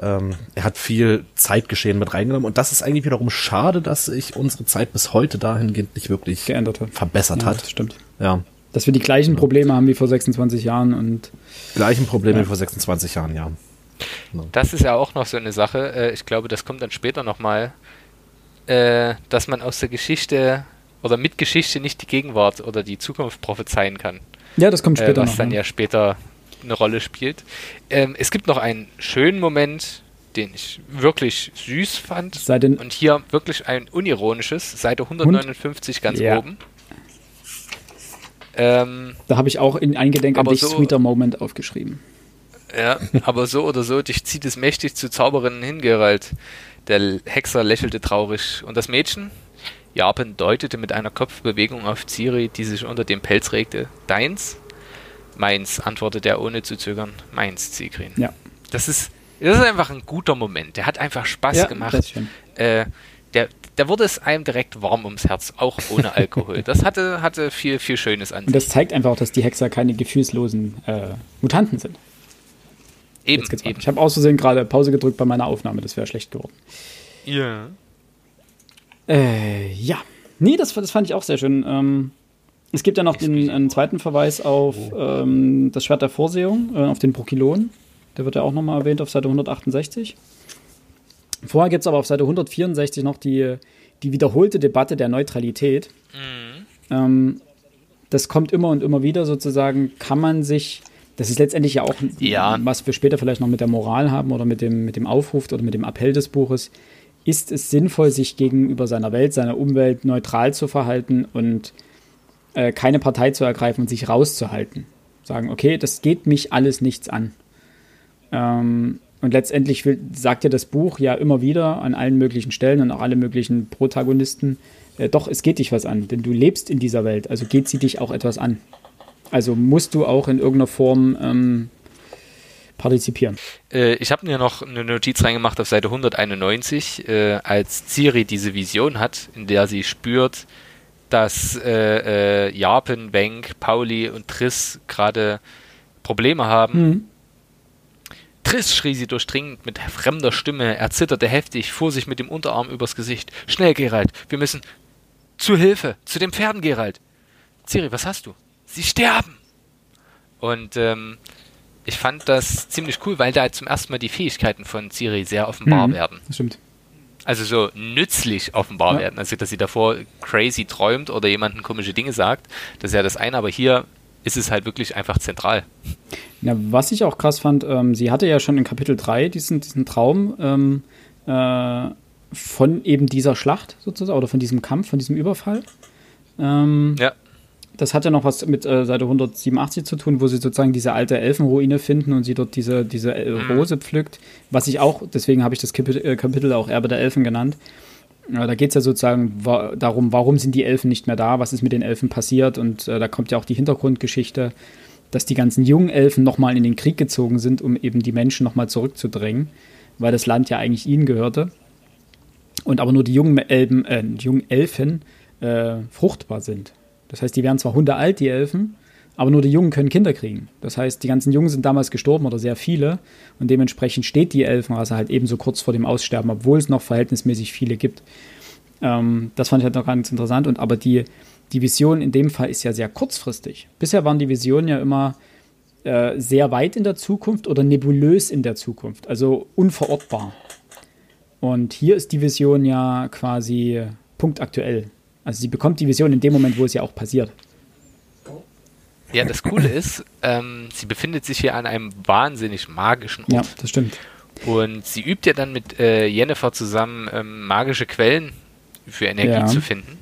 Ähm, er hat viel Zeitgeschehen mit reingenommen. Und das ist eigentlich wiederum schade, dass sich unsere Zeit bis heute dahingehend nicht wirklich Geändert hat. verbessert Ja, hat. das stimmt. Ja, Dass wir die gleichen Probleme haben wie vor 26 Jahren und gleichen Probleme Ja. wie vor 26 Jahren, ja. Das ist ja auch noch so eine Sache. Äh, ich glaube, das kommt dann später nochmal, äh, dass man aus der Geschichte oder mit Geschichte nicht die Gegenwart oder die Zukunft prophezeien kann. ja, das kommt Äh, später was noch. dann ne? ja später eine Rolle spielt. Ähm, es gibt noch einen schönen Moment, den ich wirklich süß fand. Seite- Und hier wirklich ein unironisches, Seite 159 ganz Ja. oben. Ähm, Da habe ich auch in Eingedenk an dich so- Sweeter Moment aufgeschrieben. Ja, aber so oder so, dich zieht es mächtig zu Zauberinnen hin, Geralt. Der Hexer lächelte traurig. Und das Mädchen? Japan deutete mit einer Kopfbewegung auf Ciri, die sich unter dem Pelz regte. Deins? Meins, antwortete er ohne zu zögern. Meins, Zigrin. Ja. Das ist, das ist einfach ein guter Moment. Der hat einfach Spaß Ja, gemacht. Äh, der, da wurde es einem direkt warm ums Herz, auch ohne Alkohol. Das hatte, hatte viel, viel Schönes an Und das zeigt einfach auch, dass die Hexer keine gefühlslosen äh, Mutanten sind. Eben, eben. Ich habe aus Versehen gerade Pause gedrückt bei meiner Aufnahme, das wäre schlecht geworden. Ja. Äh, ja. Nee, das, das fand ich auch sehr schön. Ähm, es gibt ja noch den einen zweiten Verweis auf ähm, das Schwert der Vorsehung, äh, auf den Prokylon. Der wird ja auch nochmal erwähnt auf Seite 168. Vorher gibt es aber auf Seite 164 noch die, die wiederholte Debatte der Neutralität. Ähm, das kommt immer und immer wieder sozusagen, kann man sich, das ist letztendlich ja auch, Ja. was wir später vielleicht noch mit der Moral haben oder mit dem, mit dem Aufruf oder mit dem Appell des Buches, ist es sinnvoll, sich gegenüber seiner Welt, seiner Umwelt neutral zu verhalten und äh, keine Partei zu ergreifen und sich rauszuhalten. Sagen, okay, das geht mich alles nichts an. Ähm, und letztendlich will, sagt ja das Buch ja immer wieder an allen möglichen Stellen und auch alle möglichen Protagonisten, äh, doch, es geht dich was an, denn du lebst in dieser Welt, also geht sie dich auch etwas an. Also musst du auch in irgendeiner Form ähm, partizipieren. Äh, ich habe mir noch eine Notiz reingemacht auf Seite 191, äh, als Ciri diese Vision hat, in der sie spürt, dass äh, äh, Japan, Wenk, Pauli und Triss gerade Probleme haben. Mhm. Triss schrie sie durchdringend mit fremder Stimme, er zitterte heftig, fuhr sich mit dem Unterarm übers Gesicht. Schnell, Gerald, wir müssen zu Hilfe, zu den Pferden, Gerald. Ciri, was hast du? Sie sterben! Und ähm, ich fand das ziemlich cool, weil da zum ersten Mal die Fähigkeiten von Ciri sehr offenbar Mhm. werden. Das stimmt. Also so nützlich offenbar Ja. werden. Also dass sie davor crazy träumt oder jemanden komische Dinge sagt, das ist ja das eine, aber hier ist es halt wirklich einfach zentral. Ja, was ich auch krass fand, ähm, sie hatte ja schon in Kapitel 3 diesen, diesen Traum ähm, äh, von eben dieser Schlacht sozusagen oder von diesem Kampf, von diesem Überfall. Ähm, Ja. Das hat ja noch was mit äh, Seite 187 zu tun, wo sie sozusagen diese alte Elfenruine finden und sie dort diese, diese äh, Rose pflückt. Was ich auch, deswegen habe ich das Kapitel, äh, Kapitel auch Erbe der Elfen genannt. Ja, da geht es ja sozusagen wa darum, warum sind die Elfen nicht mehr da, was ist mit den Elfen passiert und äh, da kommt ja auch die Hintergrundgeschichte, dass die ganzen jungen Elfen nochmal in den Krieg gezogen sind, um eben die Menschen nochmal zurückzudrängen, weil das Land ja eigentlich ihnen gehörte und aber nur die jungen, Elben, äh, jungen Elfen äh, fruchtbar sind. Das heißt, die werden zwar hundealt, die Elfen, aber nur die Jungen können Kinder kriegen. Das heißt, die ganzen Jungen sind damals gestorben oder sehr viele und dementsprechend steht die Elfenrasse halt ebenso kurz vor dem Aussterben, obwohl es noch verhältnismäßig viele gibt. Ähm, das fand ich halt noch ganz interessant. Und aber die, die Vision in dem Fall ist ja sehr kurzfristig. Bisher waren die Visionen ja immer äh, sehr weit in der Zukunft oder nebulös in der Zukunft, also unverortbar. Und hier ist die Vision ja quasi punktaktuell. Also sie bekommt die Vision in dem Moment, wo es ja auch passiert. Ja, das Coole ist, ähm, sie befindet sich hier an einem wahnsinnig magischen Ort. Ja, das stimmt. Und sie übt ja dann mit äh, Jennifer zusammen ähm, magische Quellen für Energie Ja. zu finden.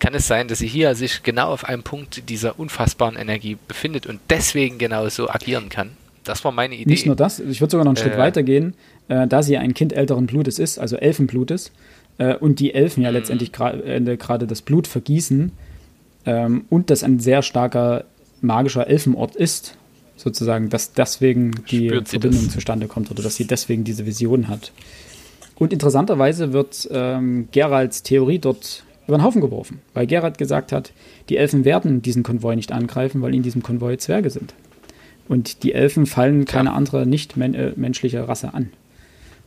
Kann es sein, dass sie hier sich genau auf einem Punkt dieser unfassbaren Energie befindet und deswegen genau so agieren kann? das war meine Idee. Nicht nur das, ich würde sogar noch einen Schritt Äh. weitergehen, äh, da sie ein Kind älteren Blutes ist, also Elfenblutes, äh, und die Elfen Mhm. ja letztendlich gra- äh, gerade das Blut vergießen ähm, und das ein sehr starker magischer Elfenort ist, sozusagen, dass deswegen die Verbindung das? zustande kommt oder dass sie deswegen diese Vision hat. Und interessanterweise wird ähm, Geralds Theorie dort über den Haufen geworfen, weil Gerald gesagt hat, die Elfen werden diesen Konvoi nicht angreifen, weil in diesem Konvoi Zwerge sind. Und die Elfen fallen keine andere nicht men äh, menschliche Rasse an.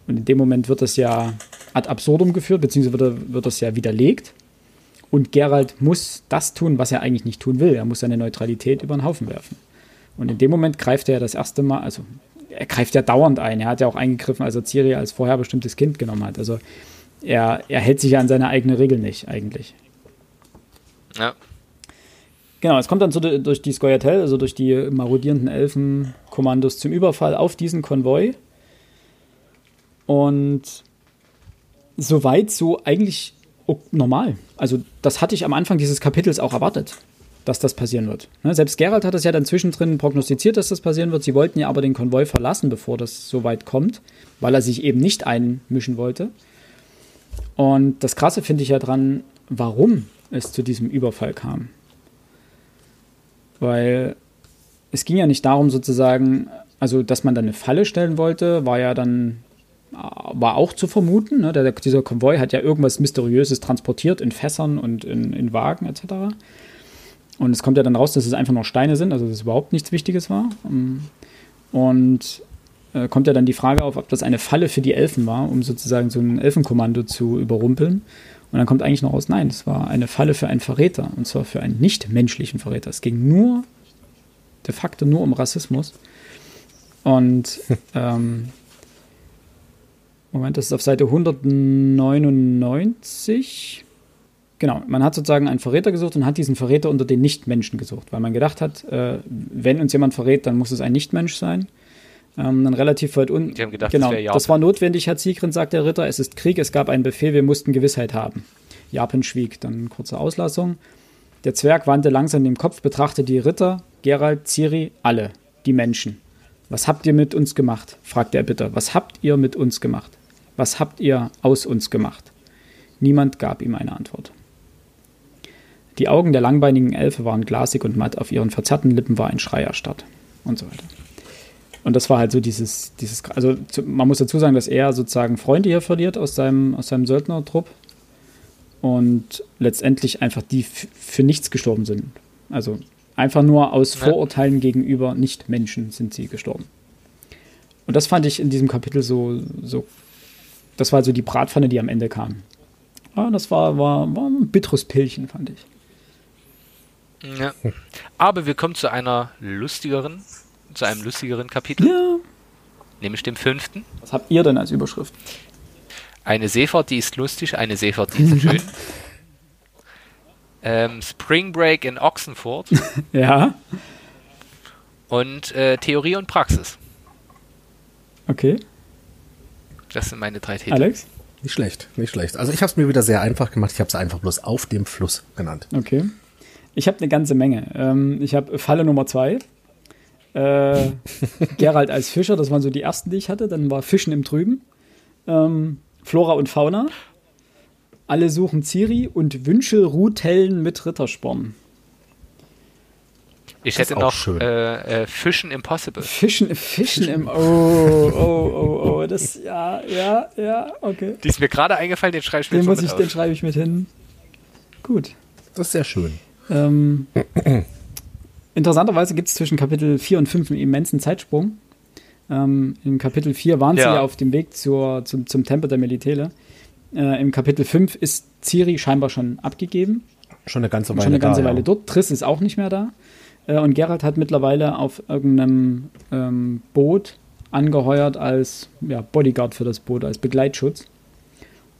Und in dem Moment wird das ja ad absurdum geführt, beziehungsweise wird, wird das ja widerlegt. Und Gerald muss das tun, was er eigentlich nicht tun will. Er muss seine Neutralität über den Haufen werfen. Und in dem Moment greift er das erste Mal, also er greift ja dauernd ein. Er hat ja auch eingegriffen, als er Ciri als vorher bestimmtes Kind genommen hat. Also er, er hält sich ja an seine eigene Regel nicht, eigentlich. Ja. Genau, es kommt dann d- durch die Skoyatel, also durch die marodierenden Elfenkommandos zum Überfall auf diesen Konvoi. Und soweit so eigentlich normal. Also das hatte ich am Anfang dieses Kapitels auch erwartet, dass das passieren wird. Ne, Selbst Gerald hat es ja dann zwischendrin prognostiziert, dass das passieren wird. Sie wollten ja aber den Konvoi verlassen, bevor das so weit kommt, weil er sich eben nicht einmischen wollte. Und das Krasse finde ich ja dran, warum es zu diesem Überfall kam. Weil es ging ja nicht darum, sozusagen, also dass man dann eine Falle stellen wollte, war ja dann, war auch zu vermuten. Ne? Der, dieser Konvoi hat ja irgendwas Mysteriöses transportiert in Fässern und in, in Wagen etc. Und es kommt ja dann raus, dass es einfach nur Steine sind, also dass es überhaupt nichts Wichtiges war. Ähm, Und äh, kommt ja dann die Frage auf, ob das eine Falle für die Elfen war, um sozusagen so ein Elfenkommando zu überrumpeln. Und dann kommt eigentlich noch raus, nein, es war eine Falle für einen Verräter, und zwar für einen nichtmenschlichen Verräter. Es ging nur, de facto nur um Rassismus. Und ähm, Moment, das ist auf Seite 199. Genau, man hat sozusagen einen Verräter gesucht und hat diesen Verräter unter den Nichtmenschen gesucht, weil man gedacht hat, äh, wenn uns jemand verrät, dann muss es ein Nichtmensch sein. Ähm, dann relativ weit unten. Die haben gedacht, genau, das das war notwendig, Herr Ziegren, sagt der Ritter. Es ist Krieg, es gab einen Befehl, wir mussten Gewissheit haben. Japan schwieg, dann kurze Auslassung. Der Zwerg wandte langsam den Kopf, betrachtete die Ritter, Gerald, Ciri, alle, die Menschen. Was habt ihr mit uns gemacht? fragte er bitter. Was habt ihr mit uns gemacht? Was habt ihr aus uns gemacht? Niemand gab ihm eine Antwort. Die Augen der langbeinigen Elfe waren glasig und matt, auf ihren verzerrten Lippen war ein Schrei erstarrt und so weiter. Und das war halt so dieses, dieses also man muss dazu sagen, dass er sozusagen Freunde hier verliert aus seinem, aus seinem Söldnertrupp und letztendlich einfach die für nichts gestorben sind. Also einfach nur aus. Vorurteilen gegenüber Nicht-Menschen sind sie gestorben. Und das fand ich in diesem Kapitel so, so das war so die Bratpfanne, die am Ende kam. Ja, das war, war, war ein bitteres Pillchen, fand ich. Ja. Aber wir kommen zu einer lustigeren, zu einem lustigeren Kapitel, Ja. nämlich dem fünften. Was habt ihr denn als Überschrift? Eine Seefahrt, die ist lustig, eine Seefahrt, die ist schön. Ähm, Spring Break in Oxenford Ja, und äh, Theorie und Praxis. okay. Das sind meine drei Titel. Alex? Nicht schlecht, nicht schlecht. Also ich habe es mir wieder sehr einfach gemacht. Ich habe es einfach bloß auf dem Fluss genannt. Okay. Ich habe eine ganze Menge. Ähm, ich habe Falle Nummer zwei. Äh, Gerald als Fischer, das waren so die ersten, die ich hatte. Dann war Fischen im Trüben. Ähm, Flora und Fauna. Alle suchen Ciri und Wünschelrutellen mit Rittersporn. Ich Das hätte noch schön. äh, äh, Fischen Impossible. Fischen, Fischen im. Oh, oh, oh, oh. Das, ja, ja, ja, okay. Die ist mir gerade eingefallen, den schreibe ich mir Den, muss ich, mit den auf. schreibe ich mit hin. Gut. Das ist sehr schön. Ähm, interessanterweise gibt es zwischen Kapitel 4 und 5 einen immensen Zeitsprung. Ähm, Im Kapitel 4 waren sie Ja. ja auf dem Weg zur, zum, zum Tempel der Militele. Äh, Im Kapitel 5 ist Ciri scheinbar schon abgegeben, Schon eine ganze Weile schon eine ganze da, Weile ja. dort. Triss ist auch nicht mehr da. Äh, und Gerald hat mittlerweile auf irgendeinem ähm, Boot angeheuert als ja, Bodyguard für das Boot, als Begleitschutz.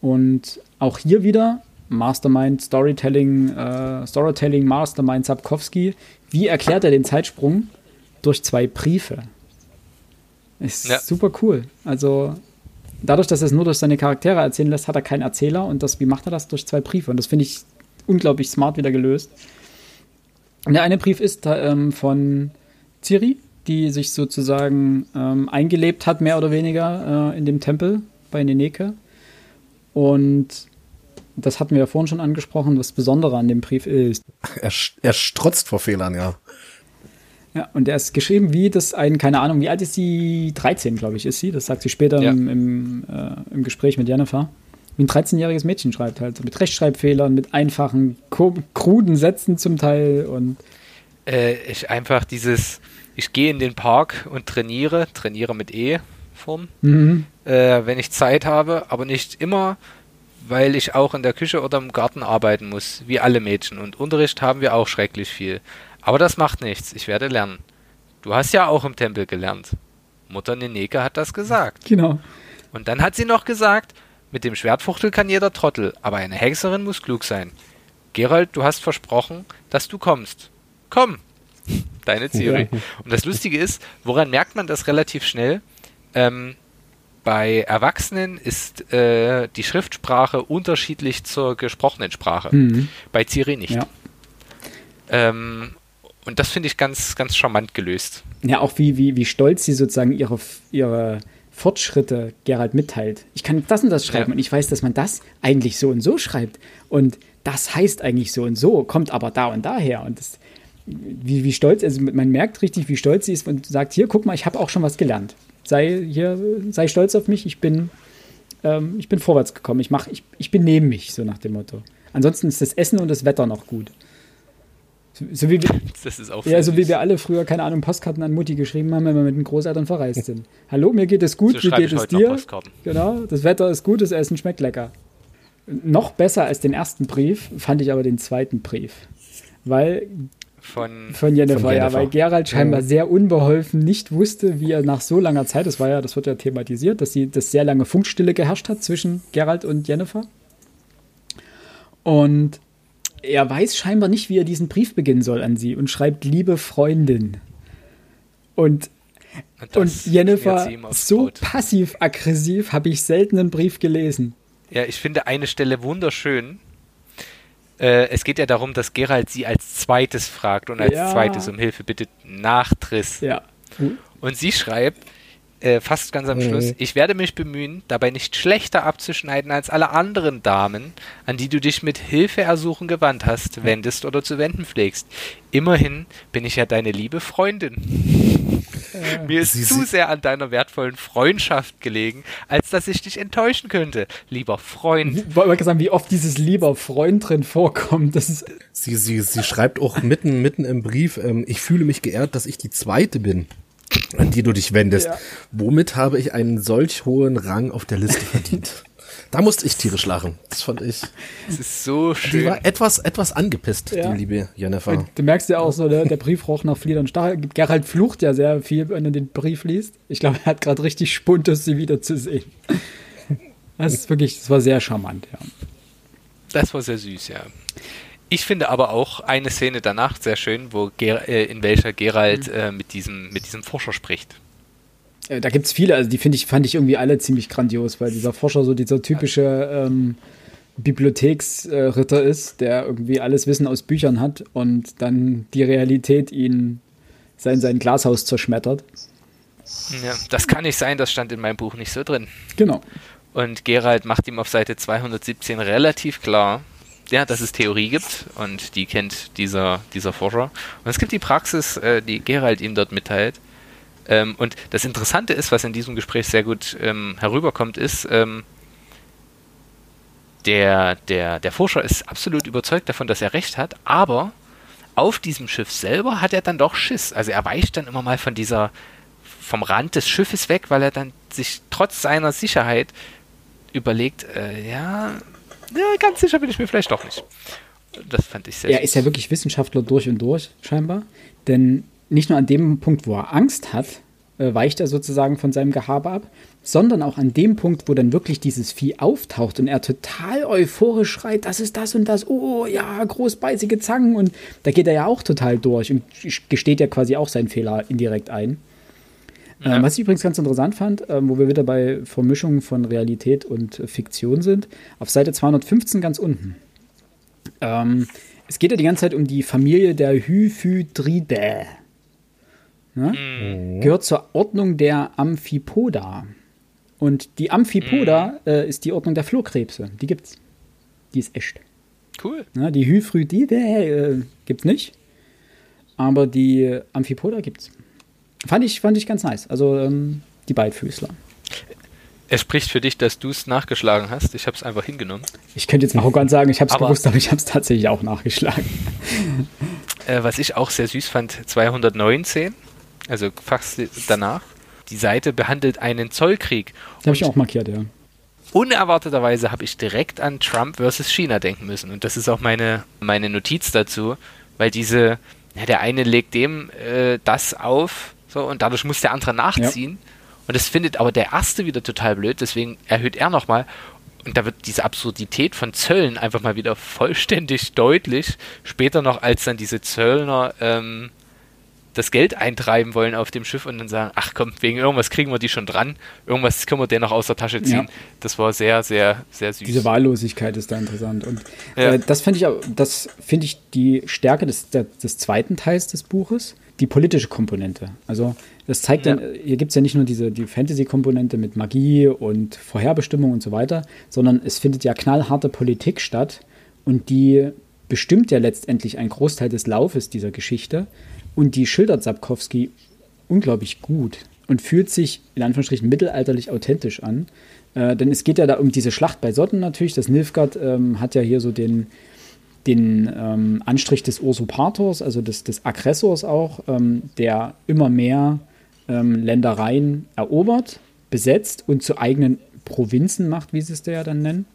Und auch hier wieder Mastermind, Storytelling, äh, Storytelling, Mastermind Sapkowski. Wie erklärt er den Zeitsprung? Durch zwei Briefe. Ist Ja. super cool. Also dadurch, dass er es nur durch seine Charaktere erzählen lässt, hat er keinen Erzähler und das, wie macht er das? Durch zwei Briefe. Und das finde ich unglaublich smart wieder gelöst. Der eine Brief ist ähm, von Ciri die sich sozusagen ähm, eingelebt hat, mehr oder weniger, äh, in dem Tempel bei Neneke. Und das hatten wir ja vorhin schon angesprochen, was Besondere an dem Brief ist. Er, er strotzt vor Fehlern, ja. Ja, und er ist geschrieben wie das ein, keine Ahnung, wie alt ist sie? 13, glaube ich, ist sie. Das sagt sie später ja. im, im, äh, im Gespräch mit Jennifer. Wie ein 13-jähriges Mädchen schreibt halt, mit Rechtschreibfehlern, mit einfachen, kruden Sätzen zum Teil und. Äh, ich einfach dieses, ich gehe in den Park und trainiere, trainiere mit E vorn, mhm. äh, wenn ich Zeit habe, aber nicht immer, weil ich auch in der Küche oder im Garten arbeiten muss, wie alle Mädchen. Und Unterricht haben wir auch schrecklich viel. Aber das macht nichts, ich werde lernen. Du hast ja auch im Tempel gelernt. Mutter Neneke hat das gesagt. Genau. Und dann hat sie noch gesagt, mit dem Schwertfuchtel kann jeder Trottel, aber eine Hexerin muss klug sein. Gerald, du hast versprochen, dass du kommst. Komm! Deine Theorie. Ja. Und das Lustige ist, woran merkt man das relativ schnell? Ähm, bei Erwachsenen ist äh, die Schriftsprache unterschiedlich zur gesprochenen Sprache. Mhm. Bei Ciri nicht. Ja. Ähm, und das finde ich ganz, ganz charmant gelöst. Ja, auch wie, wie, wie stolz sie sozusagen ihre, ihre Fortschritte Gerald mitteilt. Ich kann das und das schreiben ja. und ich weiß, dass man das eigentlich so und so schreibt. Und das heißt eigentlich so und so, kommt aber da und daher. Und das, wie, wie stolz, also man merkt richtig, wie stolz sie ist und sagt, hier, guck mal, ich habe auch schon was gelernt. Sei hier, sei stolz auf mich, ich bin, ähm, ich bin vorwärts gekommen, ich, mach, ich, ich bin neben mich, so nach dem Motto. Ansonsten ist das Essen und das Wetter noch gut. So wie wir, das ist auch ja, so wie wir alle früher, keine Ahnung, Postkarten an Mutti geschrieben haben, wenn wir mit den Großeltern verreist sind. Hallo, mir geht es gut, so wie geht es dir? Genau, das Wetter ist gut, das Essen schmeckt lecker. Noch besser als den ersten Brief fand ich aber den zweiten Brief. Weil von, von Jennifer, von Jennifer. ja, weil Gerald scheinbar sehr unbeholfen nicht wusste, wie er nach so langer Zeit, das war ja, das wird ja thematisiert, dass sie das sehr lange Funkstille geherrscht hat zwischen Gerald und Jennifer. Und er weiß scheinbar nicht, wie er diesen Brief beginnen soll an sie und schreibt liebe Freundin. Und, und, und Jennifer, so passiv-aggressiv habe ich selten einen Brief gelesen. Ja, ich finde eine Stelle wunderschön. Äh, es geht ja darum, dass Gerald sie als zweites fragt und als ja. zweites um Hilfe bittet nach Triss. Ja. Und sie schreibt, äh, fast ganz am mhm. Schluss, ich werde mich bemühen, dabei nicht schlechter abzuschneiden als alle anderen Damen, an die du dich mit Hilfeersuchen gewandt hast, wendest oder zu wenden pflegst. Immerhin bin ich ja deine liebe Freundin. Äh, Mir ist sie, zu sehr an deiner wertvollen Freundschaft gelegen, als dass ich dich enttäuschen könnte, lieber Freund. Ich wollte sagen, wie oft dieses lieber Freund drin vorkommt. Das ist sie, sie, sie schreibt auch mitten, mitten im Brief, ähm, ich fühle mich geehrt, dass ich die Zweite bin an die du dich wendest. Ja. Womit habe ich einen solch hohen Rang auf der Liste verdient? Da musste ich tierisch lachen. Das fand ich. Das ist so schön. Die war etwas, etwas angepisst, ja. die liebe Jennifer. Du merkst ja auch so, der, der Brief roch nach Flieder und Stachel. Gerald flucht ja sehr viel, wenn er den Brief liest. Ich glaube, er hat gerade richtig Spuntus, sie wiederzusehen. Das ist wirklich, das war sehr charmant, ja. Das war sehr süß, ja. Ich finde aber auch eine Szene danach sehr schön, wo Ger äh, in welcher Gerald mhm. äh, mit, diesem, mit diesem Forscher spricht. Äh, da gibt es viele, also die finde ich, fand ich irgendwie alle ziemlich grandios, weil dieser Forscher so dieser typische ähm, Bibliotheksritter ist, der irgendwie alles Wissen aus Büchern hat und dann die Realität ihn sein, sein Glashaus zerschmettert. Ja, das kann nicht sein, das stand in meinem Buch nicht so drin. Genau. Und Gerald macht ihm auf Seite 217 relativ klar, ja, dass es Theorie gibt und die kennt dieser, dieser Forscher. Und es gibt die Praxis, äh, die Gerald ihm dort mitteilt. Ähm, und das Interessante ist, was in diesem Gespräch sehr gut ähm, herüberkommt, ist, ähm, der, der, der Forscher ist absolut überzeugt davon, dass er recht hat, aber auf diesem Schiff selber hat er dann doch Schiss. Also er weicht dann immer mal von dieser, vom Rand des Schiffes weg, weil er dann sich trotz seiner Sicherheit überlegt, äh, ja, ja, ganz sicher bin ich mir vielleicht doch nicht. Das fand ich sehr Er ist ja wirklich Wissenschaftler durch und durch, scheinbar. Denn nicht nur an dem Punkt, wo er Angst hat, äh, weicht er sozusagen von seinem Gehabe ab, sondern auch an dem Punkt, wo dann wirklich dieses Vieh auftaucht und er total euphorisch schreit, das ist das und das, oh ja, großbeißige Zangen und da geht er ja auch total durch und gesteht ja quasi auch seinen Fehler indirekt ein. Ja. Ähm, was ich übrigens ganz interessant fand, ähm, wo wir wieder bei Vermischung von Realität und Fiktion sind, auf Seite 215 ganz unten. Ähm, es geht ja die ganze Zeit um die Familie der Hyphydride. ne, gehört zur Ordnung der Amphipoda. Und die Amphipoda äh, ist die Ordnung der Flohkrebse. Die gibt's. Die ist echt. Cool. Ne, die Hyphrydidae äh, gibt's nicht. Aber die Amphipoda gibt's. Fand ich, fand ich ganz nice. Also ähm, die Beidfüßler. Es spricht für dich, dass du es nachgeschlagen hast. Ich habe es einfach hingenommen. Ich könnte jetzt mal arrogant sagen, ich habe es gewusst, aber ich habe es tatsächlich auch nachgeschlagen. Äh, was ich auch sehr süß fand, 219, also fast danach. Die Seite behandelt einen Zollkrieg. Habe ich auch markiert, ja. Unerwarteterweise habe ich direkt an Trump versus China denken müssen. Und das ist auch meine, meine Notiz dazu, weil diese, ja, der eine legt dem äh, das auf, so, und dadurch muss der andere nachziehen. Und das findet aber der erste wieder total blöd, deswegen erhöht er nochmal. Und da wird diese Absurdität von Zöllen einfach mal wieder vollständig deutlich. Später noch, als dann diese Zöllner ähm, das Geld eintreiben wollen auf dem Schiff und dann sagen, ach komm, wegen irgendwas kriegen wir die schon dran, irgendwas können wir denen noch aus der Tasche ziehen. Ja. Das war sehr, sehr, sehr süß. Diese Wahllosigkeit ist da interessant. Und Ja. äh, das finde ich, das finde ich die Stärke des, der, des zweiten Teils des Buches, die politische Komponente. Also das zeigt Ja. dann, hier gibt es ja nicht nur diese die Fantasy-Komponente mit Magie und Vorherbestimmung und so weiter, sondern es findet ja knallharte Politik statt und die bestimmt ja letztendlich einen Großteil des Laufes dieser Geschichte und die schildert Sapkowski unglaublich gut und fühlt sich in Anführungsstrichen mittelalterlich authentisch an. Äh, denn es geht ja da um diese Schlacht bei Sotten natürlich. Das Nilfgaard ähm, hat ja hier so den, den ähm, Anstrich des Usurpators, also des, des Aggressors auch, ähm, der immer mehr ähm, Ländereien erobert, besetzt und zu eigenen Provinzen macht, wie sie es da ja dann nennen.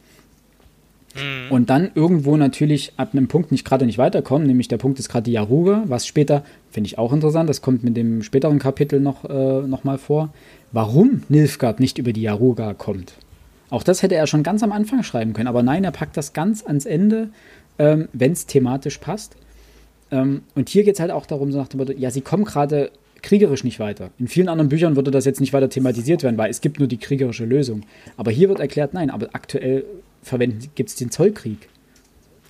Und dann irgendwo natürlich ab einem Punkt nicht gerade nicht weiterkommen, nämlich der Punkt ist gerade die Yaruga, was später, finde ich auch interessant, das kommt mit dem späteren Kapitel noch, äh, noch mal vor, warum Nilfgaard nicht über die Yaruga kommt. Auch das hätte er schon ganz am Anfang schreiben können, aber nein, er packt das ganz ans Ende, ähm, wenn es thematisch passt. Ähm, und hier geht es halt auch darum, so nach dem Motto, ja, sie kommen gerade kriegerisch nicht weiter. In vielen anderen Büchern würde das jetzt nicht weiter thematisiert werden, weil es gibt nur die kriegerische Lösung. Aber hier wird erklärt, nein, aber aktuell gibt es den Zollkrieg.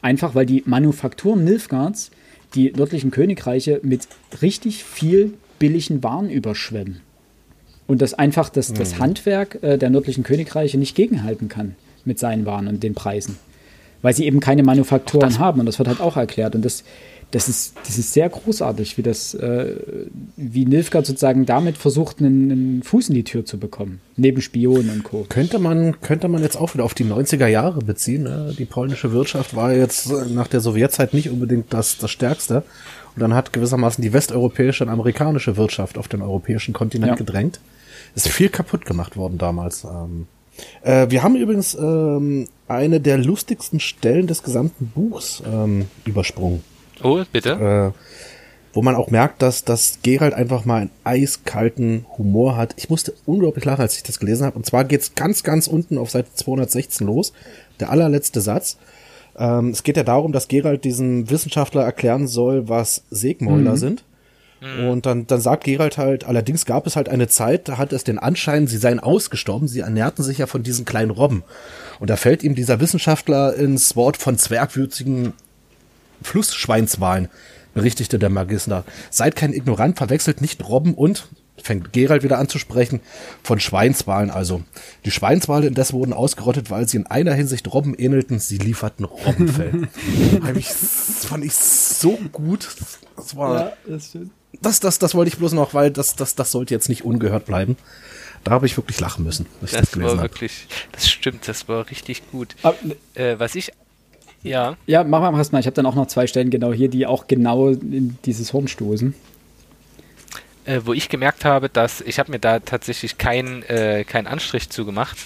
Einfach weil die Manufakturen Nilfgaards die nördlichen Königreiche mit richtig viel billigen Waren überschwemmen. Und das einfach das, das Handwerk äh, der nördlichen Königreiche nicht gegenhalten kann mit seinen Waren und den Preisen. Weil sie eben keine Manufakturen das- haben. Und das wird halt auch erklärt. Und das, das, ist, das ist sehr großartig, wie das, äh, wie Nilfgaard sozusagen damit versucht, einen, einen Fuß in die Tür zu bekommen. Neben Spionen und Co. Könnte man, könnte man jetzt auch wieder auf die 90er Jahre beziehen. Ne? Die polnische Wirtschaft war jetzt nach der Sowjetzeit nicht unbedingt das, das Stärkste. Und dann hat gewissermaßen die westeuropäische und amerikanische Wirtschaft auf den europäischen Kontinent Ja. gedrängt. Ist viel kaputt gemacht worden damals. Ähm, äh, wir haben übrigens ähm, eine der lustigsten Stellen des gesamten Buchs ähm, übersprungen Oh, bitte. äh, wo man auch merkt, dass, dass Gerald einfach mal einen eiskalten Humor hat. Ich musste unglaublich lachen, als ich das gelesen habe. Und zwar geht's ganz, ganz unten auf Seite 216 los. Der allerletzte Satz. Ähm, es geht ja darum, dass Gerald diesem Wissenschaftler erklären soll, was Segmäuler sind. Und dann, dann sagt Gerald halt, allerdings gab es halt eine Zeit, da hat es den Anschein, sie seien ausgestorben, sie ernährten sich ja von diesen kleinen Robben. Und da fällt ihm dieser Wissenschaftler ins Wort von zwergwürzigen Flussschweinswahlen, berichtigte der Magister. Seid kein Ignorant, verwechselt nicht Robben und, fängt Gerald wieder an zu sprechen, von Schweinswahlen also. Die Schweinswale indes wurden ausgerottet, weil sie in einer Hinsicht Robben ähnelten, sie lieferten Robbenfell. Das fand ich so gut. Das war, das stimmt. Das, das, das wollte ich bloß noch, weil das, das, das sollte jetzt nicht ungehört bleiben. Da habe ich wirklich lachen müssen, das, Das war wirklich, das stimmt, das war richtig gut. Aber, Äh, was ich, ja, ja, mach mal erstmal. Ich habe dann auch noch zwei Stellen genau hier, die auch genau in dieses Horn stoßen. äh, wo ich gemerkt habe, dass ich habe mir da tatsächlich keinen äh, keinen Anstrich zugemacht.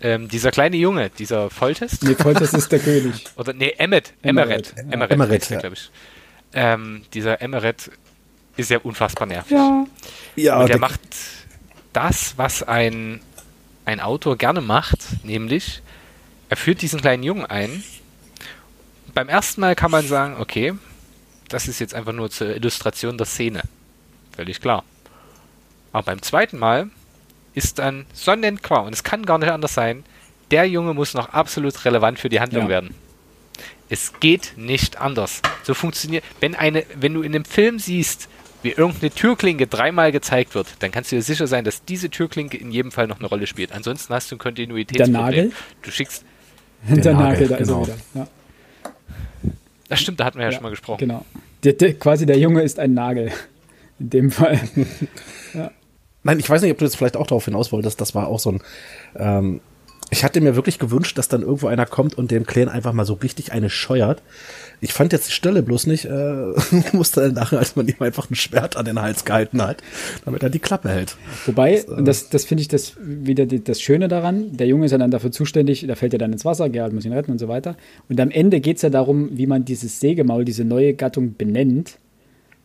Ähm, dieser kleine Junge, dieser Foltest, Nee, Folters ist der König. oder nee, Emmet, Emeret. Emeret, ja. glaube ich. Ähm, dieser Emeret ist ja unfassbar nervig. Ja. Ja, Und der der- macht das, was ein, ein Autor gerne macht, nämlich er führt diesen kleinen Jungen ein. Beim ersten Mal kann man sagen, okay, das ist jetzt einfach nur zur Illustration der Szene. Völlig klar. Aber beim zweiten Mal ist dann sonnenklar, und es kann gar nicht anders sein, der Junge muss noch absolut relevant für die Handlung Ja. werden. Es geht nicht anders. So funktioniert, wenn eine, wenn du in einem Film siehst, wie irgendeine Türklinke dreimal gezeigt wird, dann kannst du dir sicher sein, dass diese Türklinke in jedem Fall noch eine Rolle spielt. Ansonsten hast du ein Kontinuitätsproblem. Der Nagel? Du schickst. Der, Der Nagel, Nagel, da ist er genau. wieder. Ja, Das stimmt, da hatten wir ja, schon mal gesprochen. Genau. Der, der, quasi der Junge ist ein Nagel. In dem Fall. Nein, ich weiß nicht, ob du jetzt vielleicht auch darauf hinaus wolltest. Das war auch so ein. Ähm, ich hatte mir wirklich gewünscht, dass dann irgendwo einer kommt und dem Kleinen einfach mal so richtig eine scheuert. Ich fand jetzt die Stelle bloß nicht, äh, musste dann nachher, als man ihm einfach ein Schwert an den Hals gehalten hat, damit er die Klappe hält. Wobei, und das, das finde ich das wieder die, das Schöne daran, der Junge ist ja dann dafür zuständig, da fällt er dann ins Wasser, Gerald muss ihn retten und so weiter. Und am Ende geht es ja darum, wie man dieses Sägemaul, diese neue Gattung benennt.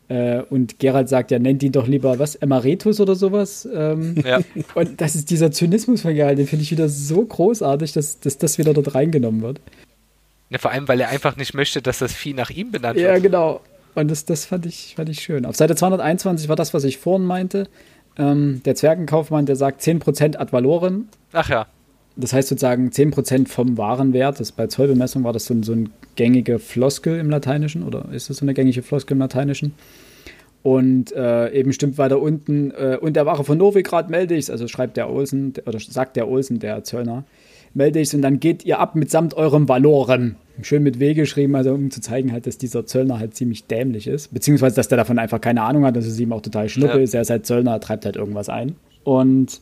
Äh, und Gerald sagt ja, nennt ihn doch lieber was, Emeritus oder sowas. Ähm, Ja. Und das ist dieser Zynismus von Gerald, den finde ich wieder so großartig, dass, dass das wieder dort reingenommen wird. Ja, vor allem, weil er einfach nicht möchte, dass das Vieh nach ihm benannt Ja, wird. genau. Und das, das fand, ich, fand ich schön. Auf Seite 221 war das, was ich vorhin meinte. Ähm, der Zwergenkaufmann, der sagt 10% ad valorem. Ach ja. Das heißt sozusagen 10% vom Warenwert. Das, bei Zollbemessung war das so, ein- so ein gängige Floskel im Lateinischen oder ist das so eine gängige Floskel im Lateinischen? Und äh, eben stimmt weiter unten, äh, und der Wache von Novigrad melde ich's, also schreibt der Olsen, oder sagt der Olsen, der Zöllner, melde ich's und dann geht ihr ab mitsamt eurem Valorem. Schön mit W geschrieben, also um zu zeigen halt, dass dieser Zöllner halt ziemlich dämlich ist, beziehungsweise dass der davon einfach keine Ahnung hat, dass es ihm auch total schnuppe Ja. ist, er ist halt Zöllner, treibt halt irgendwas ein. Und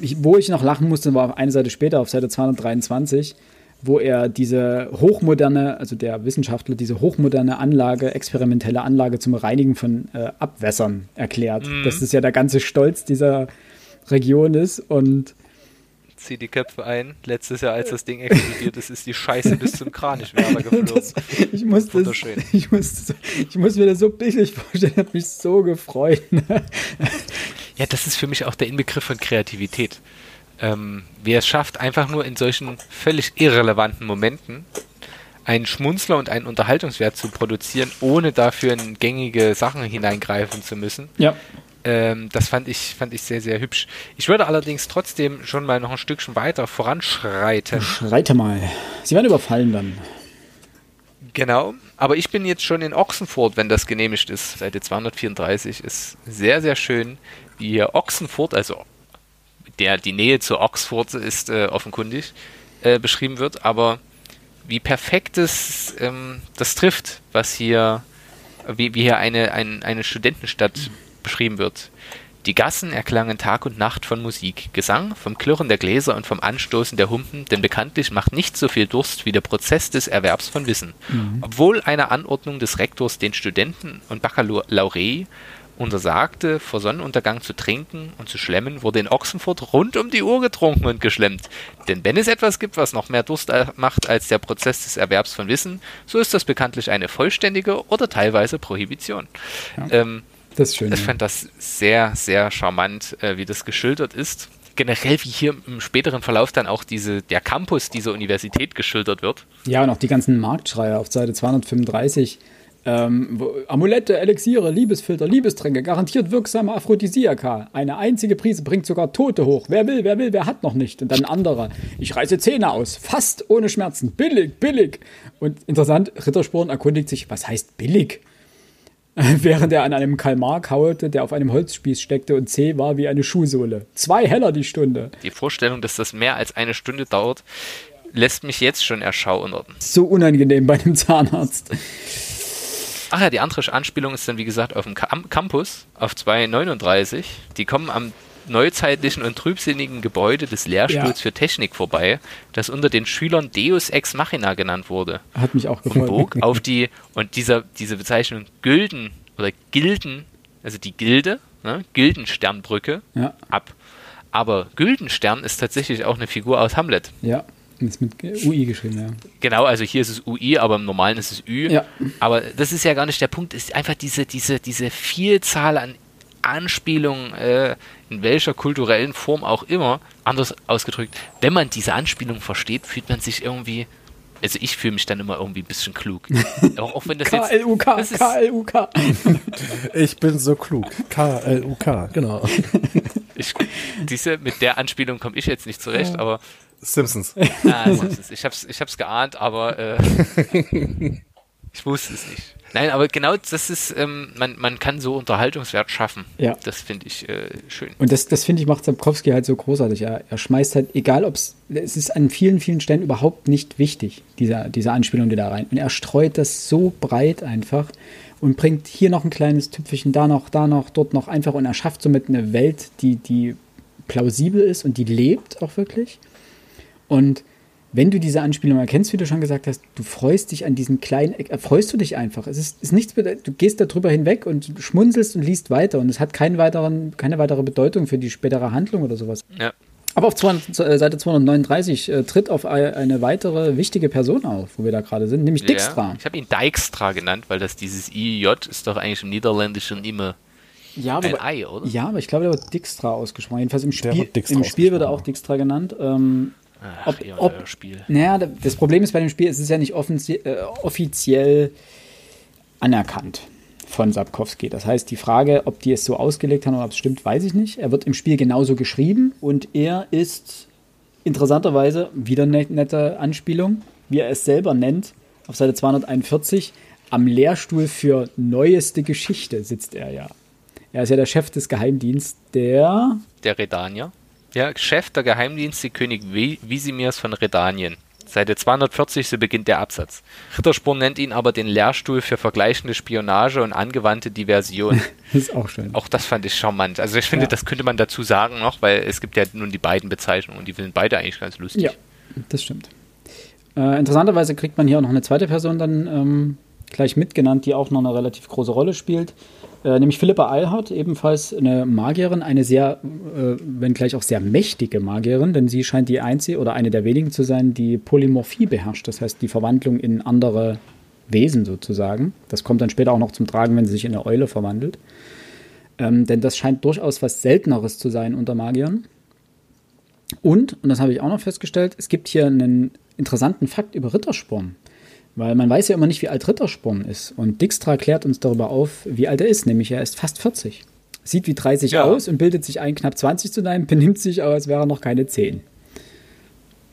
ich, wo ich noch lachen musste, war eine Seite später auf Seite 223, wo er diese hochmoderne, also der Wissenschaftler, diese hochmoderne Anlage, experimentelle Anlage zum Reinigen von äh, Abwässern erklärt. Dass das ja der ganze Stolz dieser Region ist und Zieh die Köpfe ein. Letztes Jahr, als das Ding explodiert ist, ist die Scheiße bis zum Kranichwerfer geflogen. das, ich, muss das, ich, muss, ich muss mir das so bildlich vorstellen, ich habe mich so gefreut. Ja, das ist für mich auch der Inbegriff von Kreativität. Ähm, wer es schafft, einfach nur in solchen völlig irrelevanten Momenten einen Schmunzler und einen Unterhaltungswert zu produzieren, ohne dafür in gängige Sachen hineingreifen zu müssen. ja, Ähm, das fand ich, fand ich sehr, sehr hübsch. Ich würde allerdings trotzdem schon mal noch ein Stückchen weiter voranschreiten. schreite mal. Sie werden überfallen dann. Genau, aber ich bin jetzt schon in Ochsenfurt, wenn das genehmigt ist. Seite 234 ist sehr, sehr schön, wie hier Ochsenfurt, also der, die Nähe zu Oxford ist äh, offenkundig, äh, beschrieben wird, aber wie perfekt es ähm, das trifft, was hier, wie, wie hier eine, ein, eine Studentenstadt beschrieben wird. Die Gassen erklangen Tag und Nacht von Musik, Gesang, vom Klirren der Gläser und vom Anstoßen der Humpen, denn bekanntlich macht nicht so viel Durst wie der Prozess des Erwerbs von Wissen. Obwohl eine Anordnung des Rektors den Studenten und Baccalaureae untersagte, vor Sonnenuntergang zu trinken und zu schlemmen, wurde in Ochsenfurt rund um die Uhr getrunken und geschlemmt. Denn wenn es etwas gibt, was noch mehr Durst äh, macht als der Prozess des Erwerbs von Wissen, so ist das bekanntlich eine vollständige oder teilweise Prohibition. Ähm, Das ist schön. ich fand das sehr, sehr charmant, äh, wie das geschildert ist. Generell, wie hier im späteren Verlauf dann auch diese, der Campus dieser Universität geschildert wird. Ja, und auch die ganzen Marktschreier auf Seite 235. Ähm, Amulette, Elixiere, Liebesfilter, Liebestränke, garantiert wirksame Aphrodisiaka. Eine einzige Prise bringt sogar Tote hoch. Wer will, wer will, wer hat noch nicht? Und dann ein anderer. Ich reiße Zähne aus, fast ohne Schmerzen. Billig, billig. Und interessant, Rittersporn erkundigt sich, was heißt billig? Während er an einem Kalmar kauerte, der auf einem Holzspieß steckte und zäh war wie eine Schuhsohle. Zwei Heller die Stunde. Die Vorstellung, dass das mehr als eine Stunde dauert, lässt mich jetzt schon erschaudern. So unangenehm bei einem Zahnarzt. Ach ja, die andere Anspielung ist dann, wie gesagt, auf dem Cam Campus, auf 239. Die kommen am neuzeitlichen und trübsinnigen Gebäude des Lehrstuhls Ja. für Technik vorbei, das unter den Schülern Deus Ex Machina genannt wurde. Hat mich auch und gefreut. bog auf die, und dieser, diese Bezeichnung Gülden oder Gilden, also die Gilde, ne, Gildensternbrücke, Ja. ab. Aber Güldenstern ist tatsächlich auch eine Figur aus Hamlet. Ja, ist mit UI geschrieben, ja. Genau, also hier ist es UI, aber im Normalen ist es Ü. Ja. Aber das ist ja gar nicht der Punkt, es ist einfach diese, diese, diese Vielzahl an Anspielungen, äh, in welcher kulturellen Form auch immer, anders ausgedrückt, wenn man diese Anspielung versteht, fühlt man sich irgendwie, also ich fühle mich dann immer irgendwie ein bisschen klug. auch, auch wenn das jetzt. KLUK, das ist- KLUK. Ich bin so klug. K-L-U-K, genau. Ich, diese, mit der Anspielung komme ich jetzt nicht zurecht, aber Simpsons. ah, Simpsons. ich hab's, ich hab's geahnt, aber äh, ich wusste es nicht. Nein, aber genau das ist, ähm, man, man kann so Unterhaltungswert schaffen. Ja. Das finde ich äh, schön. Und das, das finde ich, macht Sapkowski halt so großartig. Er, er schmeißt halt, egal ob es, es ist an vielen, vielen Stellen überhaupt nicht wichtig, diese, diese Anspielung, die da rein. Und er streut das so breit einfach und bringt hier noch ein kleines Tüpfelchen, da noch, da noch, dort noch einfach und er schafft somit eine Welt, die, die plausibel ist und die lebt auch wirklich. Und wenn du diese Anspielung erkennst, wie du schon gesagt hast, du freust dich an diesen kleinen, äh, freust du dich einfach. Es ist, ist nichts, du gehst darüber hinweg und schmunzelst und liest weiter und es hat keinen weiteren, keine weitere Bedeutung für die spätere Handlung oder sowas. Ja. Aber auf 200, äh, Seite 239 äh, tritt auf eine weitere wichtige Person auf, wo wir da gerade sind, nämlich Dijkstra. Ja, ich habe ihn Dijkstra genannt, weil das dieses IJ ist doch eigentlich im Niederländischen immer ja, ein aber, Ei, oder? Ja, aber ich glaube, der wird Dijkstra ausgesprochen. Jedenfalls im Spiel, wird Dijkstra im Spiel wird er auch. Dijkstra genannt. Ähm, Ach, ob- ihr ob- Spiel. Naja, da- das Problem ist bei dem Spiel, es ist ja nicht äh, offiziell anerkannt von Sapkowski. Das heißt, die Frage, ob die es so ausgelegt haben oder ob es stimmt, weiß ich nicht. Er wird im Spiel genauso geschrieben und er ist interessanterweise, wieder eine nette Anspielung, wie er es selber nennt, auf Seite 241, am Lehrstuhl für neueste Geschichte sitzt er ja. Er ist ja der Chef des Geheimdienstes, der Der Redanier. Ja, Chef der Geheimdienste König Visimirs von Redanien. Seite 240, so beginnt der Absatz. Rittersporn nennt ihn aber den Lehrstuhl für vergleichende Spionage und angewandte Diversion. ist auch schön. Auch das fand ich charmant. Also ich finde, Ja. das könnte man dazu sagen noch, weil es gibt ja nun die beiden Bezeichnungen und die sind beide eigentlich ganz lustig. Ja, das stimmt. Äh, interessanterweise kriegt man hier auch noch eine zweite Person dann ähm, gleich mitgenannt, die auch noch eine relativ große Rolle spielt. Äh, nämlich Philippa Eilhart, ebenfalls eine Magierin, eine sehr, äh, wenn gleich auch sehr mächtige Magierin, denn sie scheint die einzige oder eine der wenigen zu sein, die Polymorphie beherrscht, das heißt die Verwandlung in andere Wesen sozusagen. Das kommt dann später auch noch zum Tragen, wenn sie sich in eine Eule verwandelt. Ähm, denn das scheint durchaus was Selteneres zu sein unter Magiern. Und, und das habe ich auch noch festgestellt, es gibt hier einen interessanten Fakt über Rittersporn. Weil man weiß ja immer nicht, wie alt Rittersporn ist. Und Dijkstra klärt uns darüber auf, wie alt er ist, nämlich er ist fast 40. Sieht wie 30 Ja. aus und bildet sich ein, knapp 20 zu sein, benimmt sich aber, als wäre er noch keine 10.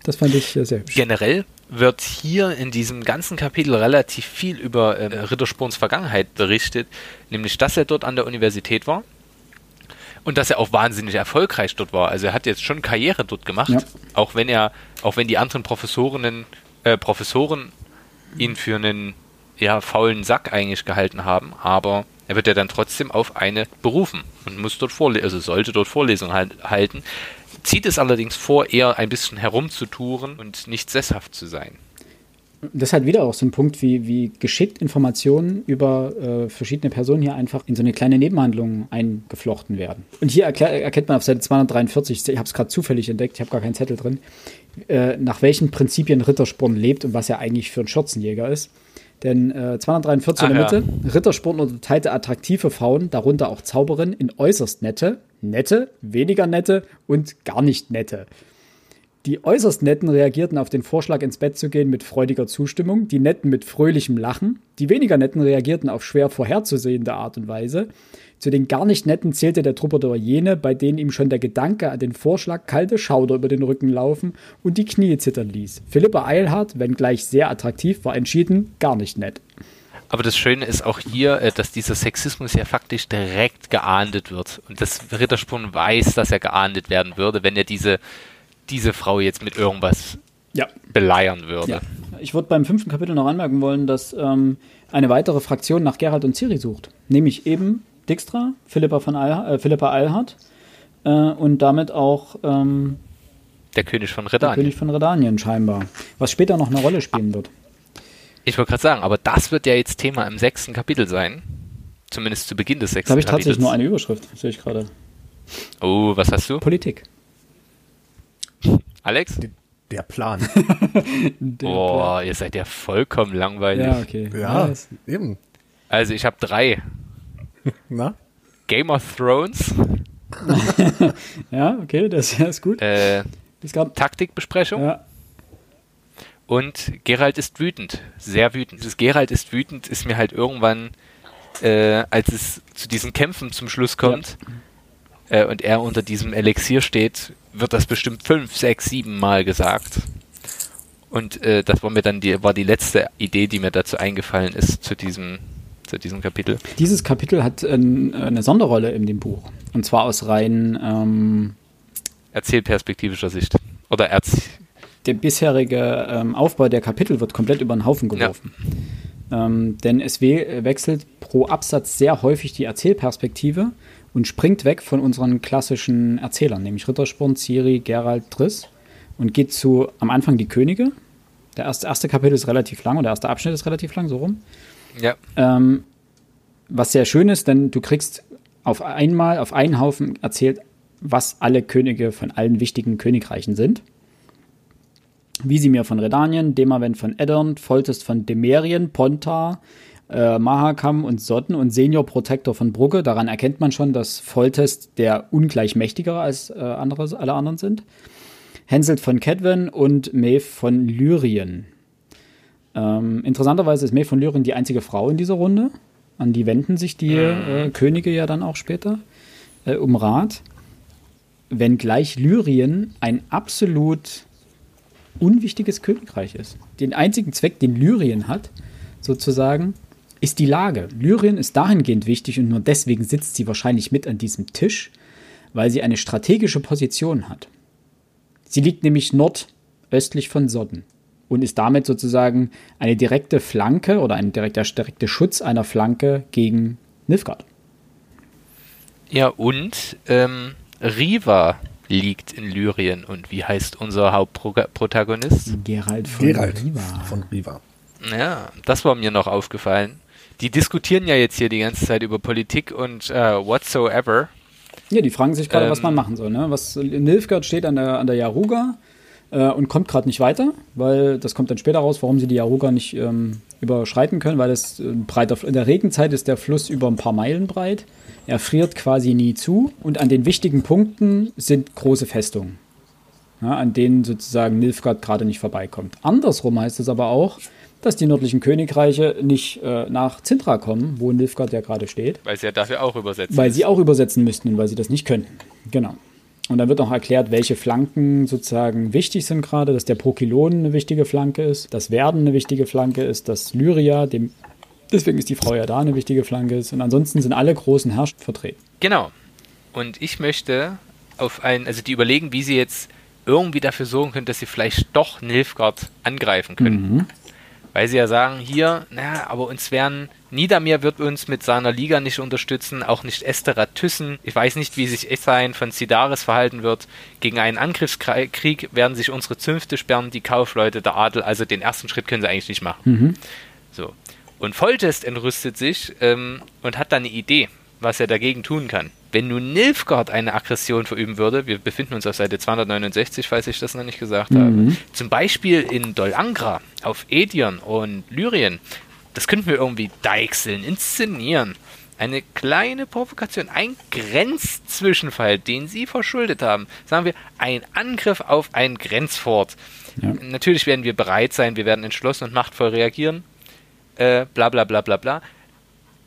Das fand ich sehr hübsch. Generell wird hier in diesem ganzen Kapitel relativ viel über äh, Rittersporns Vergangenheit berichtet, nämlich dass er dort an der Universität war und dass er auch wahnsinnig erfolgreich dort war. Also er hat jetzt schon Karriere dort gemacht, Ja. auch wenn er, auch wenn die anderen Professorinnen, äh, Professoren ihn für einen ja, faulen Sack eigentlich gehalten haben, aber er wird ja dann trotzdem auf eine berufen und muss dort also sollte dort Vorlesungen halt, halten. Zieht es allerdings vor, eher ein bisschen herumzutouren und nicht sesshaft zu sein. Das ist halt wieder auch so ein Punkt, wie, wie geschickt Informationen über äh, verschiedene Personen hier einfach in so eine kleine Nebenhandlung eingeflochten werden. Und hier erklär, erkennt man auf Seite 243, ich habe es gerade zufällig entdeckt, ich habe gar keinen Zettel drin, äh, nach welchen Prinzipien Rittersporn lebt und was er eigentlich für ein Schürzenjäger ist. Denn äh, 243 in der Ach ja. Mitte, Rittersporn unterteilte attraktive Frauen, darunter auch Zauberinnen, in äußerst nette, nette, weniger nette und gar nicht nette. Die äußerst Netten reagierten auf den Vorschlag, ins Bett zu gehen, mit freudiger Zustimmung, die Netten mit fröhlichem Lachen, die weniger Netten reagierten auf schwer vorherzusehende Art und Weise. Zu den gar nicht Netten zählte der Troubadour jene, bei denen ihm schon der Gedanke an den Vorschlag kalte Schauder über den Rücken laufen und die Knie zittern ließ. Philippa Eilhardt, wenngleich sehr attraktiv, war entschieden gar nicht nett. Aber das Schöne ist auch hier, äh, dass dieser Sexismus ja faktisch direkt geahndet wird. Und das Rittersporn weiß, dass er geahndet werden würde, wenn er diese, diese Frau jetzt mit irgendwas Ja, beleiern würde. Ja. Ich würde beim fünften Kapitel noch anmerken wollen, dass ähm, eine weitere Fraktion nach Gerald und Ciri sucht. Nämlich eben Dijkstra, Philippa, von Al äh, Philippa Eilhardt äh, und damit auch ähm, Der König von der Redanien. König von Redanien scheinbar. Was später noch eine Rolle spielen wird. Ich wollte gerade sagen, aber das wird ja jetzt Thema im sechsten Kapitel sein. Zumindest zu Beginn des sechsten habe ich Kapitels. tatsächlich nur eine Überschrift, sehe ich gerade. Oh, was hast du? Politik. Alex? Der Plan. Der Boah, ihr seid ja vollkommen langweilig. Ja, okay. ja, das- eben. Also ich habe drei. Na? Game of Thrones, ja okay, das ist gut. äh, Es gab, Taktikbesprechung ja, und Gerald ist wütend. Sehr wütend. Dieses Gerald ist wütend ist mir halt irgendwann, äh, als es zu diesen Kämpfen zum Schluss kommt äh, und er unter diesem Elixier steht, wird das bestimmt fünf, sechs, sieben Mal gesagt. Und äh, das war mir dann die, war die letzte Idee, die mir dazu eingefallen ist, zu diesem zu diesem Kapitel? Dieses Kapitel hat ein, eine Sonderrolle in dem Buch. Und zwar aus rein ähm, erzählperspektivischer Sicht. Oder Erz der bisherige ähm, Aufbau der Kapitel wird komplett über den Haufen geworfen. Ja. Ähm, denn es we wechselt pro Absatz sehr häufig die Erzählperspektive und springt weg von unseren klassischen Erzählern, nämlich Rittersporn, Ciri, Gerald, Triss und geht zu am Anfang die Könige. Der erste, erste Kapitel ist relativ lang und der erste Abschnitt ist relativ lang, so rum. Ja. Ähm, was sehr schön ist, denn du kriegst auf einmal, auf einen Haufen erzählt, was alle Könige von allen wichtigen Königreichen sind. Visimir von Redanien, Demavent von Eddern, Foltest von Demerien, Pontar, äh, Mahakam und Sotten und Senior Protector von Brugge. Daran erkennt man schon, dass Foltest der ungleich mächtigere als äh, andere, alle anderen sind. Henselt von Kedwen und Maeve von Lyrien. Ähm, interessanterweise ist Maeve von Lyrien die einzige Frau in dieser Runde. An die wenden sich die äh, Könige ja dann auch später äh, um Rat. Wenngleich Lyrien ein absolut unwichtiges Königreich ist. Den einzigen Zweck, den Lyrien hat, sozusagen, ist die Lage. Lyrien ist dahingehend wichtig und nur deswegen sitzt sie wahrscheinlich mit an diesem Tisch, weil sie eine strategische Position hat. Sie liegt nämlich nordöstlich von Sodden und ist damit sozusagen eine direkte Flanke oder ein direkter, direkter Schutz einer Flanke gegen Nilfgaard. Ja, und ähm, Riva liegt in Lyrien. Und wie heißt unser Hauptprotagonist? Gerald von Gerald Riva. Von Riva. Ja, das war mir noch aufgefallen. Die diskutieren ja jetzt hier die ganze Zeit über Politik und äh, whatsoever. Ja, die fragen sich gerade, ähm, was man machen soll. Ne? Was Nilfgaard steht an der, an der Yaruga äh, und kommt gerade nicht weiter, weil das kommt dann später raus, warum sie die Yaruga nicht ähm, überschreiten können, weil es äh, breiter, in der Regenzeit ist der Fluss über ein paar Meilen breit. Er friert quasi nie zu und an den wichtigen Punkten sind große Festungen, ja, an denen sozusagen Nilfgaard gerade nicht vorbeikommt. Andersrum heißt es aber auch, dass die nördlichen Königreiche nicht äh, nach Zintra kommen, wo Nilfgaard ja gerade steht. Weil sie ja dafür auch übersetzen. Weil sie auch übersetzen müssten und weil sie das nicht könnten. Genau. Und dann wird auch erklärt, welche Flanken sozusagen wichtig sind gerade, dass der Prokylon eine wichtige Flanke ist, dass Werden eine wichtige Flanke ist, dass Lyria, dem Deswegen ist die Frau ja da eine wichtige Flanke. Und ansonsten sind alle großen Herrscher vertreten. Genau. Und ich möchte auf ein, also die überlegen, wie sie jetzt irgendwie dafür sorgen können, dass sie vielleicht doch Nilfgaard angreifen können. Mhm. Weil sie ja sagen, hier, naja, aber uns werden, Niedermeer wird uns mit seiner Liga nicht unterstützen, auch nicht Estera Thyssen. Ich weiß nicht, wie sich Essein von Sidaris verhalten wird. Gegen einen Angriffskrieg werden sich unsere Zünfte sperren, die Kaufleute, der Adel, also den ersten Schritt können sie eigentlich nicht machen. Mhm. So. Und Foltest entrüstet sich ähm, und hat dann eine Idee, was er dagegen tun kann. Wenn nun Nilfgaard eine Aggression verüben würde, wir befinden uns auf Seite 269, falls ich das noch nicht gesagt mhm. habe, zum Beispiel in Dol Angra, auf Edion und Lyrien, das könnten wir irgendwie deichseln, inszenieren. Eine kleine Provokation, ein Grenzzwischenfall, den sie verschuldet haben. Sagen wir, ein Angriff auf ein Grenzfort. Ja. Natürlich werden wir bereit sein, wir werden entschlossen und machtvoll reagieren äh, bla bla bla bla bla.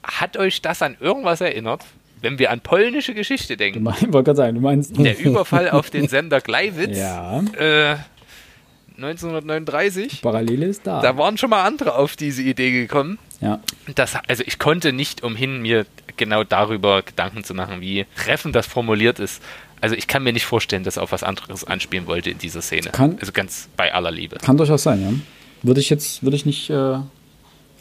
Hat euch das an irgendwas erinnert? Wenn wir an polnische Geschichte denken. Du mein, wollte sagen, du meinst. Der Überfall auf den Sender Gleiwitz. Ja. Äh, 1939. Parallele ist da. Da waren schon mal andere auf diese Idee gekommen. Ja. Das, also ich konnte nicht umhin, mir genau darüber Gedanken zu machen, wie treffend das formuliert ist. Also ich kann mir nicht vorstellen, dass er auf was anderes anspielen wollte in dieser Szene. Kann, also ganz bei aller Liebe. Kann durchaus sein, ja. Würde ich jetzt, würde ich nicht äh,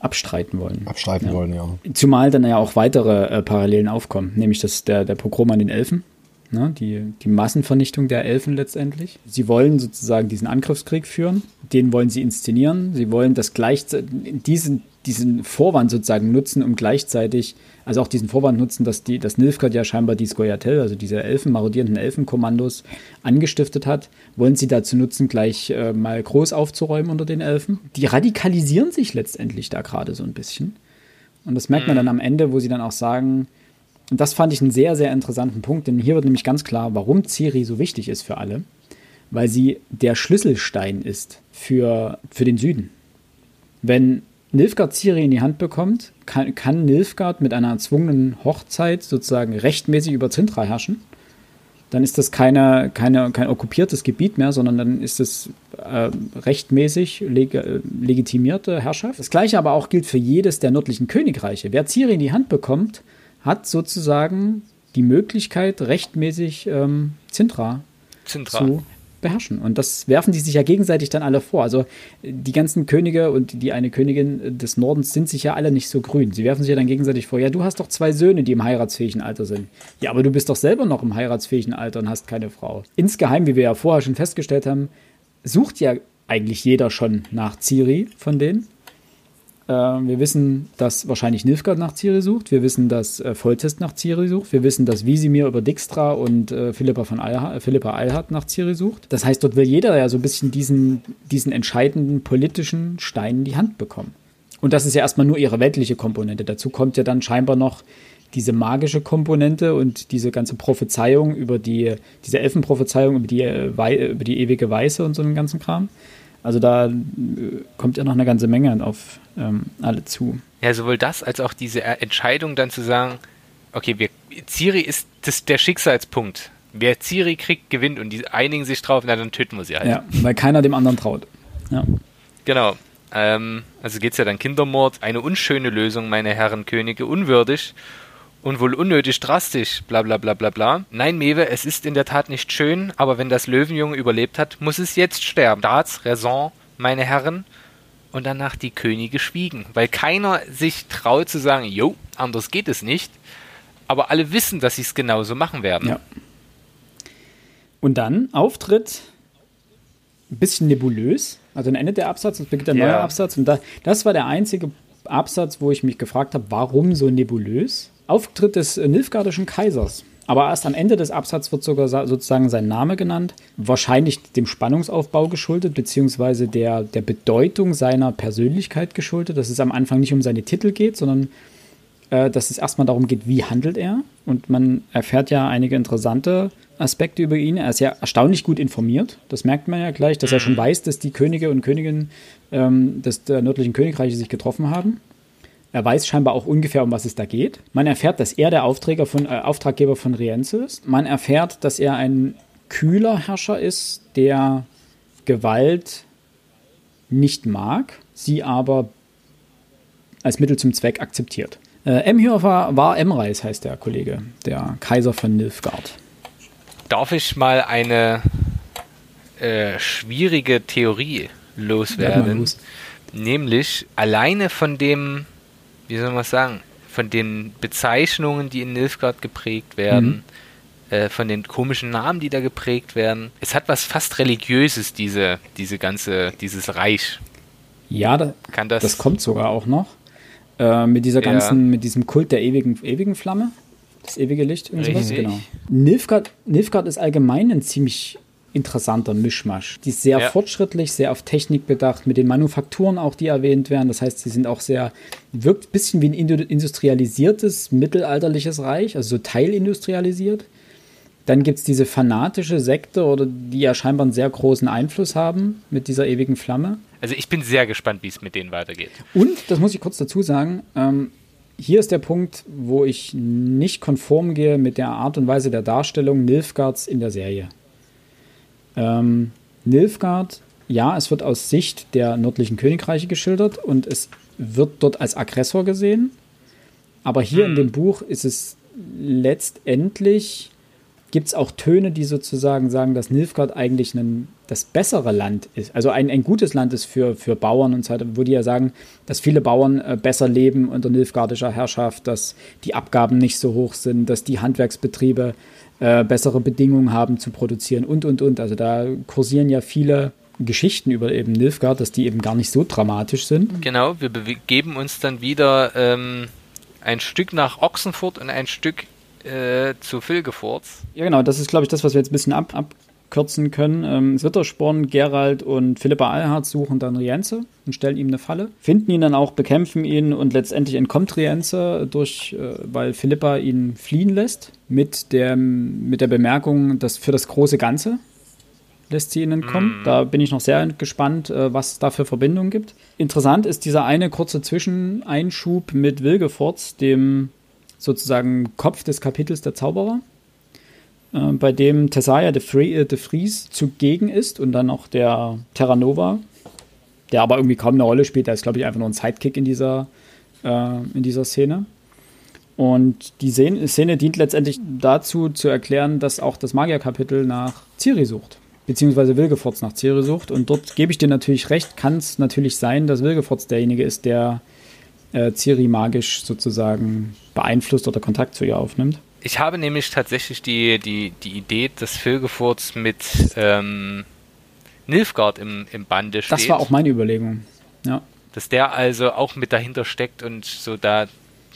abstreiten wollen. Abstreiten ja. wollen, ja. Zumal dann ja auch weitere äh, Parallelen aufkommen, nämlich das, der, der Pogrom an den Elfen, ne? die, die Massenvernichtung der Elfen letztendlich. Sie wollen sozusagen diesen Angriffskrieg führen, den wollen sie inszenieren, sie wollen das gleichzeitig, diesen, diesen Vorwand sozusagen nutzen, um gleichzeitig, also auch diesen Vorwand nutzen, dass die, dass Nilfgaard ja scheinbar die Skoyatel, also diese Elfen, marodierenden Elfenkommandos angestiftet hat, wollen sie dazu nutzen, gleich äh, mal groß aufzuräumen unter den Elfen. Die radikalisieren sich letztendlich da gerade so ein bisschen. Und das merkt man dann am Ende, wo sie dann auch sagen, und das fand ich einen sehr, sehr interessanten Punkt, denn hier wird nämlich ganz klar, warum Ciri so wichtig ist für alle. Weil sie der Schlüsselstein ist für, für den Süden. Wenn Nilfgaard Ciri in die Hand bekommt, kann, kann Nilfgaard mit einer erzwungenen Hochzeit sozusagen rechtmäßig über Zintra herrschen. dann ist das keine, keine, kein okkupiertes Gebiet mehr, sondern dann ist es äh, rechtmäßig leg legitimierte Herrschaft. Das gleiche aber auch gilt für jedes der nördlichen Königreiche. Wer Ciri in die Hand bekommt, hat sozusagen die Möglichkeit, rechtmäßig ähm, Zintra, Zintra. zu beherrschen. Und das werfen die sich ja gegenseitig dann alle vor. Also die ganzen Könige und die eine Königin des Nordens sind sich ja alle nicht so grün. Sie werfen sich ja dann gegenseitig vor, ja, du hast doch zwei Söhne, die im heiratsfähigen Alter sind. Ja, aber du bist doch selber noch im heiratsfähigen Alter und hast keine Frau. Insgeheim, wie wir ja vorher schon festgestellt haben, sucht ja eigentlich jeder schon nach Ciri von denen. Äh, wir wissen, dass wahrscheinlich Nilfgaard nach Ciri sucht. Wir wissen, dass äh, Volltest nach Ciri sucht. Wir wissen, dass Visimir über Dijkstra und äh, Philippa, von Eilha Philippa Eilhard nach Ciri sucht. Das heißt, dort will jeder ja so ein bisschen diesen, diesen entscheidenden politischen Stein in die Hand bekommen. Und das ist ja erstmal nur ihre weltliche Komponente. Dazu kommt ja dann scheinbar noch diese magische Komponente und diese ganze Prophezeiung über die, diese Elfenprophezeiung über die, äh, über die ewige Weiße und so einen ganzen Kram. Also da äh, kommt ja noch eine ganze Menge auf ähm, alle zu. Ja, sowohl das als auch diese Entscheidung dann zu sagen, okay, wir, Ciri ist das, der Schicksalspunkt. Wer Ciri kriegt, gewinnt und die einigen sich drauf, na dann töten wir sie halt. Ja, weil keiner dem anderen traut. Ja. Genau. Ähm, also geht es ja dann Kindermord, eine unschöne Lösung, meine Herren Könige, unwürdig und wohl unnötig drastisch, bla bla bla bla bla. Nein, Mewe, es ist in der Tat nicht schön, aber wenn das Löwenjunge überlebt hat, muss es jetzt sterben. Staats, Raison, meine Herren. Und danach die Könige schwiegen, weil keiner sich traut zu sagen, jo, anders geht es nicht. Aber alle wissen, dass sie es genauso machen werden. Ja. Und dann Auftritt ein bisschen nebulös. Also dann endet der Absatz, es beginnt der ja. neue Absatz. Und da, das war der einzige Absatz, wo ich mich gefragt habe, warum so nebulös? Auftritt des äh, Nilfgaardischen Kaisers. Aber erst am Ende des Absatzes wird sogar sozusagen sein Name genannt, wahrscheinlich dem Spannungsaufbau geschuldet, beziehungsweise der, der Bedeutung seiner Persönlichkeit geschuldet, dass es am Anfang nicht um seine Titel geht, sondern äh, dass es erstmal darum geht, wie handelt er. Und man erfährt ja einige interessante Aspekte über ihn. Er ist ja erstaunlich gut informiert. Das merkt man ja gleich, dass er schon mhm. weiß, dass die Könige und Königinnen ähm, des der nördlichen Königreiche sich getroffen haben. Er weiß scheinbar auch ungefähr, um was es da geht. Man erfährt, dass er der Aufträger von, äh, Auftraggeber von Rienzo ist. Man erfährt, dass er ein kühler Herrscher ist, der Gewalt nicht mag, sie aber als Mittel zum Zweck akzeptiert. Äh, Emhyr war Emreis, heißt der Kollege, der Kaiser von Nilfgaard. Darf ich mal eine äh, schwierige Theorie loswerden? Los. Nämlich alleine von dem wie soll man sagen, von den Bezeichnungen, die in Nilfgaard geprägt werden, mhm. äh, von den komischen Namen, die da geprägt werden. Es hat was fast religiöses, diese, diese ganze, dieses Reich. Ja, da, Kann das, das kommt sogar auch noch. Äh, mit dieser ganzen, ja. mit diesem Kult der ewigen, ewigen Flamme. Das ewige Licht sowas, genau. Nilfgaard, Nilfgaard ist allgemein ein ziemlich interessanter Mischmasch. Die ist sehr ja. fortschrittlich, sehr auf Technik bedacht, mit den Manufakturen auch, die erwähnt werden. Das heißt, sie sind auch sehr, wirkt ein bisschen wie ein industrialisiertes, mittelalterliches Reich, also so teilindustrialisiert. Dann gibt es diese fanatische Sekte, oder die ja scheinbar einen sehr großen Einfluss haben mit dieser ewigen Flamme. Also ich bin sehr gespannt, wie es mit denen weitergeht. Und, das muss ich kurz dazu sagen, ähm, hier ist der Punkt, wo ich nicht konform gehe mit der Art und Weise der Darstellung Nilfgaards in der Serie. Ähm, Nilfgaard, ja, es wird aus Sicht der nördlichen Königreiche geschildert und es wird dort als Aggressor gesehen. Aber hier hm. in dem Buch ist es letztendlich, gibt es auch Töne, die sozusagen sagen, dass Nilfgaard eigentlich ein, das bessere Land ist. Also ein, ein gutes Land ist für, für Bauern und so weiter, wo die ja sagen, dass viele Bauern äh, besser leben unter nilfgaardischer Herrschaft, dass die Abgaben nicht so hoch sind, dass die Handwerksbetriebe äh, bessere Bedingungen haben zu produzieren und, und, und. Also da kursieren ja viele Geschichten über eben Nilfgaard, dass die eben gar nicht so dramatisch sind. Genau, wir begeben uns dann wieder ähm, ein Stück nach Ochsenfurt und ein Stück äh, zu Vilgeforts. Ja, genau, das ist, glaube ich, das, was wir jetzt ein bisschen ab, ab kürzen können. Ähm, Sittersporn, Gerald und Philippa Alhard suchen dann Rienze und stellen ihm eine Falle, finden ihn dann auch, bekämpfen ihn und letztendlich entkommt Rienze, durch, äh, weil Philippa ihn fliehen lässt, mit der, mit der Bemerkung, dass für das große Ganze lässt sie ihn entkommen. Mm. Da bin ich noch sehr gespannt, äh, was es da für Verbindungen gibt. Interessant ist dieser eine kurze Zwischeneinschub mit Wilgefortz, dem sozusagen Kopf des Kapitels der Zauberer äh, bei dem Tessaya de, Free, äh, de Vries zugegen ist und dann noch der Terranova, der aber irgendwie kaum eine Rolle spielt. Der ist, glaube ich, einfach nur ein Sidekick in dieser, äh, in dieser Szene. Und die Szene dient letztendlich dazu, zu erklären, dass auch das Magierkapitel nach Ciri sucht. Beziehungsweise Wilgefortz nach Ciri sucht. Und dort gebe ich dir natürlich recht, kann es natürlich sein, dass Wilgefortz derjenige ist, der äh, Ciri magisch sozusagen beeinflusst oder Kontakt zu ihr aufnimmt. Ich habe nämlich tatsächlich die, die, die Idee, dass Vilgefortz mit ähm, Nilfgaard im, im Bande steht. Das war auch meine Überlegung, ja. Dass der also auch mit dahinter steckt und so da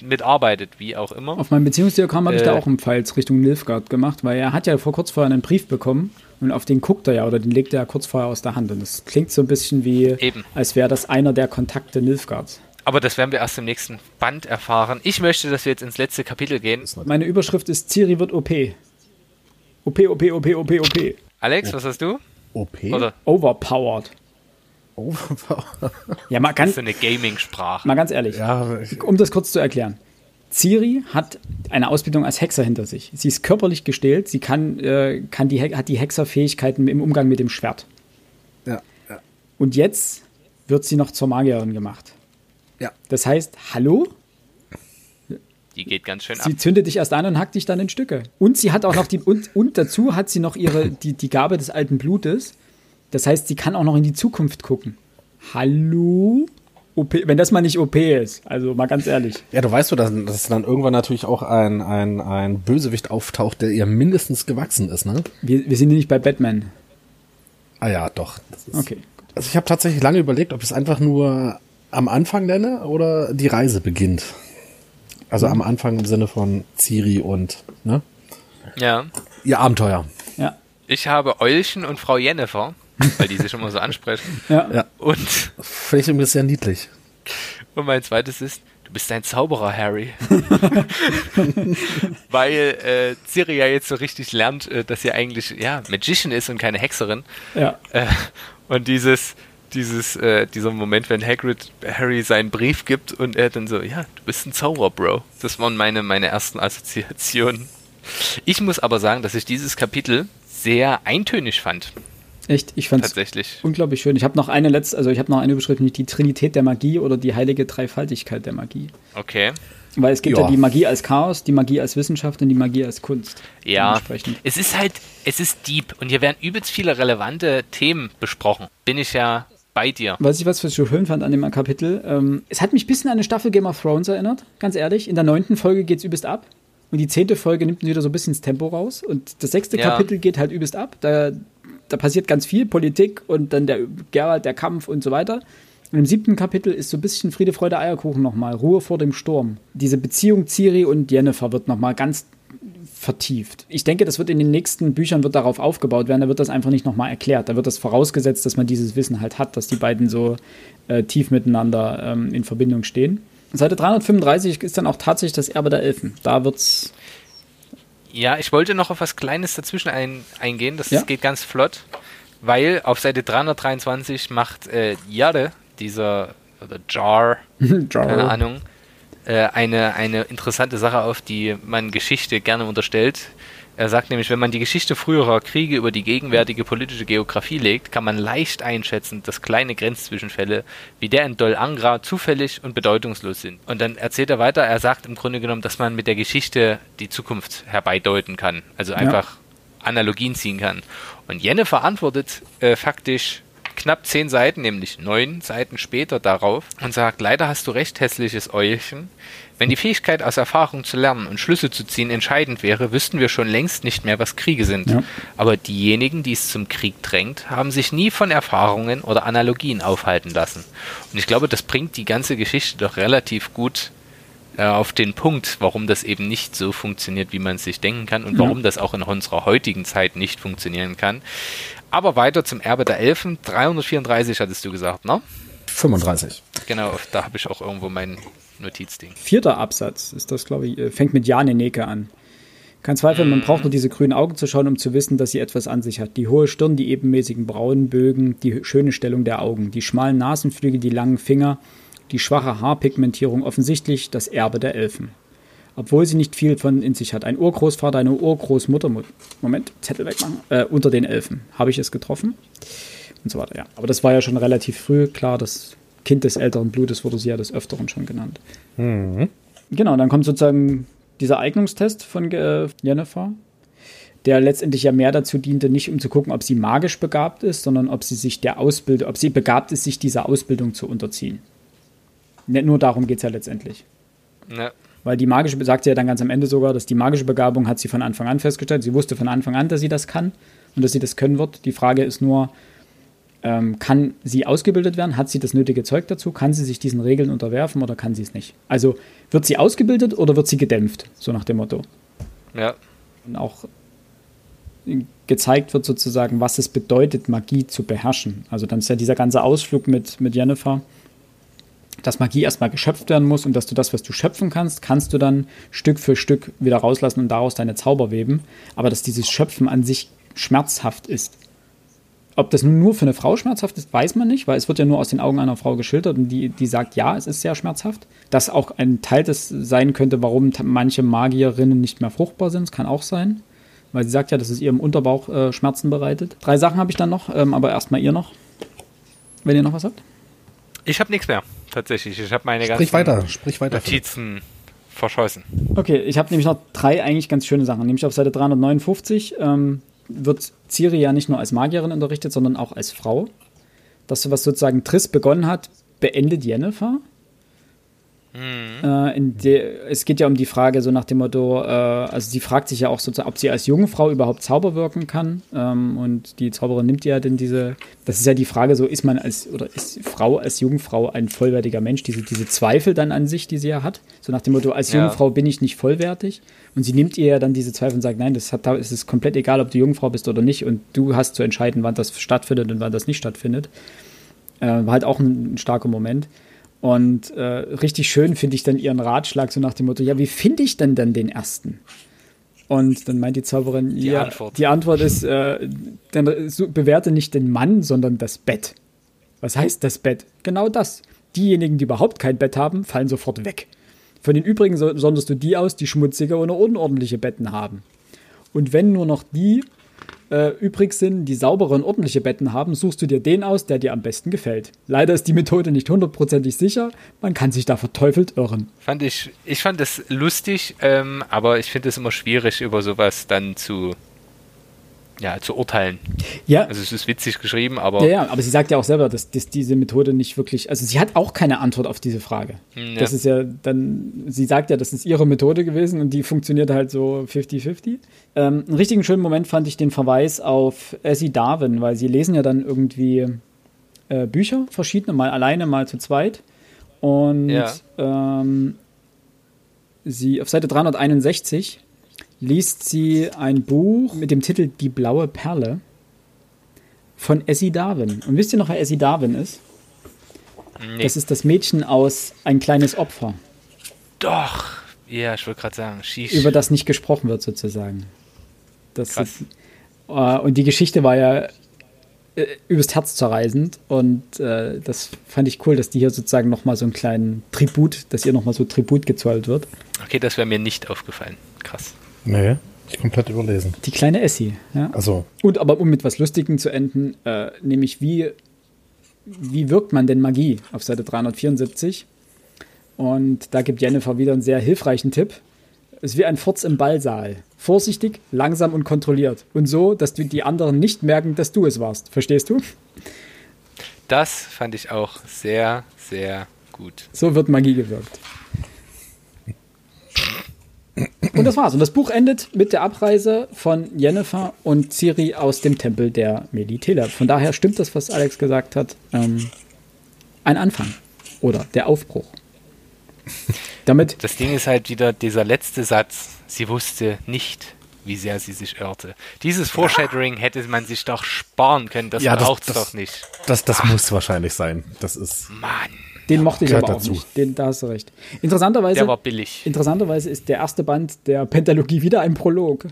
mitarbeitet, wie auch immer. Auf meinem Beziehungsdiagramm habe äh, ich da äh. auch einen Pfeil Richtung Nilfgaard gemacht, weil er hat ja vor kurz vorher einen Brief bekommen und auf den guckt er ja oder den legt er ja kurz vorher aus der Hand. Und das klingt so ein bisschen wie, Eben. als wäre das einer der Kontakte Nilfgaards. Aber das werden wir erst im nächsten Band erfahren. Ich möchte, dass wir jetzt ins letzte Kapitel gehen. Meine Überschrift ist Ciri wird OP. OP, OP, OP, OP, OP. Alex, was hast du? OP? Oder? Overpowered. Overpowered. Ja, mal ganz, das ist so eine Gaming-Sprache. Mal ganz ehrlich, ja. um das kurz zu erklären. Ciri hat eine Ausbildung als Hexer hinter sich. Sie ist körperlich gestählt, sie kann, äh, kann die, hat die Hexerfähigkeiten im Umgang mit dem Schwert. Ja, ja. Und jetzt wird sie noch zur Magierin gemacht. Ja. Das heißt, hallo? Die geht ganz schön ab. Sie zündet dich erst an und hackt dich dann in Stücke. Und sie hat auch noch die, und, und dazu hat sie noch ihre, die, die Gabe des alten Blutes. Das heißt, sie kann auch noch in die Zukunft gucken. Hallo? OP, wenn das mal nicht OP ist, also mal ganz ehrlich. Ja, du weißt du, dass, dass dann irgendwann natürlich auch ein, ein, ein Bösewicht auftaucht, der ihr mindestens gewachsen ist, ne? Wir, wir sind nicht bei Batman. Ah ja, doch. okay. Also ich habe tatsächlich lange überlegt, ob es einfach nur am Anfang nenne oder die Reise beginnt? Also mhm. am Anfang im Sinne von Ciri und, ne? Ja. Ihr Abenteuer. Ja. Ich habe Eulchen und Frau Jennifer, weil die sich immer so ansprechen. ja. ja. Und. Finde ich sehr niedlich. Und mein zweites ist, du bist ein Zauberer, Harry. weil äh, Ciri ja jetzt so richtig lernt, äh, dass sie eigentlich, ja, Magician ist und keine Hexerin. Ja. Äh, und dieses, dieses, äh, dieser Moment, wenn Hagrid Harry seinen Brief gibt und er dann so, ja, du bist ein Zauberer, Bro. Das waren meine, meine ersten Assoziationen. Ich muss aber sagen, dass ich dieses Kapitel sehr eintönig fand. Echt, ich fand es unglaublich schön. Ich habe noch eine letzte, also ich habe noch eine Überschrift, nicht die Trinität der Magie oder die heilige Dreifaltigkeit der Magie. Okay. Weil es gibt ja. ja. die Magie als Chaos, die Magie als Wissenschaft und die Magie als Kunst. Ja, es ist halt, es ist deep und hier werden übelst viele relevante Themen besprochen. Bin ich ja bei dir. Weiß ich, was ich so schön fand an dem Kapitel? Ähm, es hat mich ein bisschen an eine Staffel Game of Thrones erinnert, ganz ehrlich. In der neunten Folge geht es übelst ab. Und die zehnte Folge nimmt wieder so ein bisschen das Tempo raus. Und das sechste ja. Kapitel geht halt übelst ab. Da, da passiert ganz viel Politik und dann der Geralt, der Kampf und so weiter. Und im siebten Kapitel ist so ein bisschen Friede, Freude, Eierkuchen nochmal. Ruhe vor dem Sturm. Diese Beziehung Ciri und Jennifer wird nochmal ganz vertieft. Ich denke, das wird in den nächsten Büchern wird darauf aufgebaut werden. Da wird das einfach nicht nochmal erklärt. Da wird das vorausgesetzt, dass man dieses Wissen halt hat, dass die beiden so äh, tief miteinander ähm, in Verbindung stehen. Seite 335 ist dann auch tatsächlich das Erbe der Elfen. Da wird's. Ja, ich wollte noch auf was Kleines dazwischen ein, eingehen. Das ja? geht ganz flott, weil auf Seite 323 macht äh, Jade, dieser oder Jar, Jar. keine Ahnung, eine, eine interessante Sache auf, die man Geschichte gerne unterstellt. Er sagt nämlich, wenn man die Geschichte früherer Kriege über die gegenwärtige politische Geografie legt, kann man leicht einschätzen, dass kleine Grenzzwischenfälle wie der in Dol Angra zufällig und bedeutungslos sind. Und dann erzählt er weiter, er sagt im Grunde genommen, dass man mit der Geschichte die Zukunft herbeideuten kann. Also einfach ja. Analogien ziehen kann. Und Jenne verantwortet äh, faktisch knapp zehn Seiten, nämlich neun Seiten später darauf und sagt, leider hast du recht, hässliches Eulchen. Wenn die Fähigkeit aus Erfahrung zu lernen und Schlüsse zu ziehen entscheidend wäre, wüssten wir schon längst nicht mehr, was Kriege sind. Ja. Aber diejenigen, die es zum Krieg drängt, haben sich nie von Erfahrungen oder Analogien aufhalten lassen. Und ich glaube, das bringt die ganze Geschichte doch relativ gut äh, auf den Punkt, warum das eben nicht so funktioniert, wie man es sich denken kann und ja. warum das auch in unserer heutigen Zeit nicht funktionieren kann. Aber weiter zum Erbe der Elfen. 334 hattest du gesagt, ne? 35. Genau, da habe ich auch irgendwo mein Notizding. Vierter Absatz ist das, glaube ich, äh, fängt mit Jane Neke an. Kein Zweifel, man braucht nur diese grünen Augen zu schauen, um zu wissen, dass sie etwas an sich hat. Die hohe Stirn, die ebenmäßigen braunen Bögen, die schöne Stellung der Augen, die schmalen Nasenflügel, die langen Finger, die schwache Haarpigmentierung, offensichtlich das Erbe der Elfen. Obwohl sie nicht viel von in sich hat. Ein Urgroßvater, eine Urgroßmutter, Moment, Zettel wegmachen, äh, unter den Elfen. Habe ich es getroffen? Und so weiter, ja. Aber das war ja schon relativ früh klar, das Kind des älteren Blutes wurde sie ja des Öfteren schon genannt. Mhm. Genau, dann kommt sozusagen dieser Eignungstest von äh, Jennifer, der letztendlich ja mehr dazu diente, nicht um zu gucken, ob sie magisch begabt ist, sondern ob sie sich der Ausbildung, ob sie begabt ist, sich dieser Ausbildung zu unterziehen. Nicht nur darum geht es ja letztendlich. Ja. Weil die magische, sagt sie ja dann ganz am Ende sogar, dass die magische Begabung hat sie von Anfang an festgestellt. Sie wusste von Anfang an, dass sie das kann und dass sie das können wird. Die Frage ist nur, ähm, kann sie ausgebildet werden? Hat sie das nötige Zeug dazu? Kann sie sich diesen Regeln unterwerfen oder kann sie es nicht? Also wird sie ausgebildet oder wird sie gedämpft? So nach dem Motto. Ja. Und auch gezeigt wird sozusagen, was es bedeutet, Magie zu beherrschen. Also dann ist ja dieser ganze Ausflug mit, mit Jennifer dass Magie erstmal geschöpft werden muss und dass du das, was du schöpfen kannst, kannst du dann Stück für Stück wieder rauslassen und daraus deine Zauber weben. Aber dass dieses Schöpfen an sich schmerzhaft ist. Ob das nur für eine Frau schmerzhaft ist, weiß man nicht, weil es wird ja nur aus den Augen einer Frau geschildert und die, die sagt, ja, es ist sehr schmerzhaft. Dass auch ein Teil des sein könnte, warum manche Magierinnen nicht mehr fruchtbar sind, kann auch sein. Weil sie sagt ja, dass es ihrem Unterbauch äh, Schmerzen bereitet. Drei Sachen habe ich dann noch, ähm, aber erstmal ihr noch. Wenn ihr noch was habt. Ich habe nichts mehr tatsächlich. Ich habe meine sprich ganzen weiter, sprich weiter, Notizen verscheußen. Okay, ich habe nämlich noch drei eigentlich ganz schöne Sachen. Nämlich auf Seite 359 ähm, wird Ciri ja nicht nur als Magierin unterrichtet, sondern auch als Frau. Das, was sozusagen Triss begonnen hat, beendet Jennifer. Mhm. Äh, es geht ja um die Frage, so nach dem Motto, äh, also sie fragt sich ja auch sozusagen, ob sie als junge Frau überhaupt Zauber wirken kann. Ähm, und die Zauberin nimmt ja denn diese, das ist ja die Frage, so ist man als, oder ist Frau als Jungfrau ein vollwertiger Mensch? Diese, diese Zweifel dann an sich, die sie ja hat. So nach dem Motto, als ja. Jungfrau bin ich nicht vollwertig. Und sie nimmt ihr ja dann diese Zweifel und sagt, nein, das hat, es ist komplett egal, ob du Jungfrau bist oder nicht. Und du hast zu entscheiden, wann das stattfindet und wann das nicht stattfindet. Äh, war halt auch ein, ein starker Moment. Und äh, richtig schön finde ich dann ihren Ratschlag so nach dem Motto, ja, wie finde ich denn dann den ersten? Und dann meint die Zauberin, die ja, Antwort. die Antwort ist, äh, dann bewerte nicht den Mann, sondern das Bett. Was heißt das Bett? Genau das. Diejenigen, die überhaupt kein Bett haben, fallen sofort weg. Von den übrigen sonderst du die aus, die schmutzige oder unordentliche Betten haben. Und wenn nur noch die äh, übrig sind, die saubere und ordentliche Betten haben, suchst du dir den aus, der dir am besten gefällt. Leider ist die Methode nicht hundertprozentig sicher, man kann sich da verteufelt irren. Fand ich, ich fand es lustig, ähm, aber ich finde es immer schwierig, über sowas dann zu ja, zu urteilen. Ja. Also es ist witzig geschrieben, aber. Ja, ja, aber sie sagt ja auch selber, dass, dass diese Methode nicht wirklich, also sie hat auch keine Antwort auf diese Frage. Ja. Das ist ja dann, sie sagt ja, das ist ihre Methode gewesen und die funktioniert halt so 50-50. Ähm, einen richtigen schönen Moment fand ich den Verweis auf Essie Darwin, weil sie lesen ja dann irgendwie äh, Bücher, verschiedene, mal alleine, mal zu zweit. Und ja. ähm, sie auf Seite 361 liest sie ein Buch mit dem Titel Die blaue Perle von Essie Darwin. Und wisst ihr noch, wer Essie Darwin ist? Nee. Das ist das Mädchen aus Ein kleines Opfer. Doch, ja, ich wollte gerade sagen, Sheesh. Über das nicht gesprochen wird, sozusagen. Das Krass. Ist, äh, und die Geschichte war ja äh, übelst herzzerreißend und äh, das fand ich cool, dass die hier sozusagen nochmal so einen kleinen Tribut, dass ihr nochmal so Tribut gezollt wird. Okay, das wäre mir nicht aufgefallen. Krass. Nee, ich komplett überlesen. Die kleine Essie, ja. Also. Und aber um mit was Lustigem zu enden, äh, nämlich wie, wie wirkt man denn Magie auf Seite 374? Und da gibt Jennifer wieder einen sehr hilfreichen Tipp. Es ist wie ein Furz im Ballsaal. Vorsichtig, langsam und kontrolliert. Und so, dass du die anderen nicht merken, dass du es warst. Verstehst du? Das fand ich auch sehr, sehr gut. So wird Magie gewirkt. Und das war's. Und das Buch endet mit der Abreise von Jennifer und Ciri aus dem Tempel der Melitele. Von daher stimmt das, was Alex gesagt hat. Ähm, ein Anfang. Oder der Aufbruch. Damit das Ding ist halt wieder dieser letzte Satz. Sie wusste nicht, wie sehr sie sich irrte. Dieses Foreshadowing hätte man sich doch sparen können. Das ja, braucht es doch nicht. Das, das muss wahrscheinlich sein. Das ist. Mann. Den mochte ich aber auch dazu. nicht. Den, da hast du recht. Interessanterweise, der war billig. Interessanterweise ist der erste Band der Pentalogie wieder ein Prolog.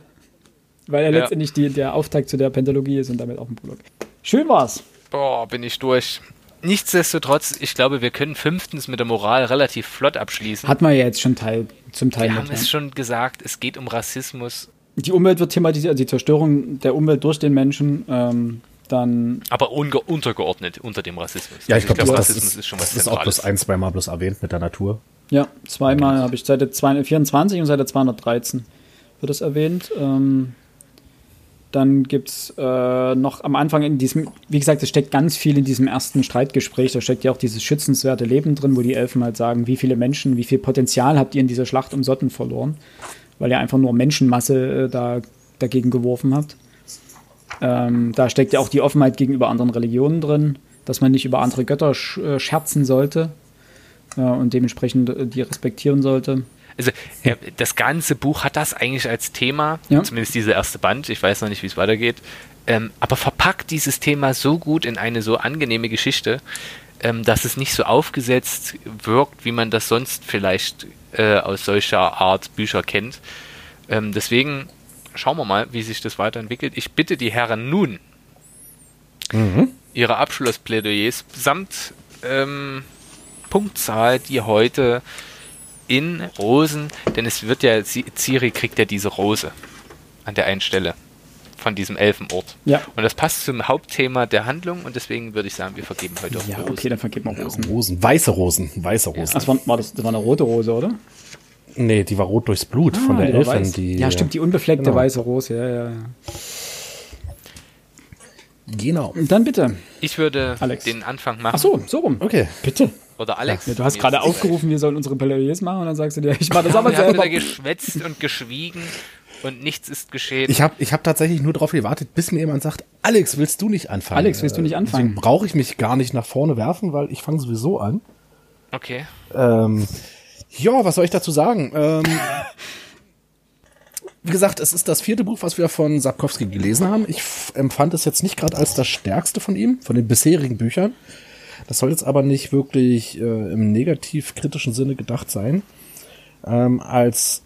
Weil er ja. letztendlich die, der Auftakt zu der Pentalogie ist und damit auch ein Prolog. Schön war's. Boah, bin ich durch. nichtsdestotrotz, ich glaube, wir können fünftens mit der Moral relativ flott abschließen. Hat man ja jetzt schon Teil, zum Teil wir mit, haben es schon gesagt, es geht um Rassismus, Die Umwelt wird thematisiert, also die Zerstörung der Umwelt durch den Menschen. Ähm, dann aber unge untergeordnet unter dem Rassismus. Ja, ich glaube, das, das, Rassismus ist, ist schon was das ist auch bloß ein, zweimal bloß erwähnt mit der Natur. Ja, zweimal habe ich Seite 224 und Seite 213 wird es erwähnt. Ähm, dann gibt es äh, noch am Anfang in diesem, wie gesagt, es steckt ganz viel in diesem ersten Streitgespräch. Da steckt ja auch dieses schützenswerte Leben drin, wo die Elfen halt sagen, wie viele Menschen, wie viel Potenzial habt ihr in dieser Schlacht um Sotten verloren, weil ihr einfach nur Menschenmasse äh, da, dagegen geworfen habt. Ähm, da steckt ja auch die Offenheit gegenüber anderen Religionen drin, dass man nicht über andere Götter sch äh, scherzen sollte äh, und dementsprechend äh, die respektieren sollte. Also das ganze Buch hat das eigentlich als Thema, Ja. zumindest dieser erste Band, ich weiß noch nicht, wie es weitergeht, ähm, aber verpackt dieses Thema so gut in eine so angenehme Geschichte, ähm, dass es nicht so aufgesetzt wirkt, wie man das sonst vielleicht äh, aus solcher Art Bücher kennt. Ähm, deswegen schauen wir mal, wie sich das weiterentwickelt. Ich bitte die Herren nun, ihre Abschlussplädoyers samt ähm, Punktzahl, die heute in Rosen, denn es wird ja, Ci- Ciri kriegt ja diese Rose an der einen Stelle von diesem Elfenort. Ja. Und das passt zum Hauptthema der Handlung und deswegen würde ich sagen, wir vergeben heute auch Ja, Rosen. okay, dann vergebt man Rosen. Rosen, weiße Rosen, weiße Rosen. Das war, war das, das war eine rote Rose, oder? Nee, die war rot durchs Blut von Ah, der die Elfin. Die, ja, stimmt, die unbefleckte genau. weiße Rose, ja, ja. ja. Genau. Dann bitte. Ich würde Alex. den Anfang machen. Ach so, so rum. Okay. Bitte. Oder Alex. Ja, du hast gerade aufgerufen, wir sollen unsere Plädoyers machen und dann sagst du dir, ich mache das aber Wir haben selber. wieder geschwätzt und geschwiegen und nichts ist geschehen. Ich habe ich hab tatsächlich nur darauf gewartet, bis mir jemand sagt, Alex, willst du nicht anfangen? Alex, willst du nicht Äh, anfangen? deswegen brauche ich mich gar nicht nach vorne werfen, weil ich fange sowieso an. okay. Ähm, ja, was soll ich dazu sagen? Ähm, wie gesagt, es ist das vierte Buch, was wir von Sapkowski gelesen haben. Ich empfand es jetzt nicht gerade als das stärkste von ihm, von den bisherigen Büchern. Das soll jetzt aber nicht wirklich äh, im negativ-kritischen Sinne gedacht sein. Ähm, als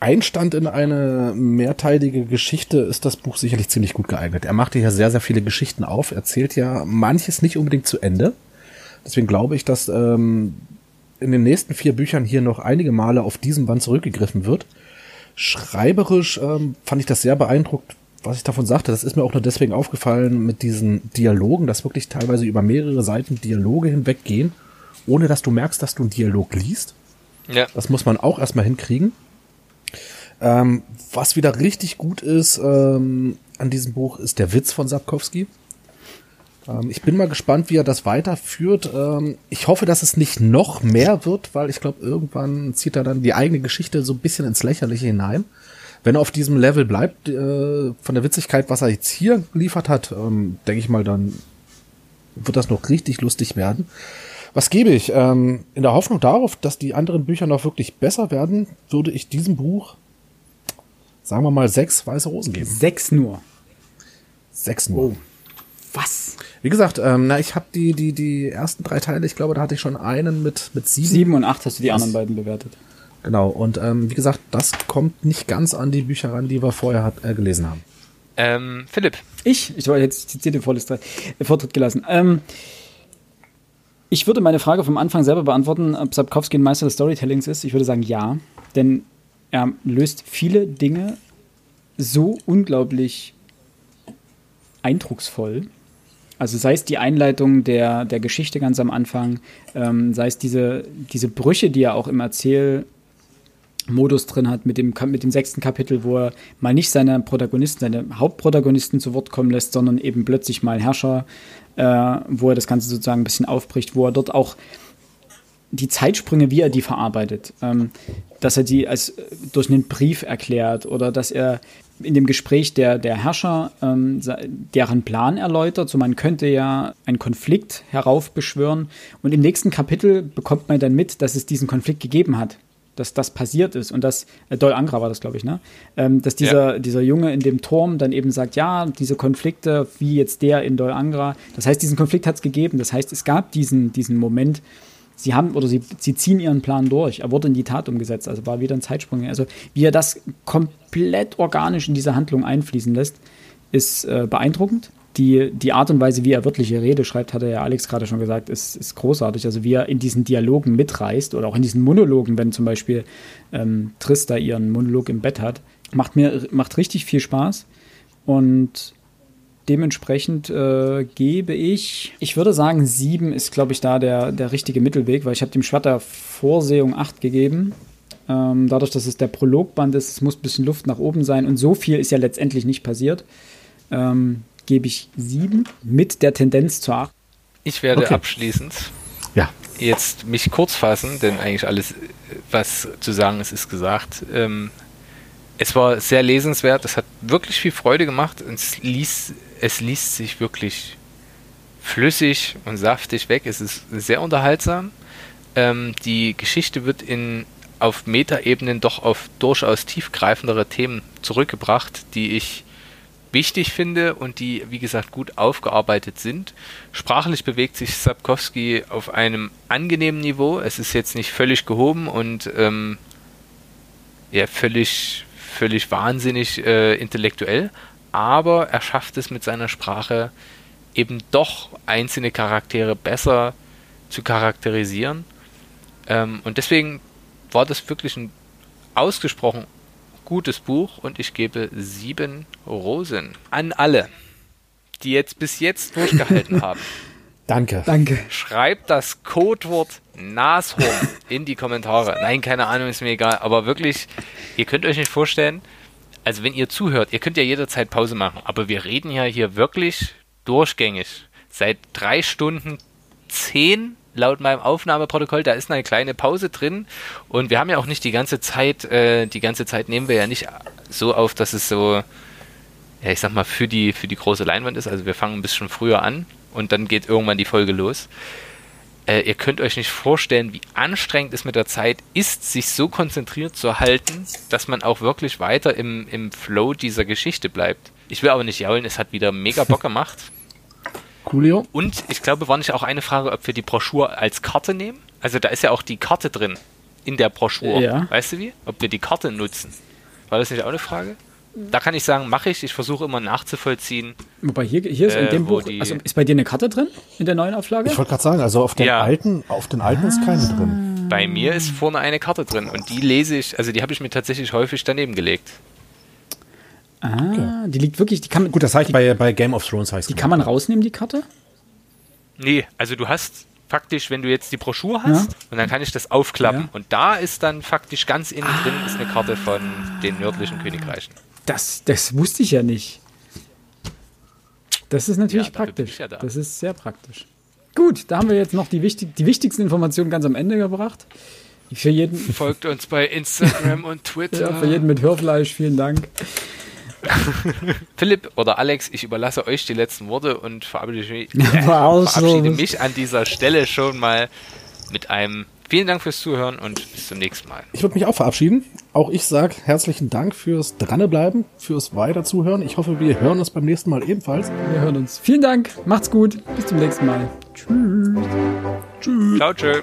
Einstand in eine mehrteilige Geschichte ist das Buch sicherlich ziemlich gut geeignet. Er macht hier sehr, sehr viele Geschichten auf, erzählt ja manches nicht unbedingt zu Ende. Deswegen glaube ich, dass ähm, in den nächsten vier Büchern hier noch einige Male auf diesen Band zurückgegriffen wird. Schreiberisch ähm, fand ich das sehr beeindruckt, was ich davon sagte. Das ist mir auch nur deswegen aufgefallen mit diesen Dialogen, dass wirklich teilweise über mehrere Seiten Dialoge hinweggehen, ohne dass du merkst, dass du einen Dialog liest. Ja. Das muss man auch erstmal hinkriegen. Ähm, was wieder richtig gut ist ähm, an diesem Buch, ist der Witz von Sapkowski. Ähm, ich bin mal gespannt, wie er das weiterführt. Ähm, ich hoffe, dass es nicht noch mehr wird, weil ich glaube, irgendwann zieht er dann die eigene Geschichte so ein bisschen ins Lächerliche hinein. Wenn er auf diesem Level bleibt, äh, von der Witzigkeit, was er jetzt hier geliefert hat, ähm, denke ich mal, dann wird das noch richtig lustig werden. Was gebe ich? Ähm, in der Hoffnung darauf, dass die anderen Bücher noch wirklich besser werden, würde ich diesem Buch, sagen wir mal, sechs weiße Rosen geben. Sechs nur. Sechs nur. Was? Wie gesagt, ähm, na, ich habe die, die, die ersten drei Teile, ich glaube, da hatte ich schon einen mit, mit sieben. Sieben und acht hast du die anderen beiden bewertet. Genau, und ähm, wie gesagt, das kommt nicht ganz an die Bücher ran, die wir vorher hat, äh, gelesen haben. Ähm, Philipp, Ich, ich war jetzt zitiert den Vorlist, äh, Vortritt gelassen. Ähm, ich würde meine Frage vom Anfang selber beantworten, ob Sapkowski ein Meister des Storytellings ist. Ich würde sagen ja, denn er löst viele Dinge so unglaublich eindrucksvoll. Also sei es die Einleitung der, der Geschichte ganz am Anfang, ähm, sei es diese, diese Brüche, die er auch im Erzähl, Modus drin hat mit dem, mit dem sechsten Kapitel, wo er mal nicht seine Protagonisten, seine Hauptprotagonisten zu Wort kommen lässt, sondern eben plötzlich mal Herrscher, äh, wo er das Ganze sozusagen ein bisschen aufbricht, wo er dort auch die Zeitsprünge, wie er die verarbeitet, ähm, dass er die als durch einen Brief erklärt oder dass er in dem Gespräch der, der Herrscher ähm, deren Plan erläutert. So man könnte ja einen Konflikt heraufbeschwören und im nächsten Kapitel bekommt man dann mit, dass es diesen Konflikt gegeben hat. Dass das passiert ist und dass, äh, Dol Angra war das, glaube ich, ne? Ähm, dass dieser, dieser Junge in dem Turm dann eben sagt, ja, diese Konflikte, wie jetzt der in Dol Angra, das heißt, diesen Konflikt hat es gegeben. Das heißt, es gab diesen, diesen Moment, sie haben oder sie, sie ziehen ihren Plan durch. Er wurde in die Tat umgesetzt, also war wieder ein Zeitsprung. Also wie er das komplett organisch in diese Handlung einfließen lässt, ist äh, beeindruckend. die, die Art und Weise, wie er wirkliche Rede schreibt, hat er ja Alex gerade schon gesagt, ist, ist großartig. Also wie er in diesen Dialogen mitreißt oder auch in diesen Monologen, wenn zum Beispiel ähm, Trista ihren Monolog im Bett hat, macht mir macht richtig viel Spaß. Und dementsprechend äh, gebe ich, ich würde sagen, sieben ist, glaube ich, da der, der richtige Mittelweg, weil ich habe dem Schwatter Vorsehung 8 gegeben. Ähm, dadurch, dass es der Prologband ist, es muss ein bisschen Luft nach oben sein und so viel ist ja letztendlich nicht passiert. Ähm, gebe ich sieben mit der Tendenz zur 8. Ich werde Okay. abschließend Ja. jetzt mich kurz fassen, denn eigentlich alles, was zu sagen ist, ist gesagt. Ähm, es war sehr lesenswert, es hat wirklich viel Freude gemacht und es liest, es liest sich wirklich flüssig und saftig weg. Es ist sehr unterhaltsam. Ähm, die Geschichte wird in auf Metaebenen doch auf durchaus tiefgreifendere Themen zurückgebracht, die ich wichtig finde und die, wie gesagt, gut aufgearbeitet sind. Sprachlich bewegt sich Sapkowski auf einem angenehmen Niveau. Es ist jetzt nicht völlig gehoben und ähm, ja, völlig, völlig wahnsinnig äh, intellektuell, aber er schafft es mit seiner Sprache eben doch einzelne Charaktere besser zu charakterisieren. Ähm, und deswegen war das wirklich ein ausgesprochen gutes Buch und ich gebe sieben Rosen an alle, die jetzt bis jetzt durchgehalten haben. Danke. Danke. Schreibt das Codewort Nashorn in die Kommentare. Nein, keine Ahnung, ist mir egal. Aber wirklich, ihr könnt euch nicht vorstellen, also wenn ihr zuhört, ihr könnt ja jederzeit Pause machen, aber wir reden ja hier wirklich durchgängig. Seit drei Stunden zehn laut meinem Aufnahmeprotokoll, da ist eine kleine Pause drin und wir haben ja auch nicht die ganze Zeit, äh, die ganze Zeit nehmen wir ja nicht so auf, dass es so, ja ich sag mal, für die, für die große Leinwand ist. Also wir fangen ein bisschen früher an und dann geht irgendwann die Folge los. Äh, ihr könnt euch nicht vorstellen, wie anstrengend es mit der Zeit ist, sich so konzentriert zu halten, dass man auch wirklich weiter im, im Flow dieser Geschichte bleibt. Ich will aber nicht jaulen, es hat wieder mega Bock gemacht. Coolio. Und ich glaube, war nicht auch eine Frage, ob wir die Broschüre als Karte nehmen? Also da ist ja auch die Karte drin in der Broschüre. Ja. Weißt du wie? Ob wir die Karte nutzen. War das nicht auch eine Frage? Da kann ich sagen, mache ich. Ich versuche immer nachzuvollziehen. Wobei hier, hier ist in Äh, dem wo Buch, die- also ist bei dir eine Karte drin in der neuen Auflage? Ich wollte gerade sagen, also auf den Ja. alten, auf den alten ist keine drin. Bei mir ist vorne eine Karte drin und die lese ich, also die habe ich mir tatsächlich häufig daneben gelegt. ah, die liegt wirklich, die kann, man- Gut, das heißt bei, bei Game of Thrones heißt die kann man rausnehmen, die Karte? Nee, also du hast faktisch, wenn du jetzt die Broschüre hast, Ja. und dann kann ich das aufklappen Ja. und da ist dann faktisch ganz innen drin ist eine Karte von den nördlichen Königreichen. Das, das wusste ich ja nicht. Das ist natürlich Ja, praktisch. ja da. Das ist sehr praktisch. Gut, da haben wir jetzt noch die, wichtig, die wichtigsten Informationen ganz am Ende gebracht. Für jeden, Folgt uns bei Instagram und Twitter. ja, für jeden mit Hörfleisch, vielen Dank. Philipp oder Alex, ich überlasse euch die letzten Worte und verabschiede mich, so. verabschiede mich an dieser Stelle schon mal mit einem vielen Dank fürs Zuhören und bis zum nächsten Mal. Ich würde mich auch verabschieden. Auch ich sage herzlichen Dank fürs Dranbleiben, fürs Weiterzuhören. Ich hoffe, wir hören uns beim nächsten Mal ebenfalls. Wir hören uns. Vielen Dank, macht's gut, bis zum nächsten Mal. Tschüss. Ciao, tschö.